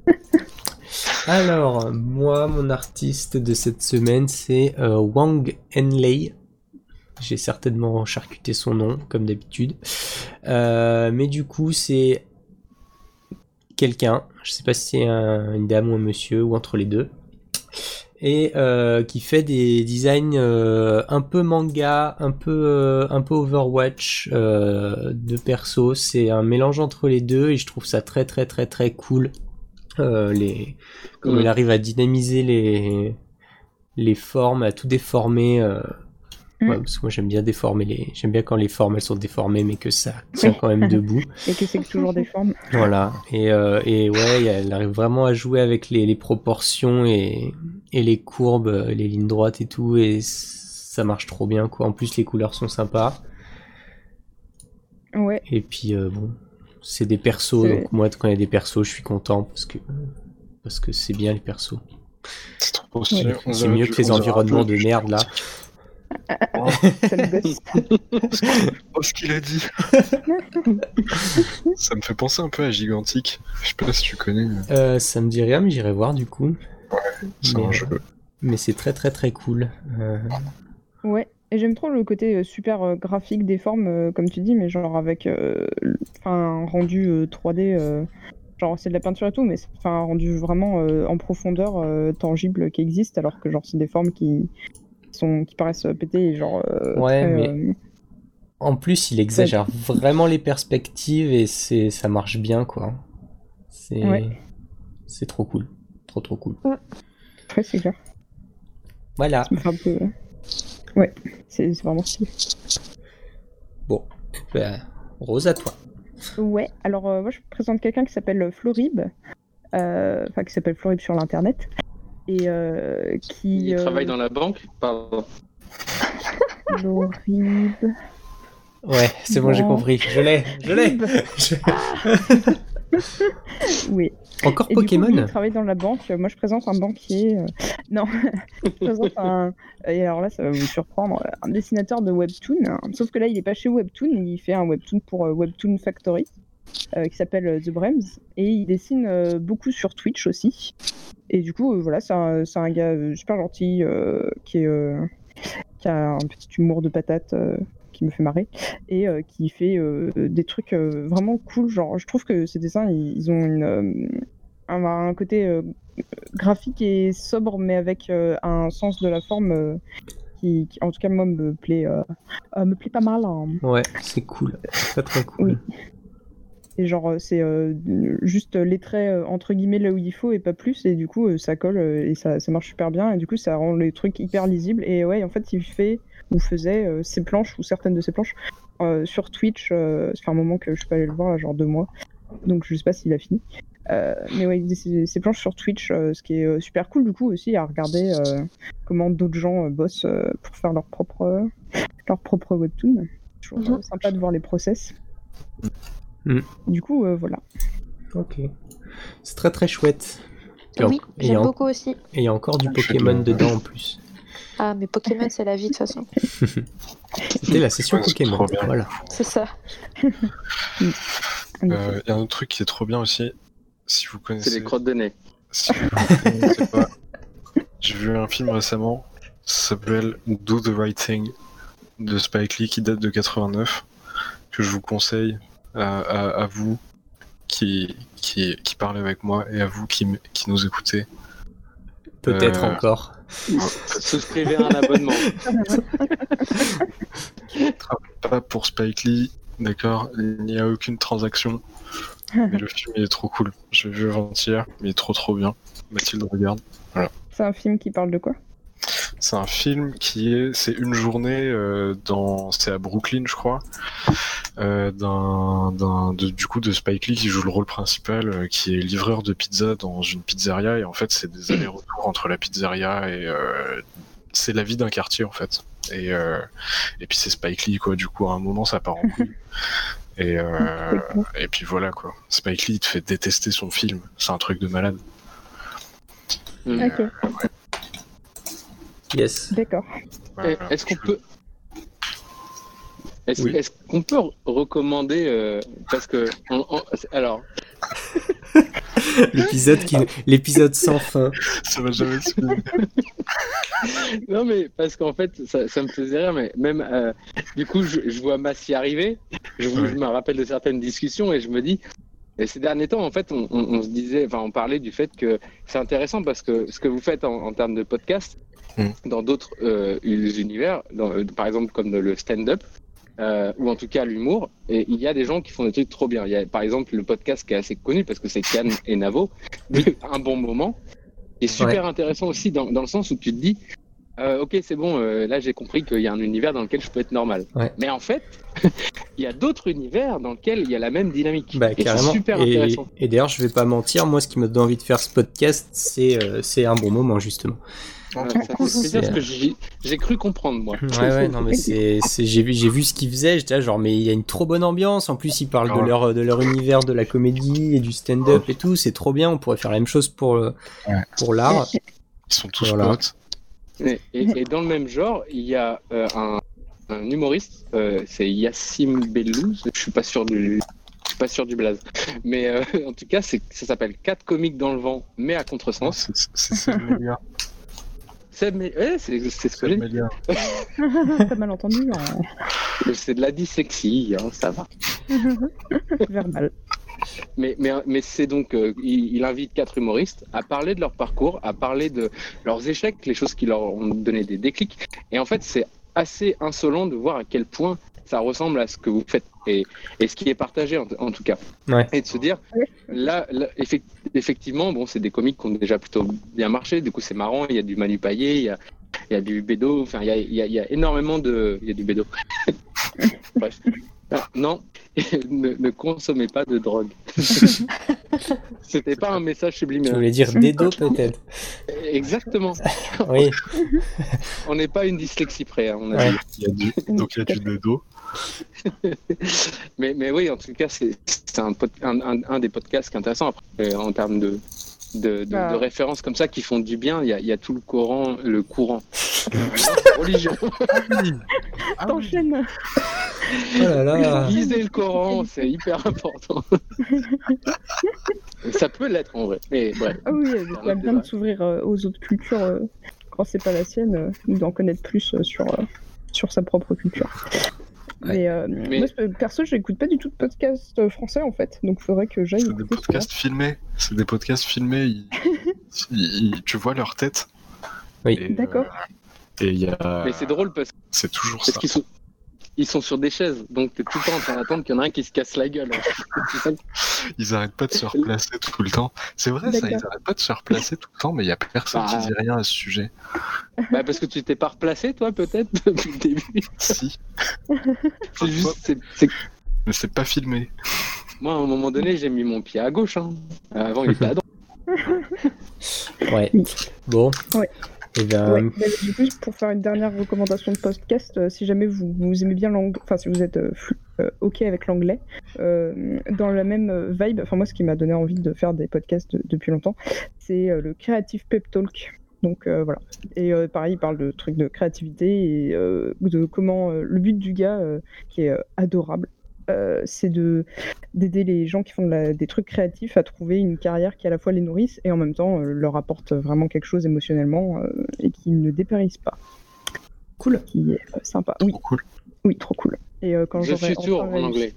Alors, moi, mon artiste de cette semaine, c'est euh, Wang Enlei. J'ai certainement charcuté son nom, comme d'habitude. Euh, mais du coup, c'est quelqu'un, je sais pas si c'est un- une dame ou un monsieur, ou entre les deux, et euh, qui fait des designs euh, un peu manga, un peu euh, un peu Overwatch euh, de perso. C'est un mélange entre les deux et je trouve ça très très très très cool. Euh, les comme Mm. il arrive à dynamiser les les formes, à tout déformer. Euh, Mm. ouais, parce que moi j'aime bien déformer les. J'aime bien quand les formes elles sont déformées mais que ça tient quand même debout. Et que c'est que toujours des formes. Voilà. Et, euh, et ouais, elle arrive vraiment à jouer avec les, les proportions et, et les courbes, euh, les lignes droites et tout. Et ça marche trop bien quoi. En plus les couleurs sont sympas. Ouais. Et puis euh, bon, c'est des persos. Donc moi quand il y a des persos, je suis content parce que parce que c'est bien les persos. C'est trop. Ouais. C'est mieux que les environnements de merde là. Ça me gosse. Oh, ce qu'il a dit. ça me fait penser un peu à Gigantic. Je sais pas si tu connais. mais Euh, ça me dit rien, mais j'irai voir du coup. C'est Mais, un euh, jeu. Mais c'est très très très cool. Euh, Ouais. Et j'aime trop le côté euh, super graphique des formes, comme tu dis, mais genre avec euh, un rendu euh, 3D. euh, genre c'est de la peinture et tout, mais c'est enfin, un rendu vraiment euh, en profondeur, euh, tangible, qui existe, alors que genre c'est des formes qui sont qui paraissent pétées et genre. euh, Ouais, très, mais- euh, En plus, il exagère vraiment les perspectives et c'est ça marche bien quoi. C'est Ouais. c'est trop cool, trop trop cool. Ouais, c'est clair. Voilà. Ça me fait un peu. Ouais, c'est vraiment stylé. Bon, bah, Rose à toi. Ouais, alors euh, moi je présente quelqu'un qui s'appelle Florib, euh, enfin qui s'appelle Florib sur l'internet, et euh, qui. Il euh, travaille dans la banque Pardon. Florib. Ouais, c'est bon, j'ai compris. Je l'ai, je l'ai. Je- Oui. Encore Et du coup, Pokémon. il travaille dans la banque. Moi, je présente un banquier. euh, Non, je présente un. Et alors là, ça va vous surprendre. Un dessinateur de webtoon. hein. Sauf que là, il est pas chez Webtoon. Il fait un webtoon pour euh, Webtoon Factory, euh, qui s'appelle euh, The Brems. Et il dessine euh, beaucoup sur Twitch aussi. Et du coup, euh, voilà, c'est un, un gars euh, super gentil euh, qui est. euh, qui a un petit humour de patate euh, qui me fait marrer et euh, qui fait euh, des trucs euh, vraiment cool. Genre, je trouve que ces dessins, ils, ils ont une, euh, un, un côté euh, graphique et sobre, mais avec euh, un sens de la forme euh, qui, qui, en tout cas, moi, me plaît, euh, euh, me plaît pas mal. hein. Ouais, c'est cool. Très très cool. Et genre, euh, c'est euh, juste les traits euh, entre guillemets là où il faut et pas plus. Et du coup, ça colle et ça, ça marche super bien. Et du coup, ça rend les trucs hyper lisibles. Et ouais, en fait, il fait ou faisait ses planches ou certaines de ses planches sur Twitch. ça fait un moment que je suis pas allé le voir, là, genre deux mois. Donc, je sais pas s'il a fini. Euh, mais ouais, il faisait ses, ses planches sur Twitch, euh, ce qui est euh, super cool du coup aussi à regarder comment d'autres gens bossent pour faire leur propre, leur propre webtoon. Trouve Mhm. sympa de voir les process. Mhm. Du coup, euh, voilà. Ok. C'est très très chouette. Et en- Oui, et il y j'aime beaucoup aussi. et il y a encore du de Pokémon dedans en plus. Ah, mais Pokémon, c'est la vie de toute façon. C'était la session Ouais, c'est Pokémon. Voilà. C'est ça. Euh, Il y a un autre truc qui est trop bien aussi. Si vous C'est connaissez. les crottes de nez. Si vous connaissez pas, j'ai vu un film récemment, ça s'appelle Do the Right Thing de Spike Lee qui date de 89, que je vous conseille à, à- à vous qui, qui, qui parlez avec moi et à vous qui, qui nous écoutez. Peut-être Euh, encore. Souscrivez à un abonnement. Pas pour Spike Lee, d'accord Il n'y a aucune transaction, mais le film il est trop cool. Je l'ai vu avant-hier, mais il est trop trop bien. Mathilde regarde. C'est un film qui parle de quoi? C'est un film qui est, c'est une journée euh, dans, c'est à Brooklyn, je crois, euh, d'un, d'un, de- du coup de Spike Lee qui joue le rôle principal, euh, qui est livreur de pizza dans une pizzeria et en fait c'est des allers-retours entre la pizzeria et euh, c'est la vie d'un quartier en fait. Et euh, et puis c'est Spike Lee quoi. Du coup à un moment ça part en couille. Et euh, et puis voilà quoi. Spike Lee il te fait détester son film. C'est un truc de malade. Hmm. Ok, Yes. d'accord. Voilà, Eh, Est-ce qu'on je- peut. Est-ce Oui. qu'on peut recommander euh, parce que on- on- alors L'épisode qui, l'épisode sans fin. Ça va jamais se finir. non mais parce qu'en fait ça, ça me faisait rire mais même euh, du coup je, je vois Massy arriver je, Ouais. je me rappelle de certaines discussions et je me dis et ces derniers temps en fait on, on- on se disait enfin on parlait du fait que c'est intéressant parce que ce que vous faites en, en termes de podcast Mm. dans d'autres euh, univers dans- euh, par exemple comme le stand-up euh, ou en tout cas l'humour. Et il y a des gens qui font des trucs trop bien. Il y a par exemple le podcast qui est assez connu parce que c'est Cannes et Navo, un bon moment, qui est super intéressant aussi dans, dans le sens où tu te dis, euh, ok, c'est bon, euh, là j'ai compris qu'il y a un univers dans lequel je peux être normal. Ouais. Mais en fait, il y a d'autres univers dans lesquels il y a la même dynamique. Bah, et c'est super Et, intéressant. et d'ailleurs, je vais pas mentir, moi, ce qui m'a donné envie de faire ce podcast, c'est c'est un bon moment, justement. J'ai cru comprendre, moi. Ouais, ouais, non, mais c'est, c'est- j'ai vu, j'ai vu ce qu'ils faisaient, j'étais là, genre, mais il y a une trop bonne ambiance. En plus, ils parlent de Ouais. leur, de leur univers, de la comédie et du stand-up et tout. C'est trop bien. On pourrait faire la même chose pour, euh, Ouais. pour l'art. Ils sont tous Voilà. potes. Et, et- et dans le même genre, il y a euh, un, un humoriste, euh, c'est Yassim Bellouz, je suis pas sûr du, je suis pas sûr du blaze, mais euh, en tout cas, c'est, ça s'appelle Quatre comiques dans le vent, mais à contresens. C'est c'est Seb Melia. C'est, ouais, ce que j'ai dit. T'as mal entendu, hein. C'est de la dyslexie, hein, ça va. verbal. Mais, mais, mais c'est donc, euh, il, il invite quatre humoristes à parler de leur parcours, à parler de leurs échecs, les choses qui leur ont donné des déclics. Et en fait, c'est assez insolent de voir à quel point ça ressemble à ce que vous faites et, et ce qui est partagé en, en tout cas. Ouais. Et de se dire, là, là, effec- effectivement, bon, c'est des comiques qui ont déjà plutôt bien marché. Du coup, c'est marrant. Il y a du Manu Payet, il y a, il y a du Bédo. Enfin, il y a, il y a- il y a énormément de. Il y a du Bédo. Bref. Ah, non, ne, ne consommez pas de drogue. C'était pas un message Tu subliminal. voulais dire Dedo, peut-être. Exactement. Oui. On n'est pas une dyslexie près. hein, on a Ouais. dit. Il y a du... Donc il y a du Dedo. mais, mais oui, en tout cas, c'est un, pod- un, un- un des podcasts qui est intéressant après, en termes de, de, de- de références comme ça qui font du bien. Il y a, il y a tout le courant, le courant religieux. Ah oui. T'enchaînes. Oh là là. Lisez le Coran, c'est hyper important. ça peut l'être en vrai. Mais bref. Ah oui, il y a bien de s'ouvrir euh, aux autres cultures euh, quand c'est pas la sienne, euh, ou d'en connaître plus euh, sur, euh, sur sa propre culture. Ouais. Mais, euh, Mais- moi, perso, j'écoute pas du tout de podcast euh, français en fait, donc faudrait que j'aille C'est des podcasts filmés. C'est des podcasts filmés. Ils- ils- ils- Tu vois leur tête. Oui. Et, D'accord. euh, Et il y a. Mais c'est drôle parce, C'est toujours parce ça. sont. Ils sont sur des chaises, donc t'es tout le temps en train d'attendre qu'il y en a un qui se casse la gueule. Ils arrêtent pas de se replacer tout le temps. C'est vrai, ça, ils arrêtent pas de se replacer tout le temps, mais il y a personne Bah. qui dit rien à ce sujet. Bah, parce que tu t'es pas replacé, toi, peut-être, depuis le début. Si, C'est juste, c'est- mais c'est pas filmé. moi, à un moment donné, j'ai mis mon pied à gauche. Hein. Avant, il était à droite. Ouais. Bon. Ouais. Et ben, Ouais, mais du coup, pour faire une dernière recommandation de podcast, euh, si jamais vous, vous aimez bien l'anglais, enfin si vous êtes euh, euh, ok avec l'anglais, euh, dans la même euh, vibe, enfin moi ce qui m'a donné envie de faire des podcasts de- depuis longtemps, c'est euh, le Creative Pep Talk. Donc euh, voilà. Et euh, pareil, il parle de trucs de créativité et euh, de comment euh, le but du gars, euh, qui est euh, adorable, euh, c'est de d'aider les gens qui font de la- des trucs créatifs à trouver une carrière qui à la fois les nourrisse et en même temps euh, leur apporte vraiment quelque chose émotionnellement euh, et qui ne dépérissent pas. Cool. Qui est euh, sympa. Oui, Trop cool. oui, trop cool. Et euh, quand Je suis sûr enfin en anglais.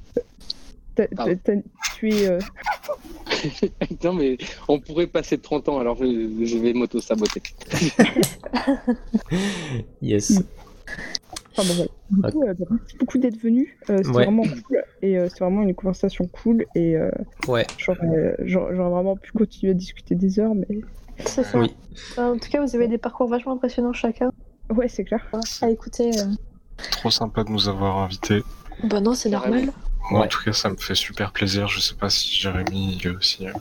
Tu es. euh, non, mais on pourrait passer de 30 ans, alors je, je vais m'auto-saboter. yes. Enfin bon, voilà. Du coup, euh, bah, merci beaucoup d'être venu. Euh, C'était Ouais. vraiment cool. Et euh, c'est vraiment une conversation cool. Et euh, Ouais. j'aurais j'aurais- j'aurais vraiment pu continuer à discuter des heures. Mais C'est ça. Oui. En tout cas, vous avez des parcours vachement impressionnants chacun ouais, c'est clair. à écouter. euh. Trop sympa de nous avoir invités. Bah non, c'est normal. Moi, Ouais. en tout cas, ça me fait super plaisir. Je sais pas si Jérémy il est aussi. euh,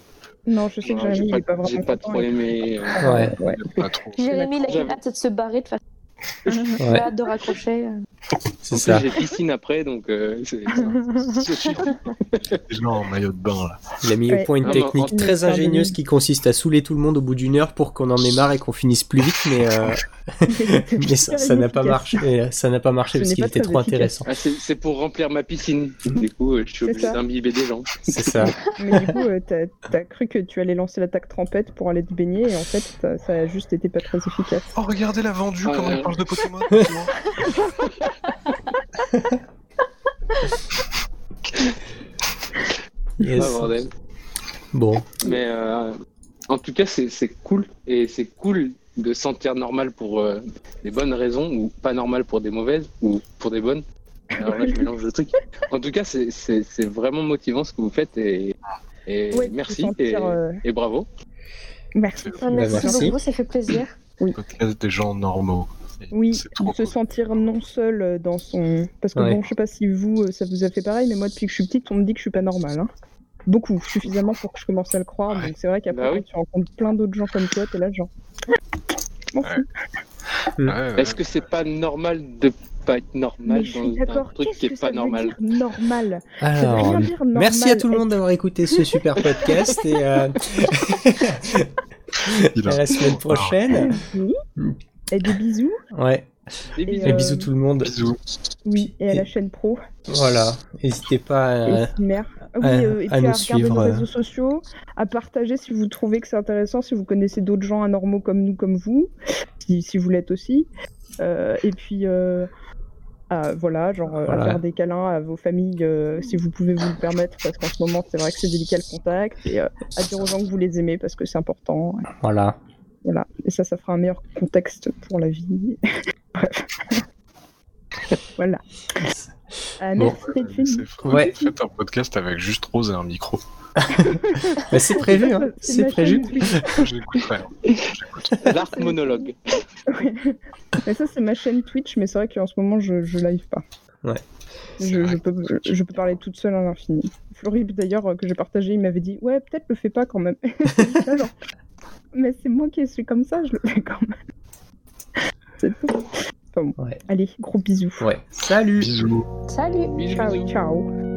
Non, je sais que Jérémy, J'ai il pas, est pas vraiment. j'ai pas trop aimé. euh, Ouais. Ouais. pas trop. Jérémy, il a hâte de se barrer de façon. Ouais. hâte de raccrocher. euh. C'est ça. j'ai piscine après, donc euh, c'est- je suis- Déjà en maillot de bain là. Il a mis au point une technique très ingénieuse qui consiste à saouler tout le monde au bout d'une heure pour qu'on en ait marre et qu'on finisse plus vite, mais, euh, mais ça n'a pas marché. euh, Ça n'a pas marché Ce parce qu'il était trop efficace. intéressant. Ah, c'est pour remplir ma piscine. Du coup, euh, je suis obligé d'imbiber des gens. C'est ça. Mais du coup, euh, t'as as cru que tu allais lancer l'attaque trempette pour aller te baigner, et en fait, ça, ça a juste été pas très efficace. Oh, regardez la vendue, Ah, comment elle parle de Pokémon. Yes. Ah, bordel. Bon, Mais euh, en tout cas, c'est c'est cool. Et c'est cool de se sentir normal pour euh, des bonnes raisons, ou pas normal pour des mauvaises, ou pour des bonnes. Alors là, je mélange le truc. En tout cas, c'est- c'est c'est vraiment motivant ce que vous faites. Et, et Ouais, merci. et, euh, et bravo. Merci. Ah, merci, merci. beaucoup, ça fait plaisir. Podcast des gens normaux. Oui, trop de se sentir non seul euh, dans son. Parce que Ouais. bon, je sais pas si vous, euh, ça vous a fait pareil, mais moi, depuis que je suis petite, on me dit que je suis pas normale. Hein. Beaucoup, suffisamment pour que je commence à le croire. Ouais. Donc c'est vrai qu'après, Bah oui. tu rencontres plein d'autres gens comme toi, t'es là, genre. Ouais. Est-ce que c'est pas normal de pas être normal dans un truc qui que est ça pas veut normal? dire normal? Alors, rien dire normal. merci à tout le monde d'avoir écouté ce super podcast et euh, à la semaine prochaine. Et des bisous. Ouais, Des Et, bisous. et euh, bisous tout le monde. Bisous. Oui, et à la chaîne pro. Voilà, n'hésitez pas à, Et mère. Oui, à- euh, et à puis nous à regarder suivre, nos euh. réseaux sociaux, à partager si vous trouvez que c'est intéressant, si vous connaissez d'autres gens anormaux comme nous, comme vous, si, si vous l'êtes aussi. Euh, et puis, euh, à, voilà, genre Voilà. à faire des câlins à vos familles euh, si vous pouvez vous le permettre, parce qu'en ce moment, c'est vrai que c'est délicat le contact, et euh, à dire aux gens que vous les aimez parce que c'est important. voilà. Voilà. Et ça, ça fera un meilleur contexte pour la vie. Bref. voilà. Euh, Bon. merci d'être venu. C'est Ouais. Faites un podcast avec juste Rose et un micro. Bah, c'est prévu, hein. c'est prévu. J'écouterai. hein. L'arc monologue. Ouais. Mais ça, c'est ma chaîne Twitch, mais c'est vrai qu'en ce moment, je, je live pas. Ouais. C'est Je, je peux, je, je peux parler toute seule à l'infini. Florib, d'ailleurs, euh, que j'ai partagé, il m'avait dit Ouais, peut-être le fais pas quand même. Genre, mais c'est moi qui suis comme ça, je le fais quand même. C'est tout. Enfin bon. Ouais. Allez, gros bisous. Ouais. Salut Bisous. Salut Bisous, Ciao, bisous. ciao.